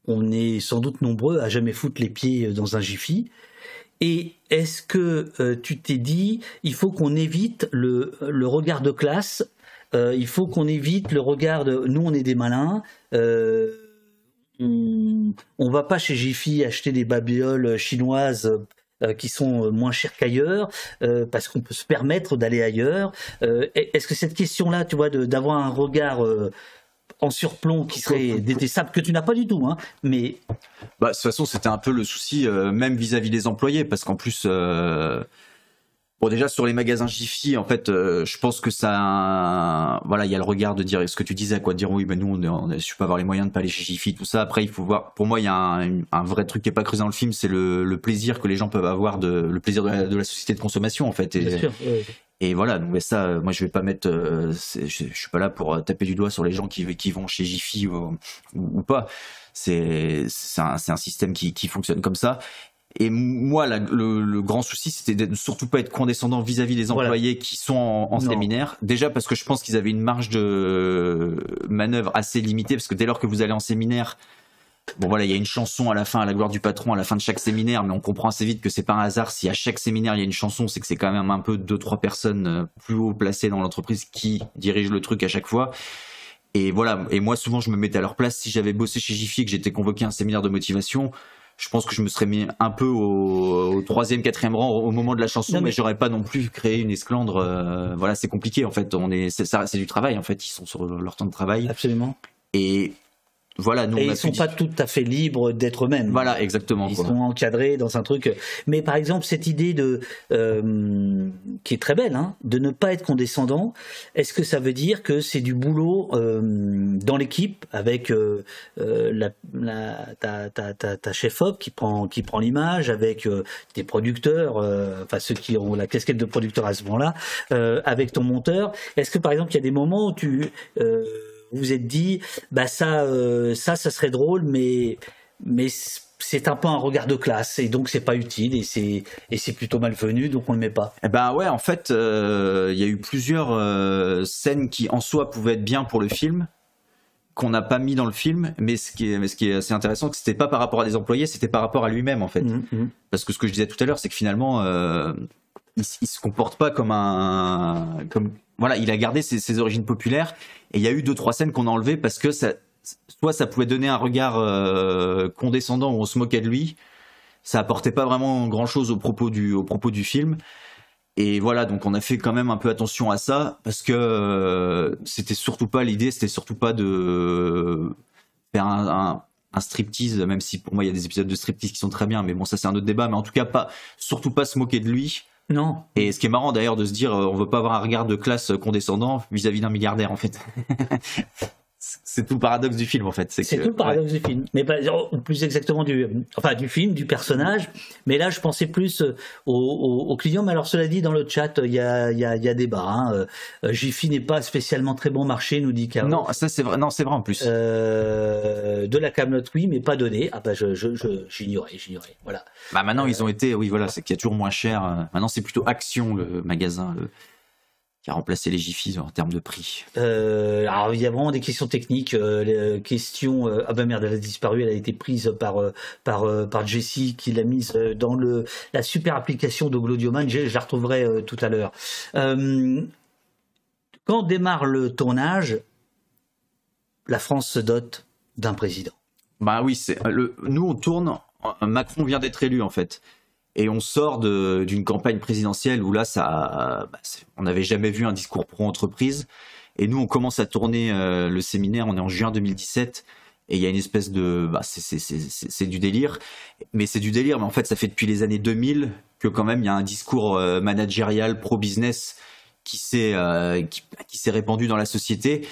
on est sans doute nombreux à jamais foutre les pieds dans un Jiffy. Et est-ce que euh, tu t'es dit, il faut qu'on évite le, regard de classe, euh, il faut qu'on évite le regard de, nous on est des malins, euh, on, on va pas chez Jiffy acheter des babioles chinoises euh, qui sont moins chères qu'ailleurs, euh, parce qu'on peut se permettre d'aller ailleurs. Euh, Est-ce que cette question-là, tu vois, d'avoir un regard euh, en surplomb qui serait détestable, que tu n'as pas du tout, hein, mais Bah, de toute façon, c'était un peu le souci, euh, même vis-à-vis des employés, parce qu'en plus, euh, bon, déjà sur les magasins Jiffy, en fait, euh, je pense que ça, voilà, il y a le regard de dire ce que tu disais, quoi, de dire oui, mais nous, on, est- je peux avoir les moyens de pas aller chez Jiffy, tout ça. Après, il faut voir. Pour moi, il y a un, un vrai truc qui est pas creusé dans le film, c'est le, le plaisir que les gens peuvent avoir de, le plaisir de la, de la société de consommation, en fait. Et, bien sûr. et voilà, donc mais ça, euh, moi je vais pas mettre, euh, je, je suis pas là pour taper du doigt sur les gens qui, qui vont chez Jiffy ou, ou, ou pas. C'est c'est un, système qui, qui fonctionne comme ça. Et moi, la- le, le grand souci, c'était de ne surtout pas être condescendant vis-à-vis des employés qui sont en, séminaire. Déjà parce que je pense qu'ils avaient une marge de manœuvre assez limitée, parce que dès lors que vous allez en séminaire, Bon voilà, il y a une chanson à la fin, à la gloire du patron, à la fin de chaque séminaire, mais on comprend assez vite que c'est pas un hasard. Si à chaque séminaire il y a une chanson, c'est que c'est quand même un peu deux trois personnes euh, plus haut placées dans l'entreprise qui dirigent le truc à chaque fois. Et voilà. Et moi souvent je me mettais à leur place. Si j'avais bossé chez Jiffy et que j'étais convoqué à un séminaire de motivation, je pense que je me serais mis un peu au, au troisième, quatrième rang au moment de la chanson, Non, mais, mais- j'aurais pas non plus créé une esclandre. euh, voilà, c'est compliqué en fait. On est, c'est ça, c'est du travail en fait. Ils sont sur leur temps de travail. Absolument. Et voilà, nous Et on a ils sont pas tout à fait libres d'être eux-mêmes. Voilà, exactement. Ils quoi. sont encadrés dans un truc. Mais par exemple, cette idée de euh, qui est très belle, hein, de ne pas être condescendant. Est-ce que ça veut dire que c'est du boulot euh, dans l'équipe avec euh, euh, la, la- ta, ta, ta, ta chef op qui prend qui prend l'image, avec euh, des producteurs, euh, enfin ceux qui ont la casquette de producteur à ce moment-là, euh, avec ton monteur? Est-ce que par exemple, il y a des moments où tu euh, vous vous êtes dit, bah ça, euh, ça, ça serait drôle, mais mais c'est un peu un regard de classe et donc c'est pas utile et c'est et c'est plutôt malvenu donc on le met pas. Eh ben ouais, en fait, euh, il y a eu plusieurs euh, scènes qui en soi pouvaient être bien pour le film qu'on n'a pas mis dans le film, mais ce qui est, mais ce qui est assez intéressant, c'est que c'était pas par rapport à des employés, c'était par rapport à lui-même en fait. Parce que ce que je disais tout à l'heure, c'est que finalement, euh, il, il se comporte pas comme un, comme voilà, il a gardé ses, ses origines populaires et il y a eu deux trois scènes qu'on a enlevées parce que soit ça pouvait donner un regard euh, condescendant où on se moquait de lui, ça apportait pas vraiment grand chose au propos du, au propos du film. Et voilà, donc on a fait quand même un peu attention à ça parce que euh, c'était surtout pas l'idée, c'était surtout pas de faire un striptease, même si pour moi il y a des épisodes de striptease qui sont très bien, mais bon ça c'est un autre débat, mais en tout cas pas, surtout pas se moquer de lui. Non. Et ce qui est marrant d'ailleurs de se dire, euh, on veut pas avoir un regard de classe condescendant vis-à-vis d'un milliardaire en fait. c'est tout le paradoxe du film en fait. C'est que- tout le paradoxe du film, mais pas, ou plus exactement du, enfin du film, du personnage. Mais là, je pensais plus euh, au, au, au client. Mais alors, cela dit, dans le chat, il y a, il y a, il y a débat. Hein. Euh, euh, Jiffy n'est pas spécialement très bon marché, nous dit Caro. Non, ça c'est vrai. Non, c'est vrai en plus. Euh, de la Camelot, oui, mais pas donné. Ah bah, je, je, je- j'ignorais, j'ignorais. Voilà. Bah maintenant ils ont été, oui voilà, c'est qu'il y a toujours moins cher. Maintenant c'est plutôt Action le magasin le- qui a remplacé les Jiffy en termes de prix. Euh, alors il y a vraiment des questions techniques. euh, les euh, questions. euh, ah ben merde, elle a disparu. Elle a été prise par par par Jessie qui l'a mise dans le la super application de Glodioman. Je, je la retrouverai euh, tout à l'heure. Euh, quand démarre le tournage, la France se dote d'un président. Bah oui, c'est le. Nous on tourne. Macron vient d'être élu en fait, et on sort d'une campagne présidentielle où là ça, bah, on n'avait jamais vu un discours pro entreprise. Et nous on commence à tourner euh, le séminaire. On est en juin 2017. Et il y a une espèce de, bah, c'est- du délire, mais c'est du délire. Mais en fait, ça fait depuis les années 2000 que quand même il y a un discours euh, managérial pro business qui s'est euh, qui, qui répandu dans la société.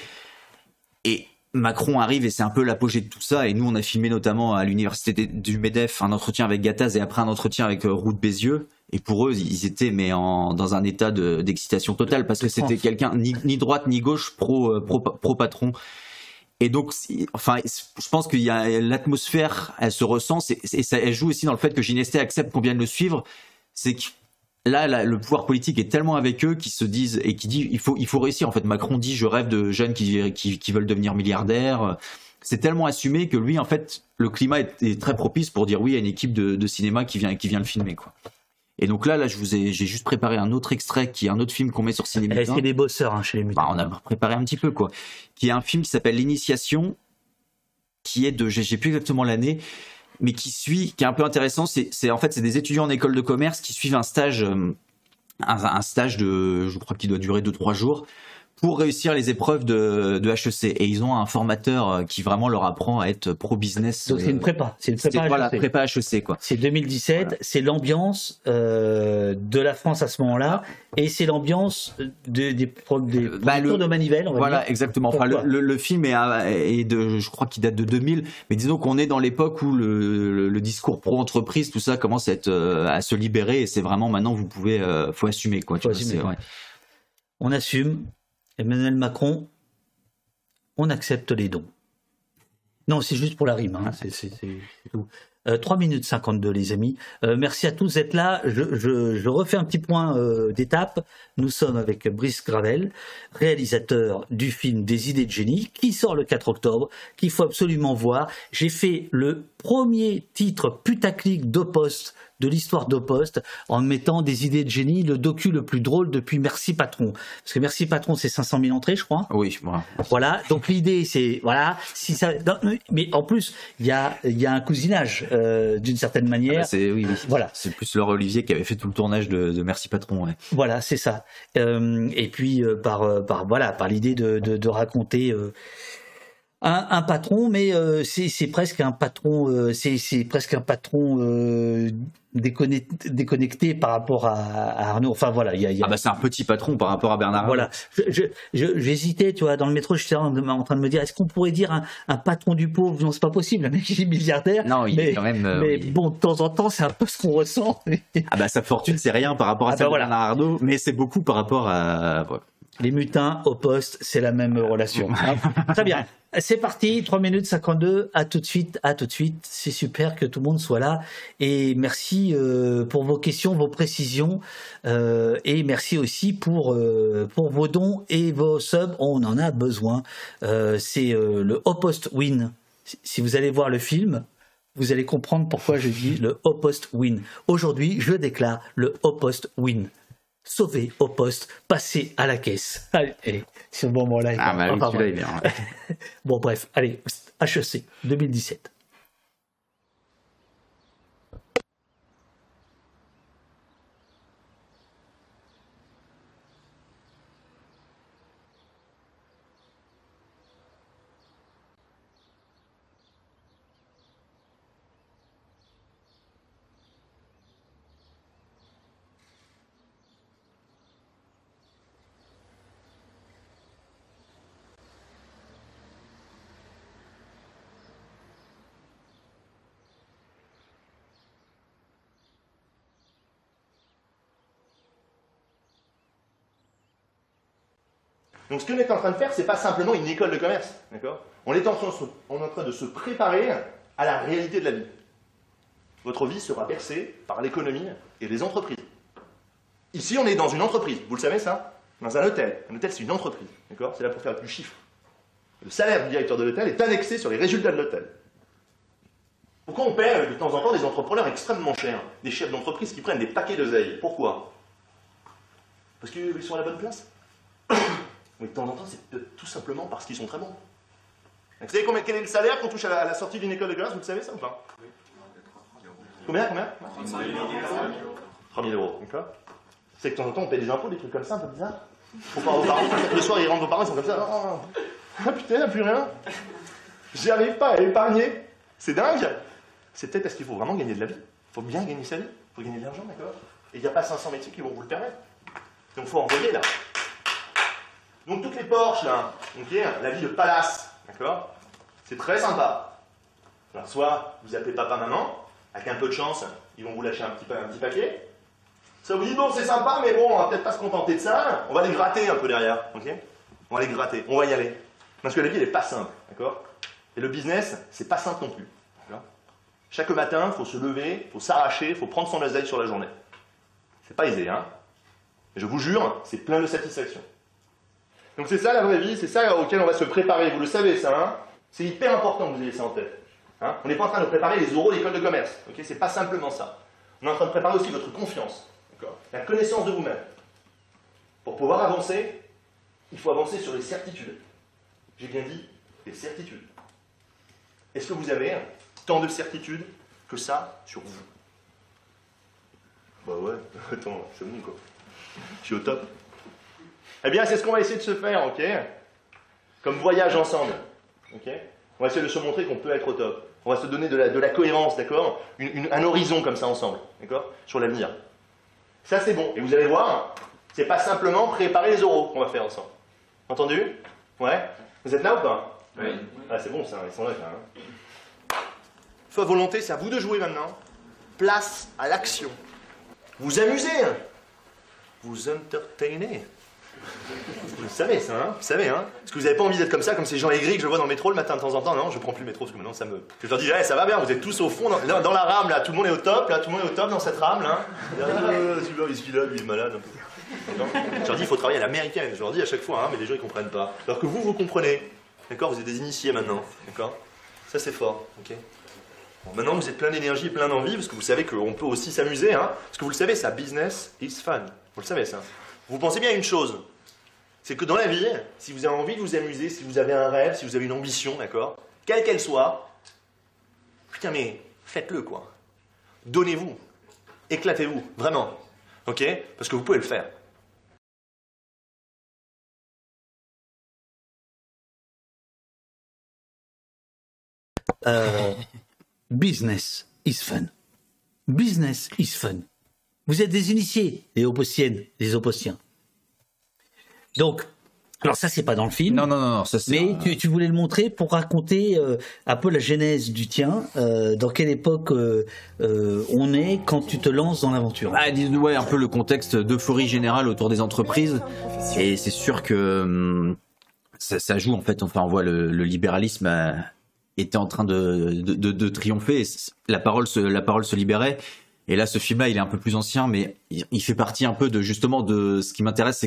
Et Macron arrive et c'est un peu l'apogée de tout ça. Et nous, on a filmé notamment à l'université du Medef un entretien avec Gattaz et après un entretien avec euh, Roux de Bézieux. Et pour eux, ils étaient mais en, dans un état de- d'excitation totale parce que c'était quelqu'un ni, ni droite ni gauche pro euh, pro, pro patron. Et donc, enfin, je pense qu'il y a l'atmosphère, elle se ressent, et ça, elle joue aussi dans le fait que Ginesté accepte qu'on vienne le suivre. C'est que là, là, le pouvoir politique est tellement avec eux qu'ils se disent et qui dit il faut, il faut réussir. En fait, Macron dit je rêve de jeunes qui, qui, qui veulent devenir milliardaires. C'est tellement assumé que lui, en fait, le climat est, est très propice pour dire oui à une équipe de, de cinéma qui vient, qui vient le filmer, quoi. Et donc là, là, je vous ai, j'ai juste préparé un autre extrait qui est un autre film qu'on met sur Ciné Eh, c'est des bosseurs hein, chez les mutants. Bah, on a préparé un petit peu, quoi. Qui est un film qui s'appelle L'Initiation, qui est de, j'ai j'ai plus exactement l'année, mais qui suit, qui est un peu intéressant. C'est, en fait, c'est des étudiants en école de commerce qui suivent un stage, euh, un stage de, je crois qu'il doit durer 2-3 jours, pour réussir les épreuves de, de HEC. Et ils ont un formateur euh, qui vraiment leur apprend à être pro-business. Donc c'est une prépa, c'est une prépa. Voilà, HEC. prépa HEC, quoi. C'est 2017, c'est l'ambiance euh, de la France à ce moment-là, et c'est l'ambiance de- des, pro- des producteurs de manivelle. On va Voilà, dire. exactement. Enfin, le, le- le film est, de, je crois qu'il date de 2000, mais disons qu'on est dans l'époque où le, le- le discours pro-entreprise, tout ça commence à, être, euh, à se libérer, et c'est vraiment maintenant, vous pouvez, euh, faut assumer, quoi. tu vois, assumer. c'est- ouais. On assume. Emmanuel Macron, on accepte les dons. Non, c'est juste pour la rime, hein, c'est c'est- c'est- c'est tout. Euh, 3 minutes 52 les amis. Euh, merci à tous d'être là. Je, je- je refais un petit point euh, d'étape. Nous sommes avec Brice Gravel, réalisateur du film Des idées de génie, qui sort le 4 octobre, qu'il faut absolument voir. J'ai fait le premier titre putaclic de poste de l'histoire de Poste en mettant des idées de génie, le docu le plus drôle depuis Merci Patron. Parce que Merci Patron, c'est 500 000 entrées, je crois. Oui, voilà. Voilà, donc l'idée, c'est, voilà, si ça, non, mais en plus, il y a, il y a un cousinage, euh, d'une certaine manière. Ah, C'est oui, oui. Voilà. C'est plus Laure Olivier qui avait fait tout le tournage de, de Merci Patron. Ouais. Voilà, c'est ça. Euh, et puis euh, par, euh, par voilà, par l'idée de, de, de raconter euh, un, un patron, mais euh, c'est presque un patron, euh, c'est presque un patron euh, déconnecté, déconnecté par rapport à, à Arnaud. Enfin voilà, il y a, y a- Ah bah c'est un petit patron par rapport à Bernard. Voilà. J'hésitais, tu vois, dans le métro, j'étais en, en train de me dire, est-ce qu'on pourrait dire un, un patron du pauvre? Non, c'est pas possible, le mec il est milliardaire. Non, il mais, est quand même, mais oui. bon, de temps en temps, c'est un peu ce qu'on ressent. Ah bah sa fortune c'est rien par rapport à Ah celle bah de voilà. Bernard Arnault, mais c'est beaucoup par rapport à. Les mutins au poste, c'est la même relation. hein? Très bien. C'est parti, 3 minutes 52. À tout de suite, à tout de suite. C'est super que tout le monde soit là. Et merci euh, pour vos questions, vos précisions. Euh, et merci aussi pour, euh, pour vos dons et vos subs. On en a besoin. C'est le Opost Win. Si- vous allez voir le film, vous allez comprendre pourquoi je dis le Opost Win. Aujourd'hui, je déclare le Opost Win. Sauvé au poste, passé à la caisse. Allez, allez, ce moment-là. est Ah bien. bah oui, Enfin, est bien. bon, bref, allez, HEC 2017. Donc ce qu'on est en train de faire, c'est pas simplement une école de commerce, On est en train, de se- préparer à la réalité de la vie. Votre vie sera bercée par l'économie et les entreprises. Ici, on est dans une entreprise, vous le savez ça? Dans un hôtel. Un hôtel, c'est une entreprise, C'est là pour faire du chiffre. Le salaire du directeur de l'hôtel est annexé sur les résultats de l'hôtel. Pourquoi on paie euh, de temps en temps des entrepreneurs extrêmement chers? Des chefs d'entreprise qui prennent des paquets d'oseille. Pourquoi? Parce qu'ils sont à la bonne place? Mais de temps en temps, c'est peut-être tout simplement parce qu'ils sont très bons. Vous savez combien, quel est le salaire qu'on touche à la, sortie d'une école de commerce Vous le savez ça ou pas? Combien Combien? 3 000 euros, d'accord C'est que de temps en temps, on paie des impôts, des trucs comme ça, un peu bizarres. Vos parents, vos parents, le soir, ils rentrent, vos parents, ils sont comme ça. Oh, ah putain, plus rien. J'arrive pas à épargner. C'est dingue. C'est peut-être parce qu'il faut vraiment gagner de la vie. Il faut bien gagner sa vie. Il faut gagner de l'argent, d'accord? Et il n'y a pas 500 métiers qui vont vous le permettre. Donc il faut envoyer là. Donc toutes les Porsche là, la vie de palace, d'accord C'est très sympa. Alors soit vous appelez papa maman, avec un peu de chance, ils vont vous lâcher un petit, paquet. Ça vous dit bon c'est sympa, mais bon on va peut-être pas se contenter de ça, on va les gratter un peu derrière, ok On va les gratter, on va y aller. Parce que la vie elle est pas simple, d'accord Et le business c'est pas simple non plus. Chaque matin, il faut se lever, il faut s'arracher, il faut prendre son oseille sur la journée. C'est pas aisé, hein je vous jure, c'est plein de satisfaction. Donc c'est ça la vraie vie, c'est ça auquel on va se préparer. Vous le savez ça, hein C'est hyper important que vous ayez ça en tête. Hein on n'est pas en train de préparer les oraux d'école de commerce. Ok c'est pas simplement ça. On est en train de préparer aussi votre confiance, la connaissance de vous-même. Pour pouvoir avancer, il faut avancer sur les certitudes. J'ai bien dit les certitudes. Est-ce que vous avez tant de certitudes que ça sur vous? Bah ouais, attends, c'est bon quoi. Je suis au top. Eh bien, c'est ce qu'on va essayer de se faire, ok Comme voyage ensemble, ok On va essayer de se montrer qu'on peut être au top. On va se donner de la, de la cohérence, d'accord Un horizon comme ça ensemble, d'accord Sur l'avenir. Ça, c'est bon. Et vous allez voir, c'est pas simplement préparer les oraux qu'on va faire ensemble. Entendu Ouais Vous êtes là ou pas Oui. Ah, c'est bon, ça, ils sont là. Soit volonté, c'est à vous de jouer maintenant. Place à l'action. Vous amusez, hein vous entertainer. Vous savez ça, hein Vous savez, hein Parce que vous n'avez pas envie d'être comme ça, comme ces gens aigris que je vois dans le métro le matin de temps en temps. Non, je prends plus le métro parce que maintenant ça me. Je leur dis, Eh, ça va bien, vous êtes tous au fond, dans, dans- la rame là, tout le monde est au top, là, tout le monde est au top dans cette rame là. Euh, celui-là, il celui-là, lui il est malade Je leur dis, il faut travailler à l'américaine. Je leur dis à chaque fois, hein, mais les gens ils comprennent pas. Alors que vous, vous comprenez. D'accord Vous êtes des initiés maintenant. D'accord Ça c'est fort, ok maintenant, vous êtes plein d'énergie plein d'envie, parce que vous savez qu'on peut aussi s'amuser, hein. Parce que vous le savez, ça, business is fun. Vous le savez, ça. Vous pensez bien à une chose. C'est que dans la vie, si vous avez envie de vous amuser, si vous avez un rêve, si vous avez une ambition, d'accord Quelle qu'elle soit, putain, mais faites-le, quoi. Donnez-vous. Éclatez-vous. Vraiment. Ok? Parce que vous pouvez le faire. Euh, business is fun. Business is fun. Vous êtes des initiés, les opposiennes, les opposiens. Donc, alors ça, c'est pas dans le film. Non, non, non, non ça c'est. Mais tu, tu voulais le montrer pour raconter euh, un peu la genèse du tien. euh, dans quelle époque euh, on est quand tu te lances dans l'aventure Ah, dis- ouais, un peu le contexte d'euphorie générale autour des entreprises. Et c'est sûr que hum, ça, ça joue en fait. Enfin, on voit le, le libéralisme était en train de, de, de- de triompher. La parole se, la parole se libérait. Et là, ce film-là, il est un peu plus ancien, mais il, fait partie un peu de justement de ce qui m'intéresse.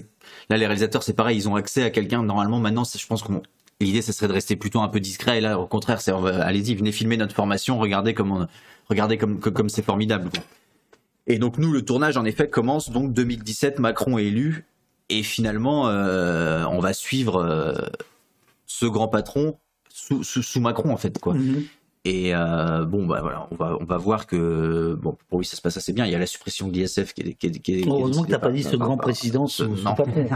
Là, les réalisateurs, c'est pareil, ils ont accès à quelqu'un. Normalement, maintenant, je pense qu'on l'idée, ce serait de rester plutôt un peu discret. Et là, au contraire, c'est allez-y, venez filmer notre formation, regardez comme regardez comme c'est formidable. Et donc nous, le tournage en effet commence donc 2017, Macron est élu, et finalement euh, on va suivre euh, ce grand patron sous, sous, Macron en fait quoi. Et euh, bon bah voilà, on va on va voir que bon pour lui ça se passe assez bien. Il y a la suppression de l'ISF qui est qui est, qui est- qui est Heureusement que décidée t'as pas dit ce grand sous, sous Non. patron.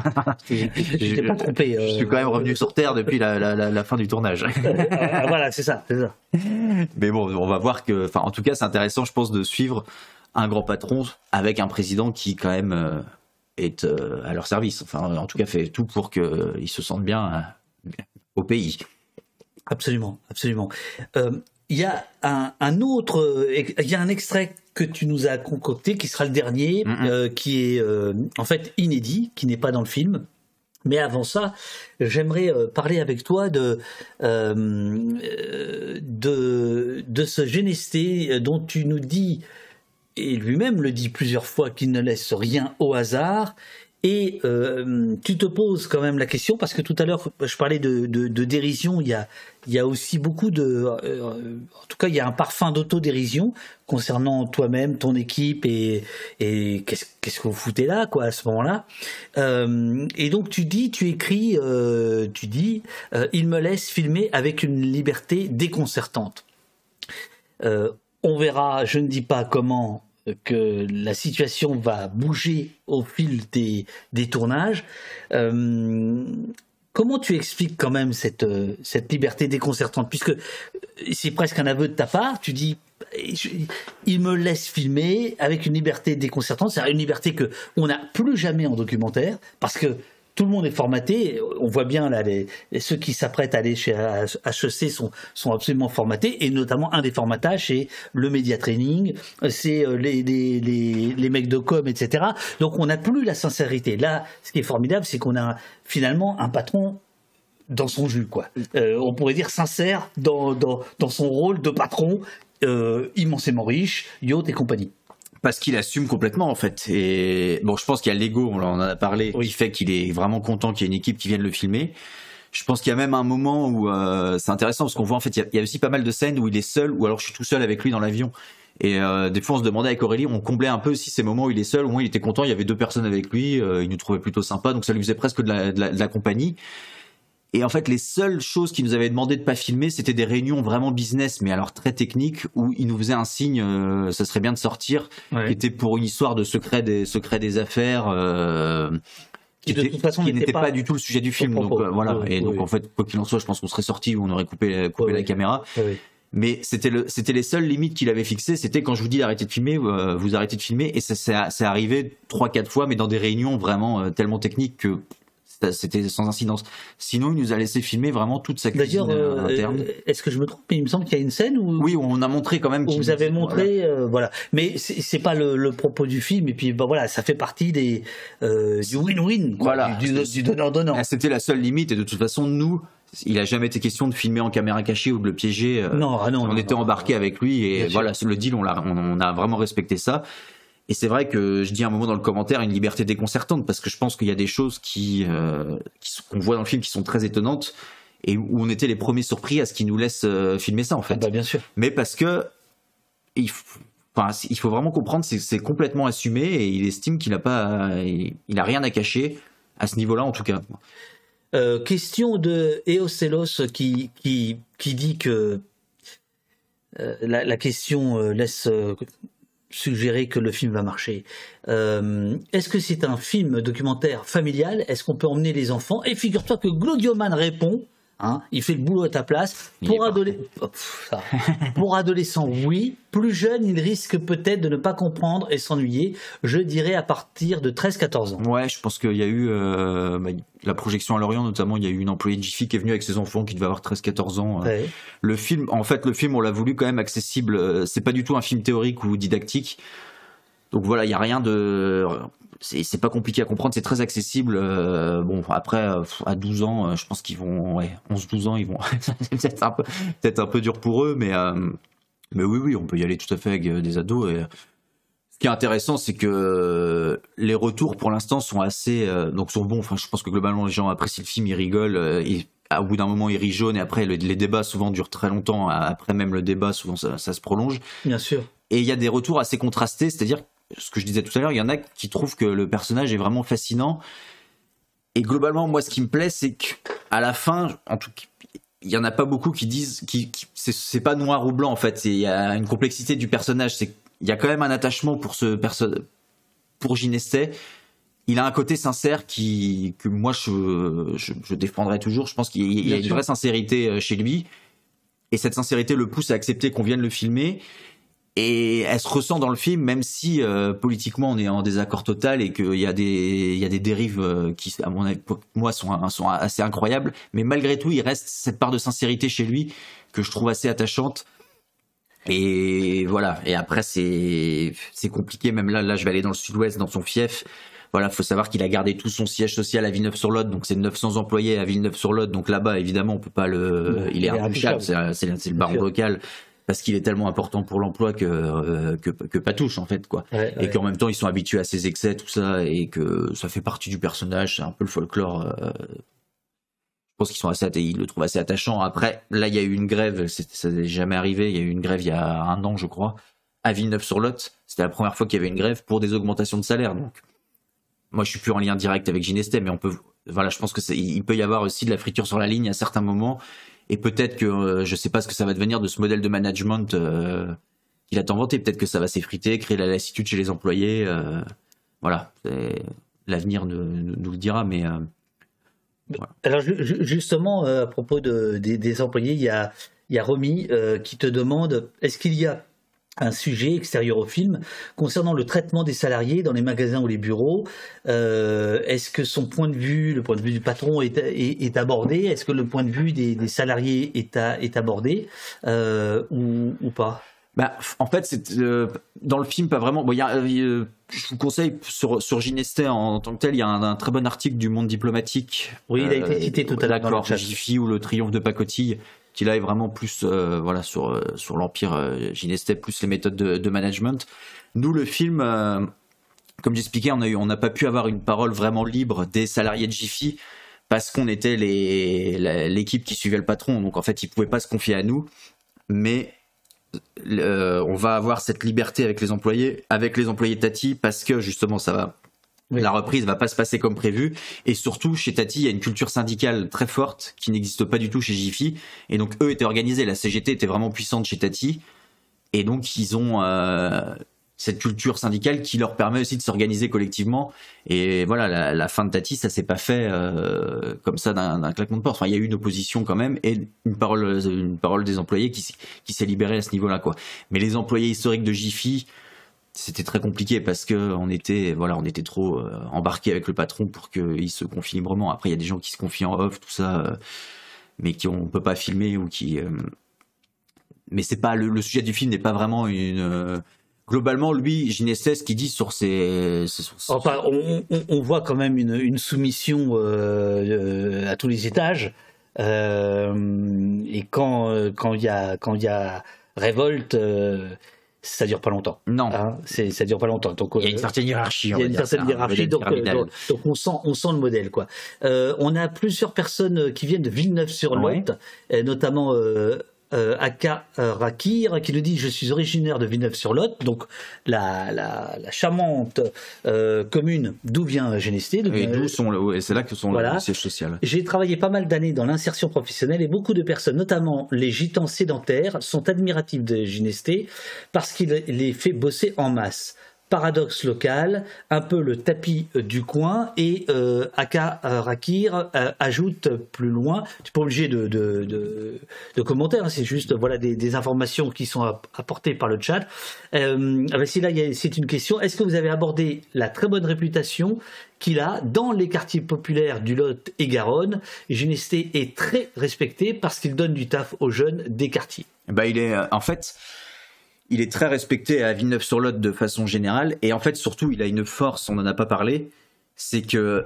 Tu t'es pas trompé. Je euh. suis quand même revenu sur terre depuis la, la, la, la fin du tournage. Ah, voilà, c'est ça, ça. Mais bon, on va voir que, enfin, en tout cas, c'est intéressant, je pense, de suivre un grand patron avec un président qui, quand même, euh, est euh, à leur service. Enfin, en tout cas, fait tout pour qu'ils se sentent bien euh, au pays. Absolument, absolument. Euh, Il y a un, un autre, euh, il y a un extrait que tu nous as concocté qui sera le dernier, euh, qui est euh, en fait inédit, qui n'est pas dans le film. Mais avant ça, j'aimerais parler avec toi de, euh, de, de ce Génesté dont tu nous dis, et lui-même le dit plusieurs fois, qu'il ne laisse rien au hasard. Et euh, tu te poses quand même la question, parce que tout à l'heure, je parlais de, dérision, il y, a, aussi beaucoup de... euh, en tout cas, il y a un parfum d'autodérision concernant toi-même, ton équipe, et, qu'est-ce qu'est-ce que vous foutez là, quoi, à ce moment-là. Euh, et donc, tu dis, tu écris, tu dis, il me laisse filmer avec une liberté déconcertante. On verra, je ne dis pas comment que la situation va bouger au fil des, des tournages. Euh, comment tu expliques quand même cette, euh, cette liberté déconcertante? Puisque c'est presque un aveu de ta part, tu dis je- il me laisse filmer avec une liberté déconcertante, c'est une liberté que on n'a plus jamais en documentaire, parce que tout le monde est formaté. On voit bien là, les, ceux qui s'apprêtent à aller chez HEC sont, sont absolument formatés, et notamment un des formatages, c'est le média training, c'est euh, les, les, les, les mecs de com, etc. Donc on n'a plus la sincérité. Là, ce qui est formidable, c'est qu'on a finalement un patron dans son jus, quoi. Euh, on pourrait dire sincère dans, dans, dans son rôle de patron, euh, immensément riche, yacht et compagnie. Parce qu'il assume complètement en fait. Et bon, je pense qu'il y a l'ego, on en a parlé, qui fait qu'il est vraiment content qu'il y ait une équipe qui vienne le filmer. Je pense qu'il y a même un moment où euh, c'est intéressant parce qu'on voit en fait il y, a, il y a aussi pas mal de scènes où il est seul ou alors je suis tout seul avec lui dans l'avion. Et euh, des fois on se demandait avec Aurélie, on comblait un peu aussi ces moments où il est seul, au moins il était content, il y avait deux personnes avec lui, euh, il nous trouvait plutôt sympa, donc ça lui faisait presque de la, de la, de la compagnie. Et en fait, les seules choses qu'il nous avait demandé de pas filmer, c'était des réunions vraiment business, mais alors très techniques, où il nous faisait un signe, euh, ça serait bien de sortir, qui était pour une histoire de secret des secret des affaires. euh, Qui, de était- toute façon, qui n'était pas, pas du tout le sujet du film. Donc euh, voilà. Oui, et oui, donc oui. en fait, quoi qu'il en soit, je pense qu'on serait sorti ou on aurait coupé, coupé la caméra. Mais c'était le, c'était les seules limites qu'il avait fixées. C'était quand je vous dis d'arrêter de filmer, vous arrêtez de filmer. Et ça, c'est, arrivé trois, quatre fois, mais dans des réunions vraiment tellement techniques que c'était- sans incidence. Sinon, il nous a laissé filmer vraiment toute sa cuisine D'ailleurs, euh, euh, interne. est-ce que je me trompe Mais il me semble qu'il y a une scène où Oui, on a montré quand même. où vous avez montré, euh, voilà. Mais c'est pas le, le propos du film. Et puis, bah voilà, ça fait partie des euh, du win-win, Voilà. du, du donnant-donnant. Ah, C'était la seule limite et de toute façon nous, il a jamais été question de filmer en caméra cachée ou de le piéger. euh, Non, ah non, on non, était embarqué avec lui et voilà, le deal, on, l'a- on, on a vraiment respecté ça. Et c'est vrai que je dis un moment dans le commentaire une liberté déconcertante parce que je pense qu'il y a des choses qui, euh, qu'on voit dans le film qui sont très étonnantes et où on était les premiers surpris à ce qu'ils nous laissent euh, filmer ça en fait. bah, bien sûr. Mais parce que il, enfin, faut vraiment comprendre, c'est c'est complètement assumé et il estime qu'il a pas, il, a rien à cacher à ce niveau-là en tout cas. Euh, question de Eocelos qui, qui, qui dit que euh, la, la question laisse suggérer que le film va marcher. Euh, Est-ce que c'est un film documentaire familial? Est-ce qu'on peut emmener les enfants? Et figure-toi que Glodioman répond. Hein, il fait le boulot à ta place. Pour, adole- Oh, pour adolescents, oui. Plus jeune, il risque peut-être de ne pas comprendre et s'ennuyer. Je dirais à partir de 13-14 ans. Ouais, je pense qu'il y a eu euh, bah, la projection à Lorient notamment. Il y a eu une employée de Jiffy qui est venue avec ses enfants qui devait avoir 13-14 ans. euh. Ouais. Le film, en fait, le film, on l'a voulu quand même accessible. euh, C'est pas du tout un film théorique ou didactique. Donc voilà, il y a rien de. C'est pas compliqué à comprendre, c'est très accessible. euh, bon, après, euh, à 12 ans, euh, je pense qu'ils vont. Ouais, 11-12 ans, ils vont. c'est peut-être un, peu- peut-être un peu dur pour eux, mais, euh, mais oui, oui, on peut y aller tout à fait avec des ados. Et, ce qui est intéressant, c'est que les retours pour l'instant sont assez, euh, donc sont bons. Enfin, je pense que globalement les gens apprécient le film, ils rigolent. et à- au bout d'un moment, ils rient jaune et après le- les débats souvent durent très longtemps. Après même le débat, souvent ça, ça se prolonge. Bien sûr. Et il y a des retours assez contrastés, c'est-à-dire ce que je disais tout à l'heure, il y en a qui trouvent que le personnage est vraiment fascinant. Et globalement, moi, ce qui me plaît, c'est qu'à la fin, en tout cas, il y en a pas beaucoup qui disent, qui, qui- c'est- pas noir ou blanc en fait. Il y a une complexité du personnage. C'est il y a quand même un attachement pour ce personnage, pour Ginestet. Il a un côté sincère qui que moi je, je, je défendrai toujours. Je pense qu'il y a une vraie sincérité euh, chez lui. Et cette sincérité le pousse à accepter qu'on vienne le filmer. Et elle se ressent dans le film, même si euh, politiquement on est en désaccord total et qu'il y a des il y a des dérives euh, qui, à mon avis, pour moi, sont, sont assez incroyables. Mais malgré tout, il reste cette part de sincérité chez lui que je trouve assez attachante. Et voilà. Et après, c'est c'est compliqué. Même là, là, je vais aller dans le Sud-Ouest, dans son fief. Voilà, faut savoir qu'il a gardé tout son siège social à Villeneuve-sur-Lot, donc c'est 900 employés à Villeneuve-sur-Lot. Donc là-bas, évidemment, on peut pas le. Il est intouchable. C'est le baron local parce qu'il est tellement important pour l'emploi que, euh, que que pas touche en fait quoi. Ouais, et ouais. qu'en même temps, ils sont habitués à ses excès, tout ça, et que ça fait partie du personnage. C'est un peu le folklore. euh, je pense qu'ils sont assez, ils le trouvent assez attachant. Après, là, il y a eu une grève, ça n'est jamais arrivé. Il y a eu une grève il y a un an, je crois, à Villeneuve-sur-Lot. C'était la première fois qu'il y avait une grève pour des augmentations de salaire. Donc, moi, je suis plus en lien direct avec Ginestet, mais on peut, voilà, je pense que il peut y avoir aussi de la friture sur la ligne à certains moments. Et peut-être que, euh, je sais pas ce que ça va devenir de ce modèle de management euh, qu'il a tant vanté. Peut-être que ça va s'effriter, créer la lassitude chez les employés. euh, voilà, l'avenir nous, nous le dira, mais. Alors ju- ju- justement, à propos de, des, des employés, il y a, il y a Romy qui te demande est-ce qu'il y a un sujet extérieur au film concernant le traitement des salariés dans les magasins ou les bureaux Euh, Est-ce que son point de vue, le point de vue du patron est, est, est abordé? Est-ce que le point de vue des, des salariés est, à- est abordé euh, ou, ou pas? Bah, en fait, c'est euh, dans le film pas vraiment. Bon, il y a, euh, je vous conseille sur sur Ginestet en, en tant que tel, il y a un, un très bon article du Monde diplomatique. Oui, il a été cité tout à l'heure chat. Jiffy ou le Triomphe de Pacotille, qui là est vraiment plus euh, voilà sur euh, sur l'empire euh, Ginestet plus les méthodes de, management. Nous, le film. euh, comme j'expliquais, on a eu, on n'a pas pu avoir une parole vraiment libre des salariés de Jiffy parce qu'on était l'équipe qui suivait le patron. Donc en fait, ils pouvaient pas se confier à nous. Mais on va avoir cette liberté avec les employés, avec les employés Tati, parce que justement, ça va. La reprise va pas se passer comme prévu. Et surtout, chez Tati, il y a une culture syndicale très forte qui n'existe pas du tout chez Jiffy. Et donc, eux étaient organisés. La CGT était vraiment puissante chez Tati. Et donc, ils ont euh, cette culture syndicale qui leur permet aussi de s'organiser collectivement. Et voilà, la, fin de Tati, ça s'est pas fait euh, comme ça d'un claquement de porte. Enfin, il y a eu une opposition quand même et une parole, une parole des employés qui, qui s'est libérée à ce niveau-là, quoi. Mais les employés historiques de Jiffy, c'était très compliqué parce que on était, voilà, on était trop euh, embarqués avec le patron pour qu'il se confie librement. Après, il y a des gens qui se confient en off, tout ça, euh, mais qui on peut pas filmer ou qui. euh, mais c'est pas le, sujet du film n'est pas vraiment une. globalement, lui, Ginestet, ce qu'il dit sur ses, sur ses- Enfin, on, voit quand même une, soumission à tous les étages. Et quand il y a quand y a révolte, ça dure pas longtemps. Non, c'est ça dure pas longtemps. Donc Il y a euh, une certaine hiérarchie, Il y a une certaine un hiérarchie. Donc, euh, donc, donc on sent on sent le modèle quoi. Euh, on a plusieurs personnes qui viennent de Villeneuve-sur-Lot, notamment euh, Aka euh, Rakir qui nous dit je suis originaire de Villeneuve-sur-Lot, donc la, la, la charmante euh, commune d'où vient Genesté. d'où Et vient- d'où sont le- et c'est là que sont Voilà. le siège social. J'ai travaillé pas mal d'années dans l'insertion professionnelle et beaucoup de personnes, notamment les gitans sédentaires, sont admiratifs de Ginesté parce qu'il les fait bosser en masse. Paradoxe local, un peu le tapis euh, du coin et euh, Aka Rakir euh, ajoute plus loin, tu n'es pas obligé de, de, de, hein, c'est juste voilà des, informations qui sont app- apportées par le chat. Euh, ah ben, si là c'est une question, est-ce que vous avez abordé la très bonne réputation qu'il a dans les quartiers populaires du Lot et Garonne? Ginesté est très respecté parce qu'il donne du taf aux jeunes des quartiers. Bah, il est, en fait, il est très respecté à Villeneuve-sur-Lot de façon générale, et en fait, surtout, il a une force, on n'en a pas parlé, c'est que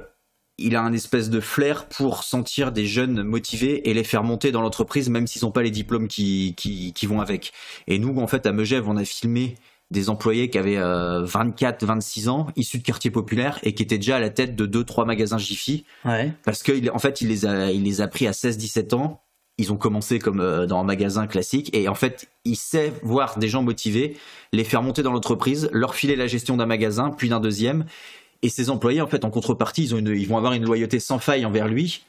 il a un espèce de flair pour sentir des jeunes motivés et les faire monter dans l'entreprise, même s'ils n'ont pas les diplômes qui, qui, qui vont avec. Et nous, en fait, à Megève, on a filmé des employés qui avaient euh, 24, 26 ans, issus de quartiers populaires et qui étaient déjà à la tête de deux, trois magasins Jiffy. Ouais. Parce qu'en en fait, il les a, il les a pris à 16, 17 ans. Ils ont commencé comme euh, dans un magasin classique et en fait, il sait voir des gens motivés, les faire monter dans l'entreprise, leur filer la gestion d'un magasin, puis d'un deuxième. Et ces employés, en fait, en contrepartie, ils, ont une- ils vont avoir une loyauté sans faille envers lui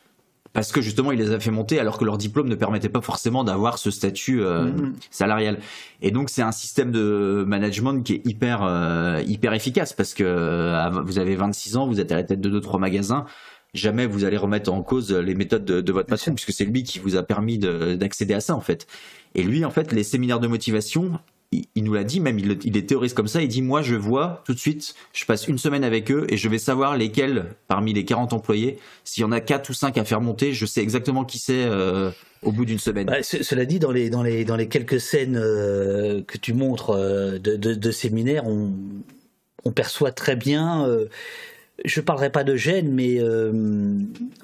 parce que justement, il les a fait monter alors que leur diplôme ne permettait pas forcément d'avoir ce statut euh, Mhm. salarial. Et donc, c'est un système de management qui est hyper, euh, hyper efficace parce que euh, vous avez 26 ans, vous êtes à la tête de deux, trois magasins. Jamais vous allez remettre en cause les méthodes de, de votre patron, puisque c'est lui qui vous a permis de- d'accéder à ça, en fait. Et lui, en fait, les séminaires de motivation, il, il nous l'a dit, même il, il les théorise comme ça, il dit, moi, je vois tout de suite, je passe une semaine avec eux et je vais savoir lesquels, parmi les 40 employés, s'il y en a 4 ou 5 à faire monter, je sais exactement qui c'est euh, au bout d'une semaine. Bah, ce- cela dit, dans les, dans les, dans les quelques scènes euh, que tu montres euh, de, de, de séminaires, on, on perçoit très bien. euh, je parlerai pas de gêne, mais euh,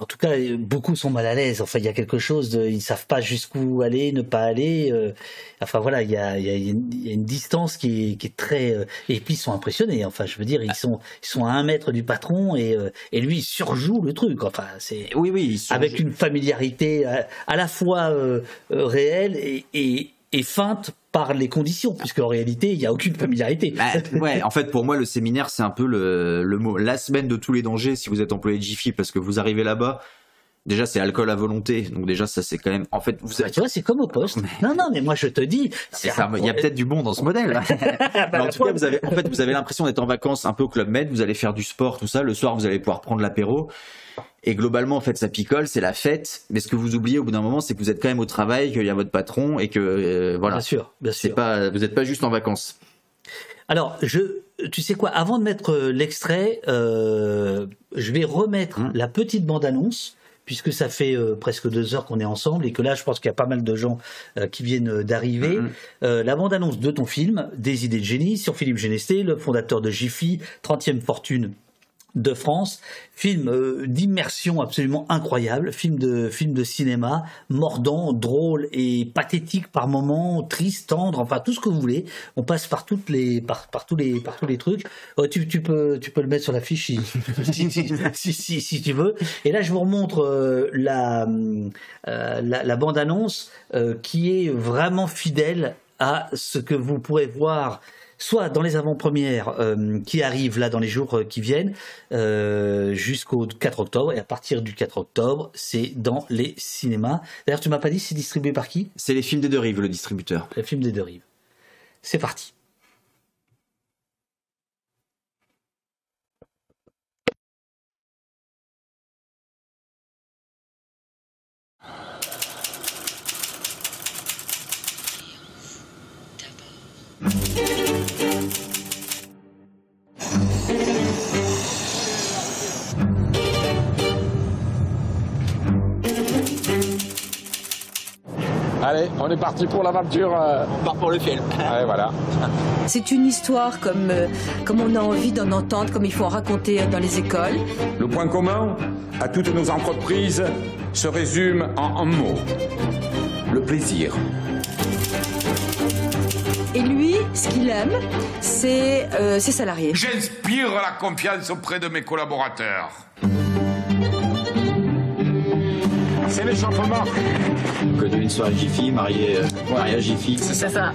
en tout cas, beaucoup sont mal à l'aise. Enfin, il y a quelque chose, de, ils savent pas jusqu'où aller, ne pas aller. euh, enfin voilà, il y a, y a y a une distance qui est, qui est très. euh, et puis ils sont impressionnés. Enfin, je veux dire, ils sont, ils sont à un mètre du patron et, euh, et lui il surjoue le truc. Enfin, c'est. Oui, oui. Avec une familiarité à, à la fois euh, euh, réelle et, et, et feinte par les conditions, puisque en réalité, il n'y a aucune familiarité. Bah, ouais, en fait, pour moi, le séminaire, c'est un peu le, le mot, la semaine de tous les dangers si vous êtes employé de Jiffy, parce que vous arrivez là-bas. Déjà, c'est alcool à volonté, donc déjà, ça, c'est quand même. En fait, vous tu vois, c'est comme au poste. Non, non, mais moi, je te dis. Il y a peut-être du bon dans ce modèle. Mais en tout cas, vous avez, en fait, vous avez l'impression d'être en vacances un peu au Club Med, vous allez faire du sport, tout ça. Le soir, vous allez pouvoir prendre l'apéro. Et globalement, en fait, ça picole, c'est la fête. Mais ce que vous oubliez au bout d'un moment, c'est que vous êtes quand même au travail, qu'il y a votre patron et que, euh, voilà. Bien sûr, bien C'est pas, vous n'êtes pas juste en vacances. Alors, je, tu sais quoi, avant de mettre euh, l'extrait, euh, je vais remettre Mmh. la petite bande-annonce, puisque ça fait euh, presque deux heures qu'on est ensemble et que là, je pense qu'il y a pas mal de gens euh, qui viennent d'arriver. Mmh. Euh, la bande-annonce de ton film, Des idées de génie, sur Philippe Genesté, le fondateur de Jiffy, 30e fortune de France, film euh, d'immersion absolument incroyable, film de film de cinéma, mordant, drôle et pathétique par moments, triste, tendre, enfin tout ce que vous voulez. On passe par toutes les par, par tous les par tous les trucs. Euh, tu, tu peux tu peux le mettre sur la fiche si si, si, tu veux. Et là je vous remontre euh, la, euh, la la bande annonce qui est vraiment fidèle à ce que vous pourrez voir soit dans les avant-premières euh, qui arrivent là dans les jours euh, qui viennent euh, jusqu'au 4 octobre et à partir du 4 octobre c'est dans les cinémas. D'ailleurs tu m'as pas dit c'est distribué par qui? C'est les films des deux rives, le distributeur. Le film des deux rives. C'est parti. Allez, on est parti pour l'aventure. On part pour le film. Allez, voilà. C'est une histoire comme, euh, comme on a envie d'en entendre, comme il faut en raconter dans les écoles. Le point commun à toutes nos entreprises se résume en un mot. Le plaisir. Et lui, ce qu'il aime, c'est euh, ses salariés. J'inspire la confiance auprès de mes collaborateurs. C'est l'échauffement. Que de une soirée Jiffy, marié, euh, marié à Jiffy. C'est ça.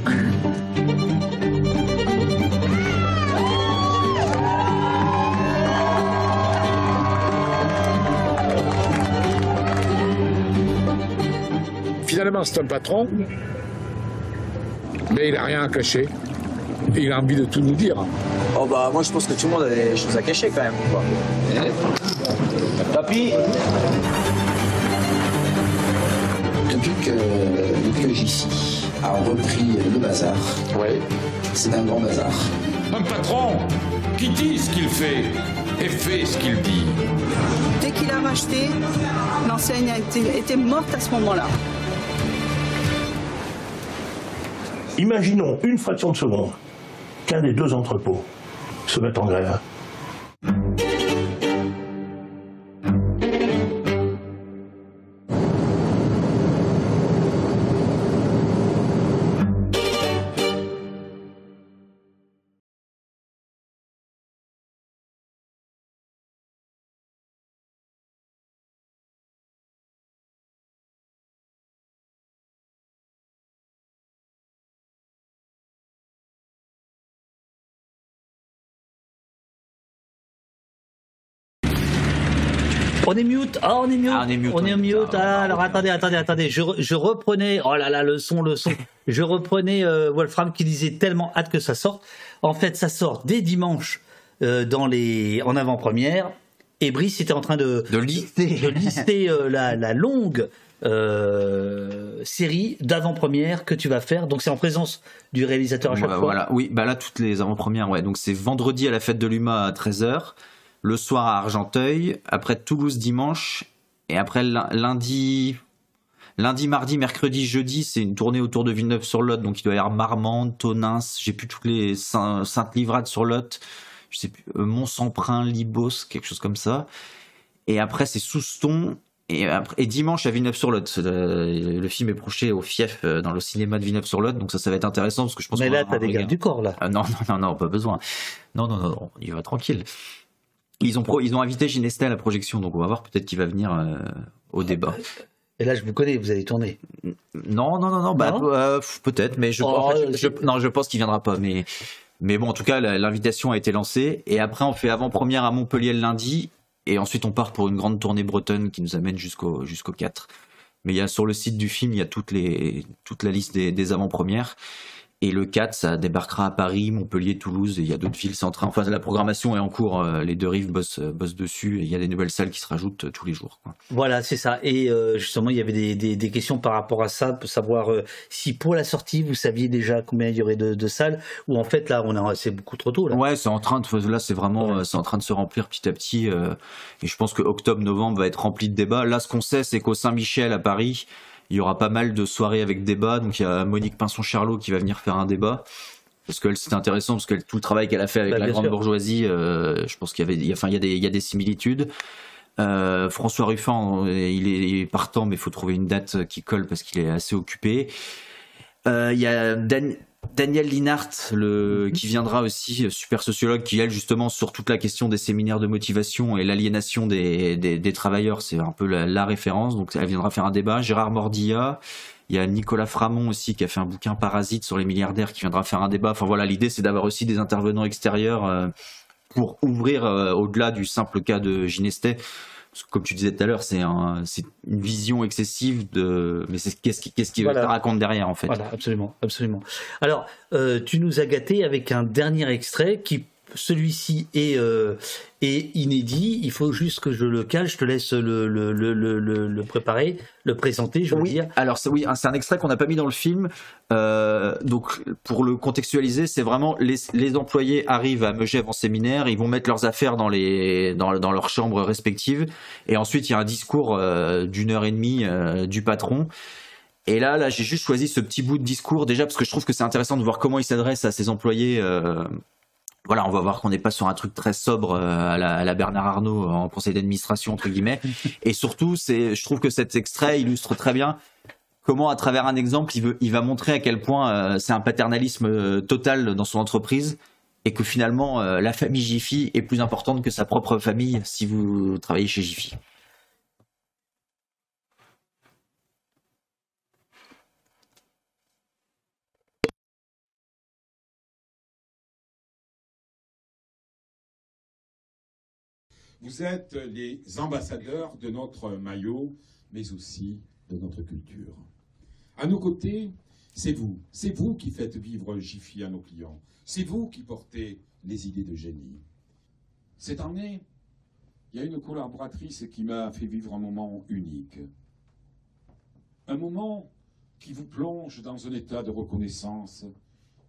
Finalement, c'est un patron, mais il n'a rien à cacher. Il a envie de tout nous dire. Oh bah moi je pense que tout le monde a des choses à cacher quand même. Quoi. Papy? Depuis que, depuis que JC a repris le bazar, c'est un grand bazar. Un patron qui dit ce qu'il fait et fait ce qu'il dit. Dès qu'il a racheté, l'enseigne a été, était morte à ce moment-là. Imaginons une fraction de seconde qu'un des deux entrepôts se mette en grève. On est mute. Ah, on est mute. on est mute, On est mute. Ah, alors attendez, attendez, attendez. Je, re- je reprenais. Oh là là, le son, le son. je reprenais euh, Wolfram qui disait tellement hâte que ça sorte. En fait, ça sort dès dimanche euh, dans les en avant-première. Et Brice était en train de, de lister, de lister euh, la, la longue euh, série d'avant-première que tu vas faire. Donc c'est en présence du réalisateur à chaque Ouais, fois. Voilà, oui, bah là toutes les avant-premières, ouais. Donc c'est vendredi à la fête de l'UMA à 13h, le soir à Argenteuil, après Toulouse dimanche, et après lundi, lundi, mardi, mercredi, jeudi, c'est une tournée autour de Villeneuve-sur-Lot, donc il doit y avoir Marmande, Tonins, j'ai plus toutes les Saint- Sainte-Livrade sur Lot, je sais plus, euh, Mont-Samprin, Libos, quelque chose comme ça. Et après c'est Souston. Et, après, et dimanche à Villeneuve-sur-Lot, le, le film est projeté au Fief euh, dans le cinéma de Villeneuve-sur-Lot, donc ça, ça va être intéressant parce que je pense Mais là, t'as des gardes du corps là. Ah non, non, non, non, pas besoin. Non, non, non, non, il va tranquille. Ils ont, pro- ils ont invité Ginestet à la projection, donc on va voir peut-être qu'il va venir euh, au débat. Et là, je vous connais, vous allez tourner. Non, non, non, non, bah, euh, peut-être, mais je, Oh, en fait, je- je- non, je pense qu'il viendra pas. Mais, mais bon, en tout cas, l'invitation a été lancée. Et après, on fait avant-première à Montpellier le lundi. Et ensuite, on part pour une grande tournée bretonne qui nous amène jusqu'au jusqu'au 4. Mais il y a sur le site du film, il y a toutes les, toute la liste des, des avant-premières. Et le 4, ça débarquera à Paris, Montpellier, Toulouse, et il y a d'autres villes. En train, enfin, la programmation est en cours. euh, Les deux rives bossent, bossent dessus. Et il y a des nouvelles salles qui se rajoutent euh, tous les jours. quoi. Voilà, c'est ça. Et euh, justement, il y avait des, des, des questions par rapport à ça, pour savoir euh, si pour la sortie, vous saviez déjà combien il y aurait de, de salles, ou en fait, là, on a, c'est beaucoup trop tôt. Là. Ouais, c'est en train de là, c'est vraiment, euh, c'est en train de se remplir petit à petit. euh, et je pense que octobre-novembre va être rempli de débats. Là, ce qu'on sait, c'est qu'au Saint-Michel à Paris, il y aura pas mal de soirées avec débat. Donc il y a Monique Pinson-Charlot qui va venir faire un débat. Parce que c'est intéressant, parce que tout le travail qu'elle a fait avec Bah, la grande sûr. bourgeoisie, euh, je pense qu'il y avait, il y a- enfin, il y a des, il y a des similitudes. Euh, François Ruffin, euh, il est, il est partant, mais il faut trouver une date qui colle parce qu'il est assez occupé. Euh, Il y a Dan- Daniel Linhart, le, qui viendra aussi, euh, super sociologue, qui elle justement sur toute la question des séminaires de motivation et l'aliénation des, des, des travailleurs, c'est un peu la, la référence. Donc elle viendra faire un débat. Gérard Mordilla, il y a Nicolas Framont aussi qui a fait un bouquin Parasite sur les milliardaires qui viendra faire un débat. Enfin voilà, l'idée c'est d'avoir aussi des intervenants extérieurs euh, pour ouvrir euh, au-delà du simple cas de Ginestet. Comme tu disais tout à l'heure, c'est un, c'est une vision excessive de, mais c'est qu'est-ce qui, qu'est-ce qui Voilà. ça raconte derrière en fait. Voilà, absolument, absolument. Alors, euh, tu nous as gâté avec un dernier extrait qui, celui-ci est, euh, est inédit. Il faut juste que je le cale. Je te laisse le, le, le, le, le- le préparer, le présenter, je veux dire. Alors c'est oui, c'est un extrait qu'on n'a pas mis dans le film. Euh, donc pour le contextualiser, c'est vraiment les, les employés arrivent à Megève en séminaire, ils vont mettre leurs affaires dans les dans, dans leurs chambres respectives, et ensuite il y a un discours euh, d'une heure et demie du patron. Et là, là, j'ai juste choisi ce petit bout de discours déjà parce que je trouve que c'est intéressant de voir comment il s'adresse à ses employés. euh, voilà, on va voir qu'on n'est pas sur un truc très sobre euh, à la, à la Bernard Arnault en conseil d'administration entre guillemets. Et surtout, c'est, je trouve que cet extrait illustre très bien comment, à travers un exemple, il, veut, il va montrer à quel point euh, c'est un paternalisme euh, total dans son entreprise et que finalement, euh, la famille Jiffy est plus importante que sa propre famille si vous travaillez chez Jiffy. Vous êtes les ambassadeurs de notre maillot, mais aussi de notre culture. À nos côtés, c'est vous, c'est vous qui faites vivre Jiffy à nos clients. C'est vous qui portez les idées de génie. Cette année, il y a une collaboratrice qui m'a fait vivre un moment unique. Un moment qui vous plonge dans un état de reconnaissance,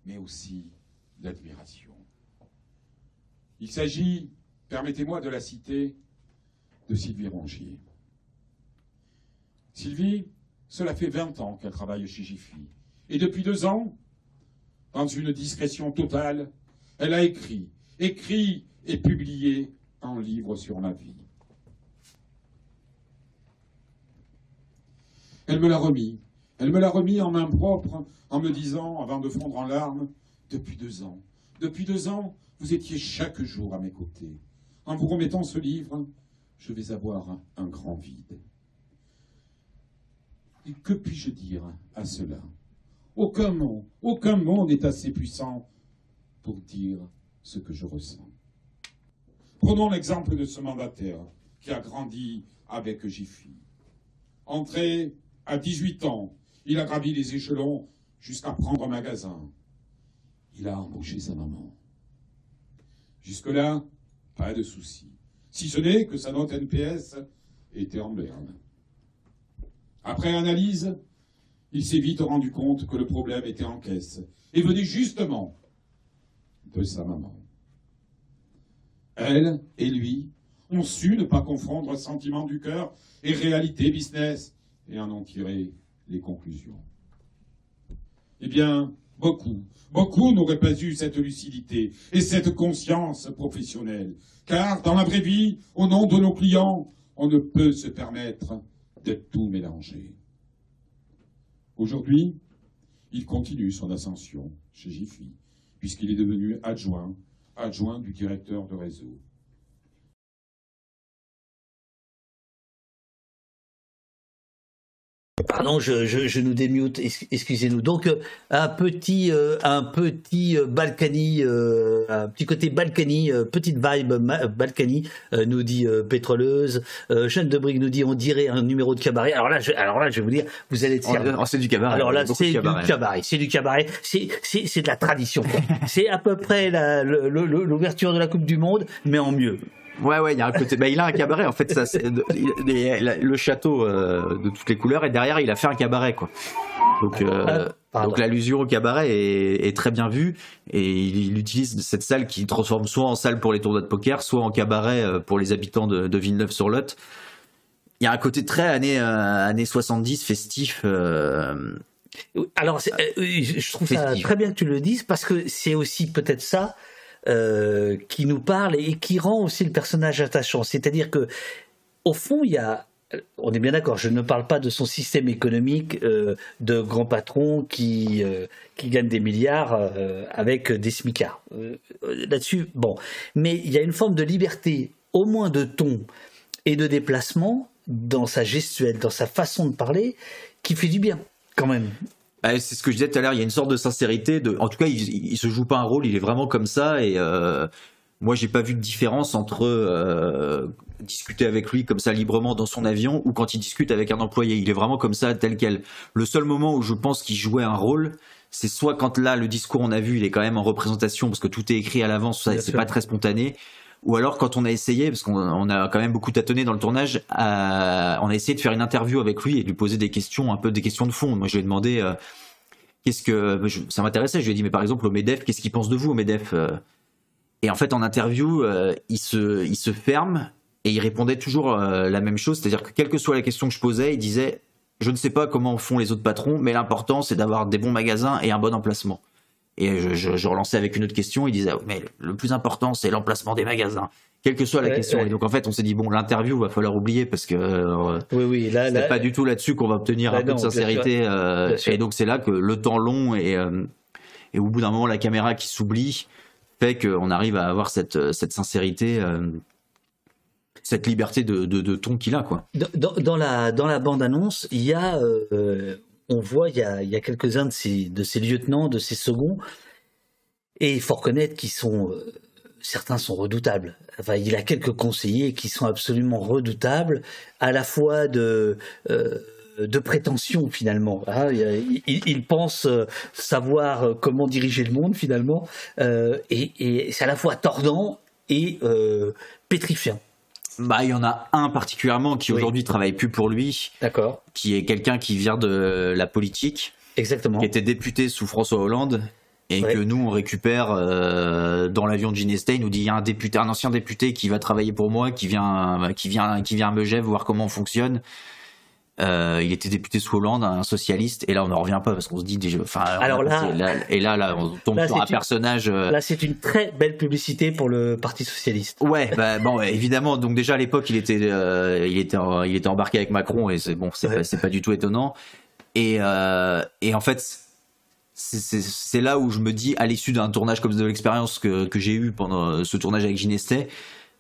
mais aussi d'admiration. Il s'agit, permettez-moi de la citer, de Sylvie Rongier. Sylvie, cela fait 20 ans qu'elle travaille chez Jiffy. Et depuis deux ans, dans une discrétion totale, elle a écrit, écrit et publié un livre sur ma vie. Elle me l'a remis. Elle me l'a remis en main propre, en me disant, avant de fondre en larmes, depuis deux ans, depuis deux ans, vous étiez chaque jour à mes côtés. En vous remettant ce livre, je vais avoir un, grand vide. Et que puis-je dire à cela? Aucun mot, aucun mot n'est assez puissant pour dire ce que je ressens. Prenons l'exemple de ce mandataire qui a grandi avec Jiffy. Entré à 18 ans, il a gravi les échelons jusqu'à prendre un magasin. Il a embauché sa maman. Jusque-là, pas de souci. Si ce n'est que sa note NPS était en berne. Après analyse, il s'est vite rendu compte que le problème était en caisse et venait justement de sa maman. Elle et lui ont su ne pas confondre sentiment du cœur et réalité business et en ont tiré les conclusions. Eh bien, beaucoup, beaucoup n'auraient pas eu cette lucidité et cette conscience professionnelle, car dans la vraie vie, au nom de nos clients, on ne peut se permettre de tout mélanger. Aujourd'hui, il continue son ascension chez Jiffy, puisqu'il est devenu adjoint, adjoint du directeur de réseau. Pardon, je, je, je, nous démute, excusez-nous. Donc euh, un petit, euh, un petit euh, Balkany, euh, un petit côté Balkany, euh, petite vibe Balkany, nous dit pétroleuse. Jeanne de Brigue nous dit on dirait un numéro de cabaret. Alors là, je, alors là, je vais vous dire, vous allez être c'est du cabaret. Alors là, c'est du cabaret. C'est du cabaret. C'est c'est de la tradition. c'est à peu près l'ouverture de la Coupe du Monde, mais en mieux. Ouais, ouais, il y a un côté. Bah, il a un cabaret en fait. Ça, le château euh, de toutes les couleurs et derrière il a fait un cabaret quoi. Donc, euh, donc l'allusion au cabaret est, est, très bien vue et il, il, utilise cette salle qui transforme soit en salle pour les tournois de poker, soit en cabaret euh, pour les habitants de, de Villeneuve-sur-Lot. Il y a un côté très années euh, années 70 festif. Alors, je trouve festif. ça très bien que tu le dises parce que c'est aussi peut-être ça euh, qui nous parle et qui rend aussi le personnage attachant. C'est-à-dire que, au fond, il y a on est bien d'accord, je ne parle pas de son système économique euh, de grands patrons qui, euh, qui gagnent des milliards avec des smicards. Là-dessus, bon. Mais il y a une forme de liberté, au moins de ton et de déplacement, dans sa gestuelle, dans sa façon de parler, qui fait du bien, quand même. Ah, c'est ce que je disais tout à l'heure. Il y a une sorte de sincérité. De, en tout cas, il, il se joue pas un rôle. Il est vraiment comme ça. Et euh, moi, j'ai pas vu de différence entre euh, discuter avec lui comme ça librement dans son avion ou quand il discute avec un employé. Il est vraiment comme ça, tel quel. Le seul moment où je pense qu'il jouait un rôle, c'est soit quand là le discours on a vu, il est quand même en représentation parce que tout est écrit à l'avance. C'est pas très spontané ou alors quand on a essayé, parce qu'on a quand même beaucoup tâtonné dans le tournage, on a essayé de faire une interview avec lui et de lui poser des questions, un peu des questions de fond. Moi, je lui ai demandé euh, qu'est-ce que ça m'intéressait. Je lui ai dit, mais par exemple, au Medef, qu'est-ce qu'il pense de vous au Medef euh? Et en fait, en interview, euh, il se, ferme et il répondait toujours la même chose, c'est-à-dire que quelle que soit la question que je posais, il disait, je ne sais pas comment font les autres patrons, mais l'important c'est d'avoir des bons magasins et un bon emplacement. Et je, je, je, relançais avec une autre question. Il disait, ah, mais le plus important, c'est l'emplacement des magasins, quelle que soit la Ouais, question. ouais. Et donc en fait, on s'est dit bon, l'interview va falloir oublier parce que euh, Oui, oui, là, c'est là- pas du tout là-dessus qu'on va obtenir Bah un peu non, de bien sincérité. sûr. euh, Bien sûr. et donc c'est là que le temps long et euh, et au bout d'un moment, la caméra qui s'oublie fait qu'on arrive à avoir cette cette sincérité. euh, cette liberté de, de, de ton qu'il a, quoi. Dans, dans- dans la, dans la bande-annonce, il y a, euh, on voit, il y a, quelques-uns de ces, lieutenants, de ces seconds, et il faut reconnaître qu'ils sont euh, certains sont redoutables. Il a quelques conseillers qui sont absolument redoutables, à la fois de euh, prétention finalement. hein. Il, pense euh, savoir comment diriger le monde finalement, et, c'est à la fois tordant et pétrifiant. Bah, il y en a un particulièrement qui aujourd'hui travaille plus pour lui. D'accord. Qui est quelqu'un qui vient de la politique. Exactement. Qui était député sous François Hollande. Et que nous, on récupère euh, dans l'avion de Ginestey, il nous dit il y a un député, un ancien député qui va travailler pour moi, qui vient, qui vient, qui vient à Megève voir comment on fonctionne. Euh, il était député sous Hollande, un socialiste, et là on n'en revient pas parce qu'on se dit déjà. Enfin, Alors là- et là, là, on tombe Là, sur un une- personnage. euh, Là, c'est une très belle publicité pour le Parti socialiste. Ouais, bah bon, évidemment. Donc déjà à l'époque, il était, euh, il était, en- il était embarqué avec Macron et c'est bon, c'est pas, pas du tout étonnant. Et et en fait, c'est- là où je me dis, à l'issue d'un tournage comme de l'expérience que que j'ai eu pendant ce tournage avec Ginestey,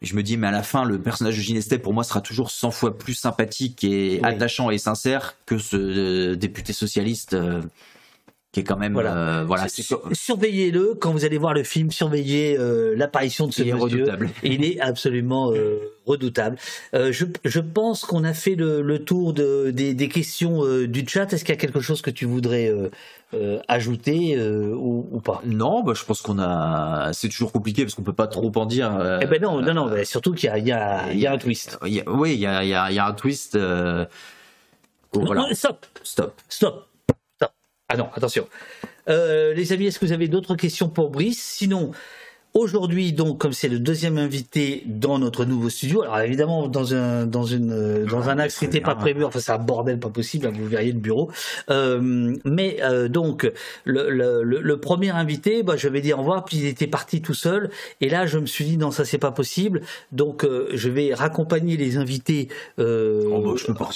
je me dis, mais à la fin, le personnage de Ginestey pour moi sera toujours 100 fois plus sympathique et attachant et sincère que ce euh, député socialiste euh, qui est quand même, Voilà. euh, voilà, Surveillez-le quand vous allez voir le film, surveillez euh, l'apparition de ce Il est monsieur. redoutable. Il est absolument euh, redoutable. Je, je pense qu'on a fait le, le tour de, des, des questions du chat. Est-ce qu'il y a quelque chose que tu voudrais ajouter ou, ou pas? Non, bah, je pense qu'on a. C'est toujours compliqué parce qu'on peut pas trop en dire. Eh ben non, non, non. bah, surtout qu'il y a, il y, y a un twist. il y a- oui, il y a, il y a- il y a un twist. voilà. non, Stop. stop, stop. Ah non, attention. Euh, les amis, est-ce que vous avez d'autres questions pour Brice? Sinon, aujourd'hui, donc, comme c'est le deuxième invité dans notre nouveau studio, alors évidemment dans un dans une euh, dans un axe qui n'était pas prévu, enfin c'est un bordel pas possible, hein, vous verriez le bureau. Euh, mais euh, donc le, le, le- le premier invité, bah, je vais dire au revoir, puis il était parti tout seul, et là je me suis dit non ça c'est pas possible, donc euh, je vais raccompagner les invités. Euh...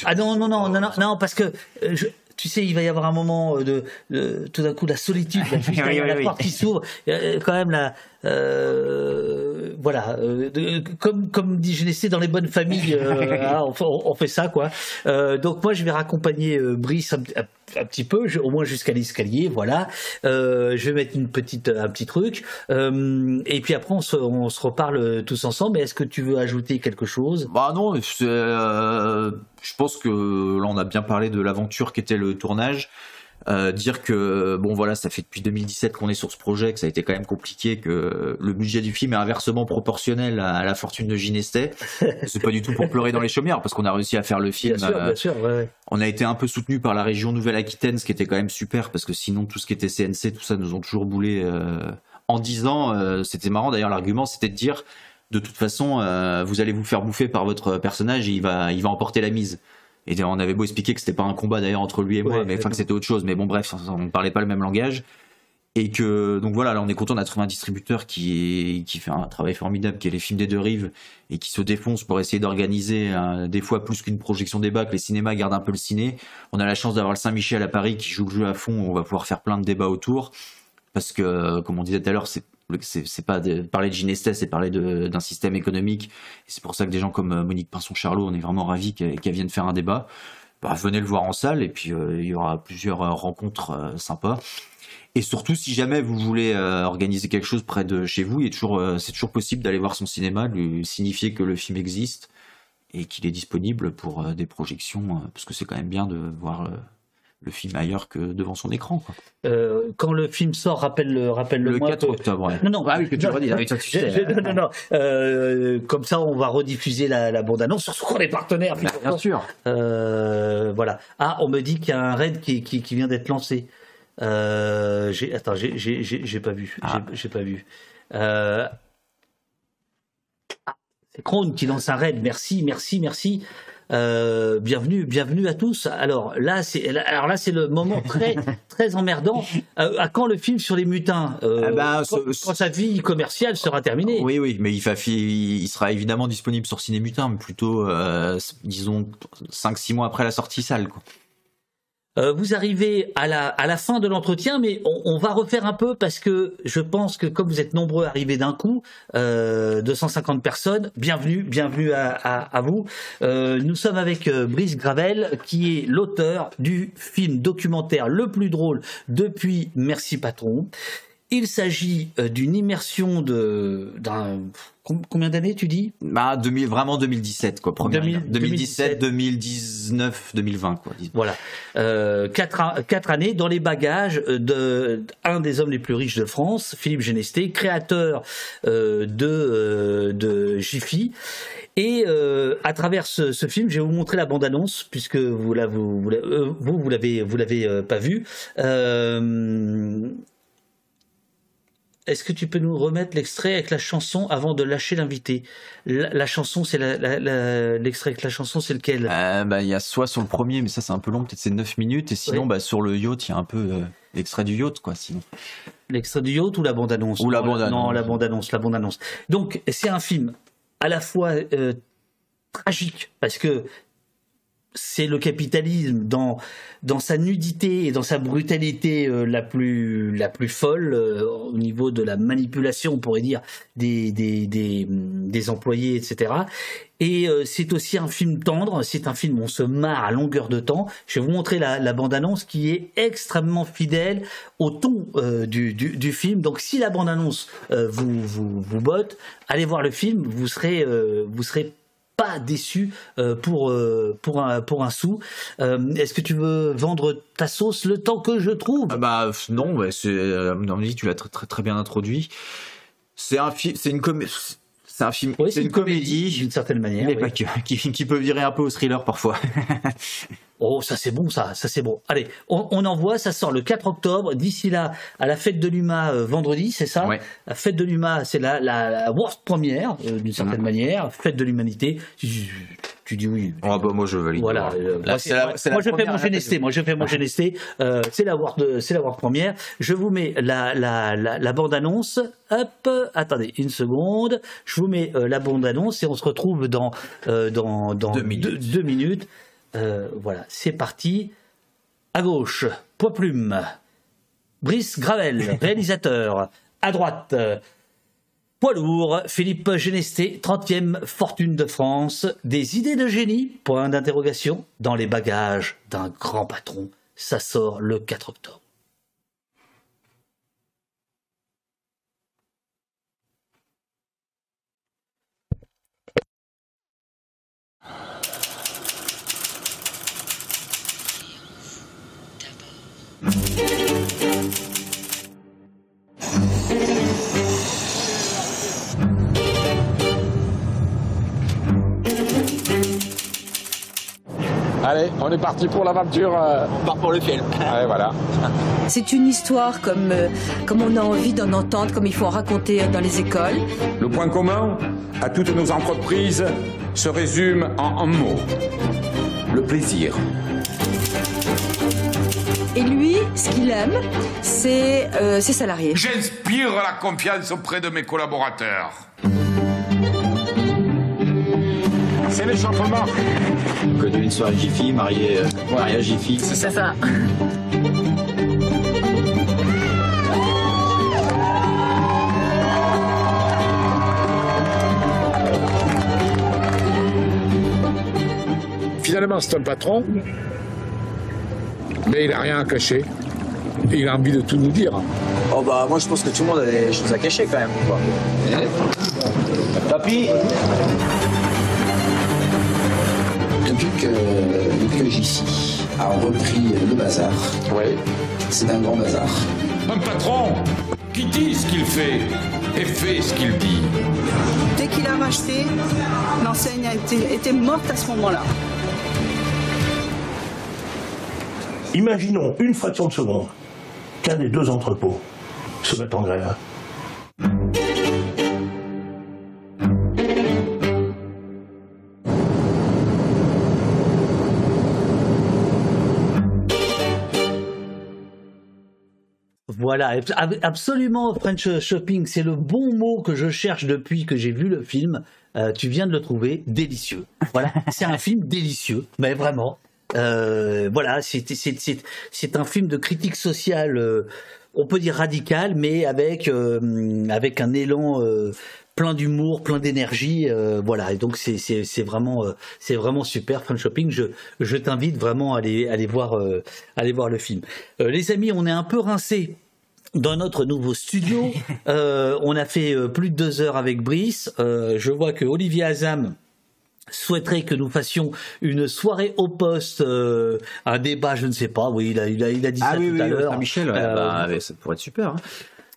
Ah non non non non non, non parce que je- tu sais, il va y avoir un moment euh, de, de- tout d'un coup la solitude, la, Oui, oui, la oui. porte qui s'ouvre, euh, quand même la, euh, voilà, euh, de- comme comme dit Genesté dans les bonnes familles, euh, hein, on, fait- on fait ça quoi. Euh, donc moi je vais raccompagner Brice un, un- un petit peu, au moins jusqu'à l'escalier, voilà. Euh, je vais mettre une petite un petit truc, Euh, et puis après on se, reparle tous ensemble. Est-ce que tu veux ajouter quelque chose? Bah non, euh, je pense que là on a bien parlé de l'aventure qu'était le tournage. Euh, dire que bon voilà, ça fait depuis 2017 qu'on est sur ce projet, que ça a été quand même compliqué, que le budget du film est inversement proportionnel à, à la fortune de Ginestey. C'est pas du tout pour pleurer dans les chaumières, parce qu'on a réussi à faire le film. Bien sûr, euh, bien sûr, ouais, ouais. On a été un peu soutenu par la région Nouvelle-Aquitaine, ce qui était quand même super, parce que sinon tout ce qui était CNC, tout ça, nous ont toujours boulé euh, en disant, euh, c'était marrant d'ailleurs, l'argument c'était de dire, de toute façon, euh, vous allez vous faire bouffer par votre personnage et il va, il va emporter la mise. Et on avait beau expliquer que c'était pas un combat d'ailleurs entre lui et moi, Ouais, mais enfin que c'était autre chose. Mais bon, bref, on ne parlait pas le même langage. Et que, donc voilà, là on est content d'être un distributeur qui, est, qui fait un travail formidable, qui est les films des deux rives, et qui se défonce pour essayer d'organiser, euh, des fois plus qu'une projection débat, que les cinémas gardent un peu le ciné. On a la chance d'avoir le Saint-Michel à Paris qui joue le jeu à fond, on va pouvoir faire plein de débats autour. Parce que, comme on disait tout à l'heure, c'est c'est c'est pas parler de Ginestès, c'est parler d'un système économique. C'est pour ça que des gens comme euh, Monique Pinson-Charlot, on est vraiment ravis qu'elle vienne faire un débat. Bah, venez le voir en salle et puis euh, il y aura plusieurs euh, rencontres sympas. Et surtout, si jamais vous voulez organiser quelque chose près de chez vous, il est toujours, c'est toujours possible d'aller voir son cinéma, lui signifier que le film existe et qu'il est disponible pour des projections, parce que c'est quand même bien de voir le film ailleurs que devant son écran. Quoi. Euh, quand le film sort, rappelle-le rappelle Le moi 4 que- octobre, ouais. Non, non, Ah oui, que tu non, redis. Ah tu sais. je- non, non, non. Euh, comme ça, on va rediffuser la, la bande-annonce, surtout qu'on est partenaire. bien sûr. Euh, voilà. Ah, on me dit qu'il y a un raid qui, qui, qui vient d'être lancé. Attends, j'ai, pas vu. Ah. J'ai, pas vu. Ah, c'est Krone qui lance un raid. Merci, merci, merci. Euh, bienvenue, bienvenue à tous. Alors là, c'est alors là, c'est le moment très très emmerdant. Euh, à quand le film sur les mutins? Euh, Ah bah, quand, quand sa vie commerciale sera terminée. Oui, oui, mais il, fa- il sera évidemment disponible sur Ciné Mutin, mais plutôt, euh, disons, 5-6 mois après la sortie salle. Quoi. Euh, vous arrivez à la, à la fin de l'entretien, mais on, on va refaire un peu parce que je pense que comme vous êtes nombreux arrivés d'un coup, euh, 250 personnes, bienvenue, bienvenue à, à, à vous. Euh, nous sommes avec euh, Brice Gravel, qui est l'auteur du film documentaire le plus drôle depuis Merci Patron. Il s'agit euh, d'une immersion de d'un com- combien d'années tu dis? Bah, 2000, vraiment 2017, quoi. Première 2000, année. 2017, 2019, 2020, quoi. Voilà, euh, quatre, quatre années dans les bagages de un des hommes les plus riches de France, Philippe Genesté, créateur euh, de euh, de Jiffy. Et euh, à travers ce, ce film, je vais vous montrer la bande-annonce puisque vous euh, vous l'avez vous l'avez euh, pas vue. Euh, est-ce que tu peux nous remettre l'extrait avec la chanson avant de lâcher l'invité? La, la chanson, c'est l'extrait avec la chanson, c'est lequel? Euh, bah, il y a soit sur le premier, mais ça c'est un peu long, peut-être c'est 9 minutes, et sinon, Oui. bah, sur le yacht, il y a un peu euh, l'extrait du yacht, quoi, sinon. L'extrait du yacht ou la bande-annonce? Ou la Non, bande-annonce. Non, la bande-annonce, la bande-annonce. Donc, c'est un film à la fois euh, tragique, parce que c'est le capitalisme dans, dans sa nudité et dans sa brutalité euh, la, plus, la plus folle euh, au niveau de la manipulation, on pourrait dire, des, des, des, des employés, etc. Et euh, c'est aussi un film tendre, c'est un film où on se marre à longueur de temps. Je vais vous montrer la, bande-annonce qui est extrêmement fidèle au ton du, du, du film. Donc si la bande-annonce vous, vous, vous botte, allez voir le film, vous serez, vous serez pas déçu euh, pour, euh, pour, un, pour un sou. Euh, Est-ce que tu veux vendre ta sauce le temps que je trouve? Ah bah non, mon avis, tu l'as très, très très bien introduit. C'est un film, c'est une comédie. C'est un film, c'est une comédie d'une certaine manière, mais oui. pas que, qui, qui peut virer un peu au thriller parfois. Oh, ça c'est bon, ça, ça c'est bon. Allez, on, on envoie, ça sort le 4 octobre. D'ici là, à la fête de l'UMA euh, vendredi, c'est ça La fête de l'UMA, c'est la, la, la worst première, euh, d'une certaine manière. Fête de l'humanité. Tu, dis oui. Oh, bah, moi je valide. Voilà. euh, Là, moi, la- la moi, je fais mon GNST. Moi, je fais mon GNST. Euh, c'est la de- c'est la war première. Je vous mets la, la, la, la bande annonce. Hop, attendez une seconde. Je vous mets la bande annonce et on se retrouve dans dans dans deux minutes. Deux, minutes. Euh, voilà, c'est parti. À gauche, Poids Plume. Brice Gravel, réalisateur. À droite, Poids lourd, Philippe Genesté, 30e fortune de France. Des idées de génie, point d'interrogation, dans les bagages d'un grand patron. Ça sort le 4 octobre. Allez, on est parti pour l'aventure. On part pour le film. Allez, voilà. C'est une histoire comme, euh, comme on a envie d'en entendre, comme il faut en raconter dans les écoles. Le point commun à toutes nos entreprises se résume en un mot. Le plaisir. Et lui, ce qu'il aime, c'est euh, ses salariés. J'inspire la confiance auprès de mes collaborateurs. C'est l'échauffement. Connu une soirée Jiffy, marié, euh, marié à Jiffy. C'est ça. Finalement, c'est un patron, mais il n'a rien à cacher. Et il a envie de tout nous dire. Oh bah moi je pense que tout le monde a des choses à cacher quand même. Quoi. Papy? Depuis que, que JC a repris le bazar, c'est un grand bazar. Un patron qui dit ce qu'il fait et fait ce qu'il dit. Dès qu'il a racheté, l'enseigne a été, était morte à ce moment-là. Imaginons une fraction de seconde qu'un des deux entrepôts se mette en grève. Voilà, ab- absolument French Shopping, c'est le bon mot que je cherche depuis que j'ai vu le film. Euh, tu viens de le trouver, délicieux. Voilà, c'est un film délicieux, mais vraiment. Euh, voilà, c'est un film de critique sociale, euh, on peut dire radical, mais avec avec un élan plein d'humour, plein d'énergie. euh, voilà, et donc c'est vraiment euh, c'est vraiment super. French Shopping, je je t'invite vraiment à aller aller voir euh, aller voir le film. Les amis, on est un peu rincés dans notre nouveau studio. Euh, on a fait euh, plus de deux heures avec Brice. Euh, je vois que Olivier Azam souhaiterait que nous fassions une soirée au poste, euh, un débat, je ne sais pas. Oui, il a, il a, il a dit Ah ça oui, tout oui, à oui, l'heure. Michel, ouais, Euh, bah, ouais, ça pourrait être super. hein.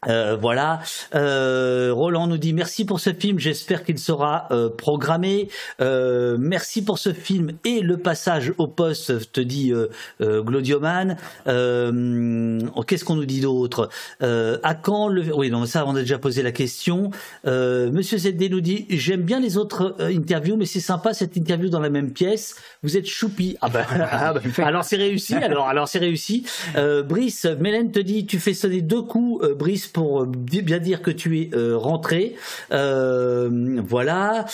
Euh, voilà. Euh, Roland nous dit merci pour ce film. J'espère qu'il sera euh, programmé. Euh, merci pour ce film et le passage au poste. Te dit euh, euh, Glodioman. Euh, Qu'est-ce qu'on nous dit d'autre? Euh, À quand le Oui, non, ça on a déjà posé la question. Euh, Monsieur ZD nous dit j'aime bien les autres interviews, mais c'est sympa cette interview dans la même pièce. Vous êtes choupi. Ah ben, ah ben, alors c'est réussi. Alors alors c'est réussi. Euh, Brice, Mélène te dit tu fais sonner deux coups, Brice, pour euh, bien dire que tu es euh, rentré. Euh, voilà.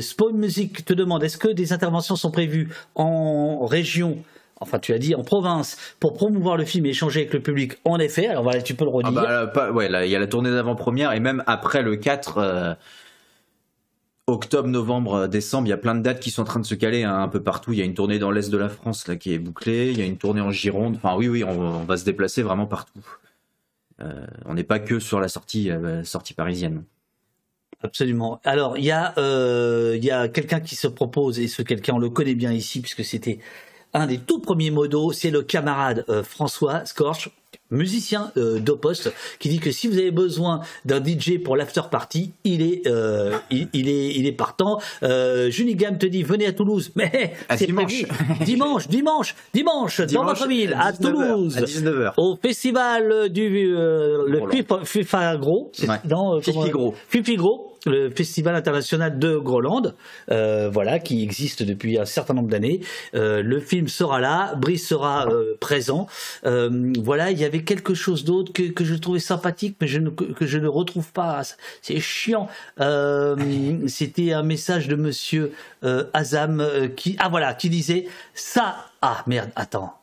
Spawn Music te demande est-ce que des interventions sont prévues en région Enfin, tu as dit en province pour promouvoir le film et échanger avec le public? En effet, alors voilà, tu peux le redire. Ah bah, là, pas- ouais, là, il y a la tournée d'avant-première et même après le 4, euh, octobre, novembre, euh, décembre, il y a plein de dates qui sont en train de se caler hein, un peu partout. Il y a une tournée dans l'est de la France là qui est bouclée, il y a une tournée en Gironde. Enfin, oui, oui, on, va se déplacer vraiment partout. Euh, on n'est pas que sur la sortie, euh, parisienne. Absolument. Alors, il y a, a quelqu'un qui se propose, et ce quelqu'un, on le connaît bien ici, puisque c'était un des tout premiers modos, c'est le camarade François Scorch, musicien euh, d'Opost, qui dit que si vous avez besoin d'un DJ pour l'after party, il est, euh, il, il est, il est partant. Euh, Junigam te dit, venez à Toulouse, mais À c'est dimanche. prévu. dimanche, dimanche, dimanche, dans Dimanche, votre ville, à, à 19 Toulouse, à 19h. au festival du euh, le. FIFA, Gros, c'est- Ouais. euh, Fifi Gros. Fifi Gros, le festival international de Groland, euh, voilà, qui existe depuis un certain nombre d'années. Euh, le film sera là, Brice sera euh, présent. Euh, voilà, il y avait quelque chose d'autre que, que je trouvais sympathique, mais je ne, que, je ne retrouve pas. C'est chiant. Euh, C'était un message de Monsieur euh, Azam qui, ah voilà, qui disait ça. Ah merde, attends.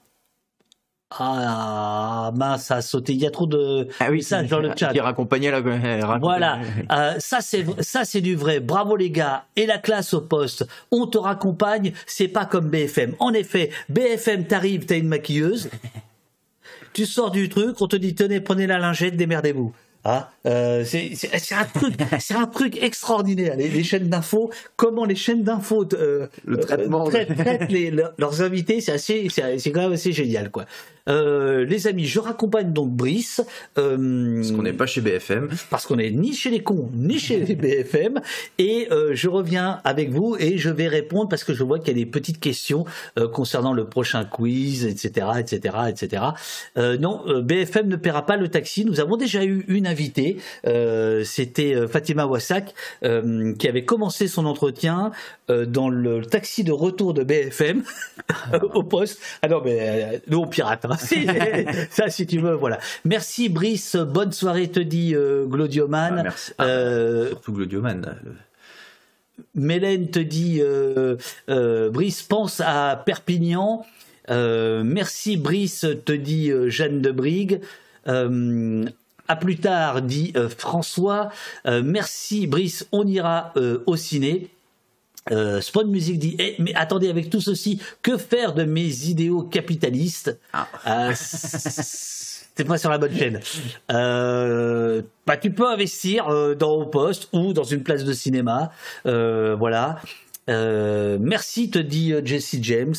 Ah mince, ça a sauté. Il y a trop de messages dans le chat. Qui raccompagnait la. raccompagnait- Voilà, Euh, ça c'est ça c'est du vrai. Bravo les gars et la classe au poste. On te raccompagne. C'est pas comme BFM. En effet, BFM t'arrive, t'as une maquilleuse. tu sors du truc, on te dit tenez, prenez la lingette, démerdez-vous. Hein Euh, c'est un truc, c'est un truc extraordinaire. Les, les chaînes d'infos, comment les chaînes d'infos euh, Le traitement euh, traitent, traitent les- leurs- invités, c'est assez, c'est c'est quand même assez génial, quoi. Euh, les amis, je raccompagne donc Brice. euh, Parce qu'on n'est pas chez BFM. parce qu'on est ni chez les cons ni chez les BFM et euh, je reviens avec vous et je vais répondre parce que je vois qu'il y a des petites questions euh, concernant le prochain quiz etc etc etc Euh, non euh, BFM ne paiera pas le taxi nous avons déjà eu une invitée euh, c'était Fatima Wassak euh, qui avait commencé son entretien euh, dans le taxi de retour de BFM au poste ah non mais nous on pirate hein. Si, ça si tu veux voilà merci Brice bonne soirée te dit euh, Glodioman Ah, merci. Euh, Surtout Glodioman. le- Mélène te dit euh, euh, Brice pense à Perpignan. Merci Brice te dit Jeanne de Brigue. À plus tard dit euh, François. Euh, merci Brice, on ira euh, au ciné. Euh, Spawn Music dit Eh, mais attendez avec tout ceci que faire de mes idéaux capitalistes Euh, T'es pas sur la bonne chaîne. Euh, bah, tu peux investir euh, dans Au Poste ou dans une place de cinéma. Euh, voilà. Merci, te dit Jessie James.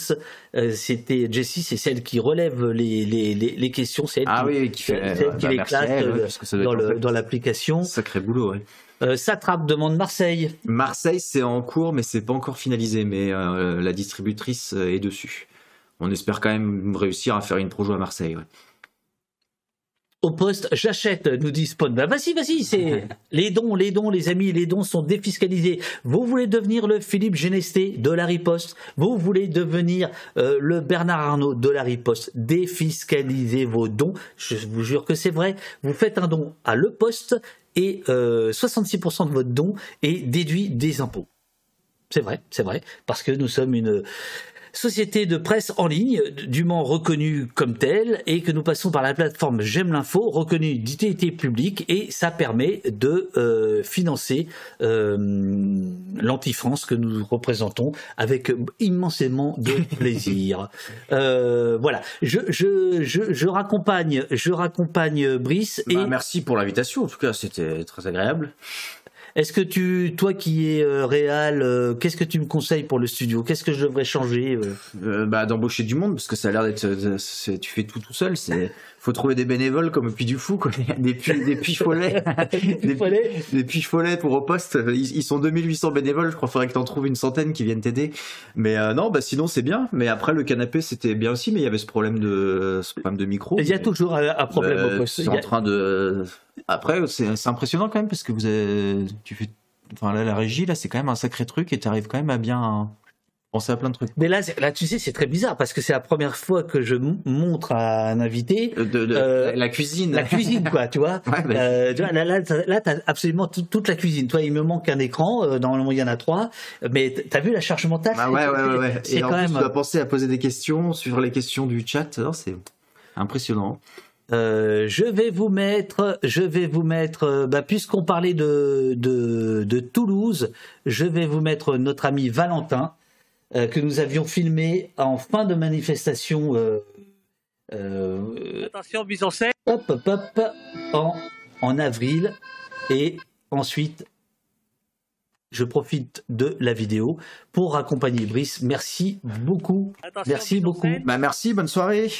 C'était Jessie, c'est celle qui relève les, les, les, les questions. C'est elle Ah qui, oui, qui fait- c'est elle qui bah, les classe elle, ouais, dans l'application. Sacré boulot, ouais. Euh, Satrape demande Marseille. Marseille, c'est en cours, mais c'est pas encore finalisé. Mais euh, la distributrice est dessus. On espère quand même réussir à faire une projo à Marseille. Au poste, j'achète, nous dit Spawn. Bah, vas-y, vas-y, c'est les dons, les dons, les amis, les dons sont défiscalisés. Vous voulez devenir le Philippe Genesté de la riposte? Vous voulez devenir euh, le Bernard Arnault de la riposte? Défiscalisez vos dons. Je vous jure que c'est vrai. Vous faites un don à Le Poste et euh, 66% de votre don est déduit des impôts. C'est vrai, c'est vrai, parce que nous sommes une société de presse en ligne, dûment reconnue comme telle, et que nous passons par la plateforme J'aime l'info, reconnue d'utilité publique, et ça permet de euh, financer euh, l'anti-France que nous représentons avec immensément de plaisir. Euh, voilà, je, je, je, je raccompagne, je raccompagne Brice. Bah, et merci pour l'invitation, en tout cas, c'était très agréable. Est-ce que tu, toi qui es euh, réal, euh, qu'est-ce que tu me conseilles pour le studio? Qu'est-ce que je devrais changer euh? Euh, bah, d'embaucher du monde parce que ça a l'air d'être tu fais tout tout seul c'est faut trouver des bénévoles comme Puy du Fou quoi. des puits des puits follets. Des, des puits follets. pour au poste. Ils, ils sont 2800 bénévoles. Je crois faudrait que t'en trouves une centaine qui viennent t'aider. Mais euh, non bah sinon c'est bien. Mais après le canapé c'était bien aussi mais il y avait ce problème de ce problème de micro. Il y a toujours un, un problème Euh, au poste. c'est Il y en train de après c'est c'est impressionnant quand même parce que vous avez tu fais enfin là la régie là c'est quand même un sacré truc et t'arrives quand même à bien penser à plein de trucs Mais là, là, tu sais, c'est très bizarre parce que c'est la première fois que je montre à un invité euh, la cuisine. La cuisine, quoi, tu vois. Ouais, bah, Euh, tu vois, là, là, là, t'as absolument tout- toute la cuisine. Toi, il me manque un écran. euh, normalement, il y en a trois. Mais t'as vu la charge mentale Ah ouais, ouais, ouais, ouais. Et en quand plus, même. tu dois penser à poser des questions, suivre les questions du chat. Non, C'est impressionnant. Euh, je vais vous mettre, je vais vous mettre, euh, bah, puisqu'on parlait de, de, de Toulouse, je vais vous mettre notre ami Valentin, euh, que nous avions filmé en fin de manifestation. Euh, euh, Attention, mise en scène. Hop, hop, hop, en, en avril. Et ensuite, je profite de la vidéo pour accompagner Brice. Merci beaucoup. Merci beaucoup. Bah merci, bonne soirée.